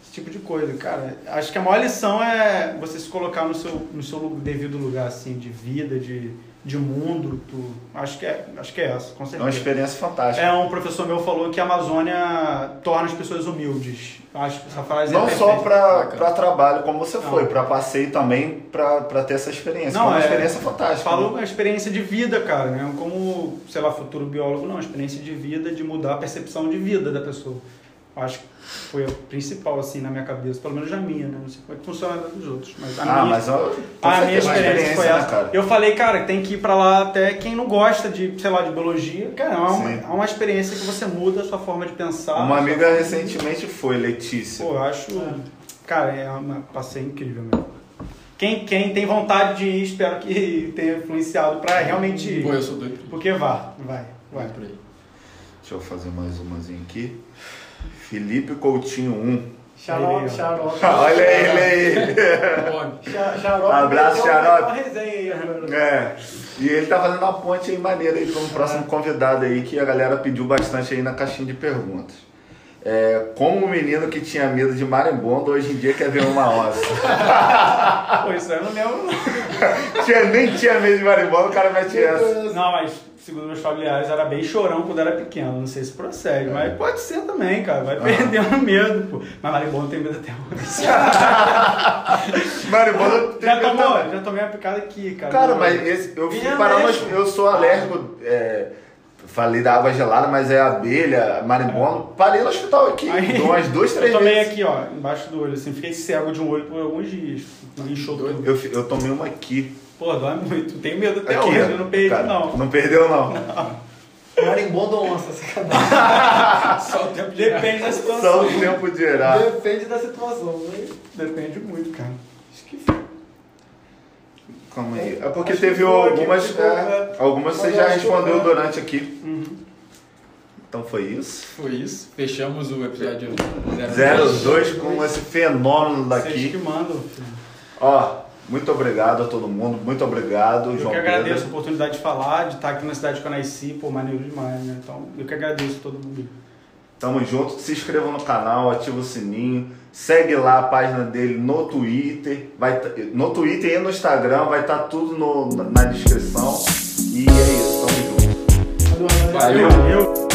Esse tipo de coisa. Cara, acho que a maior lição é você se colocar no seu, no seu devido lugar, assim, de vida, de, de mundo. Tu, acho, que é, acho que é essa, com É uma certeza. experiência fantástica. É, um professor meu falou que a Amazônia torna as pessoas humildes. Acho que essa frase Não é só pra trabalho, como você Não. foi, pra passeio também, pra, pra ter essa experiência. Não, Foi uma é- experiência fantástica. Falo né? uma experiência de vida, cara, né? Como, sei lá, futuro biólogo, não, uma experiência de vida, de mudar a percepção de vida da pessoa. Acho que foi a principal, assim, na minha cabeça, pelo menos a minha, né? Não sei como é que funciona a dos outros, mas a Ah, minha, mas a minha uma experiência foi né, essa. cara? Eu falei, cara, tem que ir pra lá até quem não gosta de, sei lá, de biologia. Cara, é uma, é uma experiência que você muda a sua forma de pensar. Uma amiga sua- recentemente foi, Letícia. Pô, eu acho. Cara, é uma passeio incrível mesmo. Quem, quem tem vontade de ir, espero que (laughs) tenha influenciado pra realmente ir. Pô, eu sou doido. Porque vá, vai, vai. Vai por aí. Deixa eu fazer mais umazinha aqui. Felipe Coutinho 1. Xarope, xarope. (laughs) Olha ele aí. Xarope. Abraço, xarope. É. E ele tá fazendo uma ponte aí maneira aí para um próximo convidado aí que a galera pediu bastante aí na caixinha de perguntas. É, como um menino que tinha medo de marimbondo hoje em dia quer ver uma onça. Pô, isso aí eu não lembro. (laughs) tinha, nem tinha medo de marimbondo, o cara mete essa. Não, mas segundo meus familiares, era bem chorão quando era pequeno. Não sei se procede, mas pode ser também, cara. Vai perdendo medo, pô. Mas marimbondo tem medo até hoje. (laughs) Marimbondo tem Já medo tomou? também. Já tomei uma picada aqui, cara. Cara, mas esse, eu fui parar, mas eu sou alérgico. é, falei da água gelada, mas é abelha, marimbondo. Parei no hospital aqui, Aí, umas (laughs) duas, três Eu tomei vezes. aqui, ó, embaixo do olho, assim. Fiquei cego de um olho por alguns dias. Inchou tudo. Eu, eu tomei uma aqui. Pô, dói muito. Tenho medo até aqui hoje. Eu não perdi, Cara, não. Não perdeu, não. Marimbondo ou onça, sacanagem. (laughs) Só o tempo de Depende da Só situação. o tempo de gerar. Depende da situação. né? Depende muito, cara. Acho que Calma aí. É porque Acho teve aqui, algumas. ficou, é, é. algumas você já respondeu eu- durante aqui. Uhum. Então foi isso. Foi isso. Fechamos o episódio 02 com esse fenômeno Vocês que daqui. mandam. Ó, muito obrigado a todo mundo. Muito obrigado, Eu João que agradeço a Pedro. oportunidade de falar, de estar aqui na cidade que eu nasci, pô, maneiro demais, né? Então, eu que agradeço a todo mundo. Tamo junto. Se inscreva no canal, ativa o sininho. Segue lá a página dele no Twitter. Vai tá- no Twitter e no Instagram. Vai estar tudo no- na- na descrição. E é isso. Tamo junto. Valeu. Valeu. Valeu.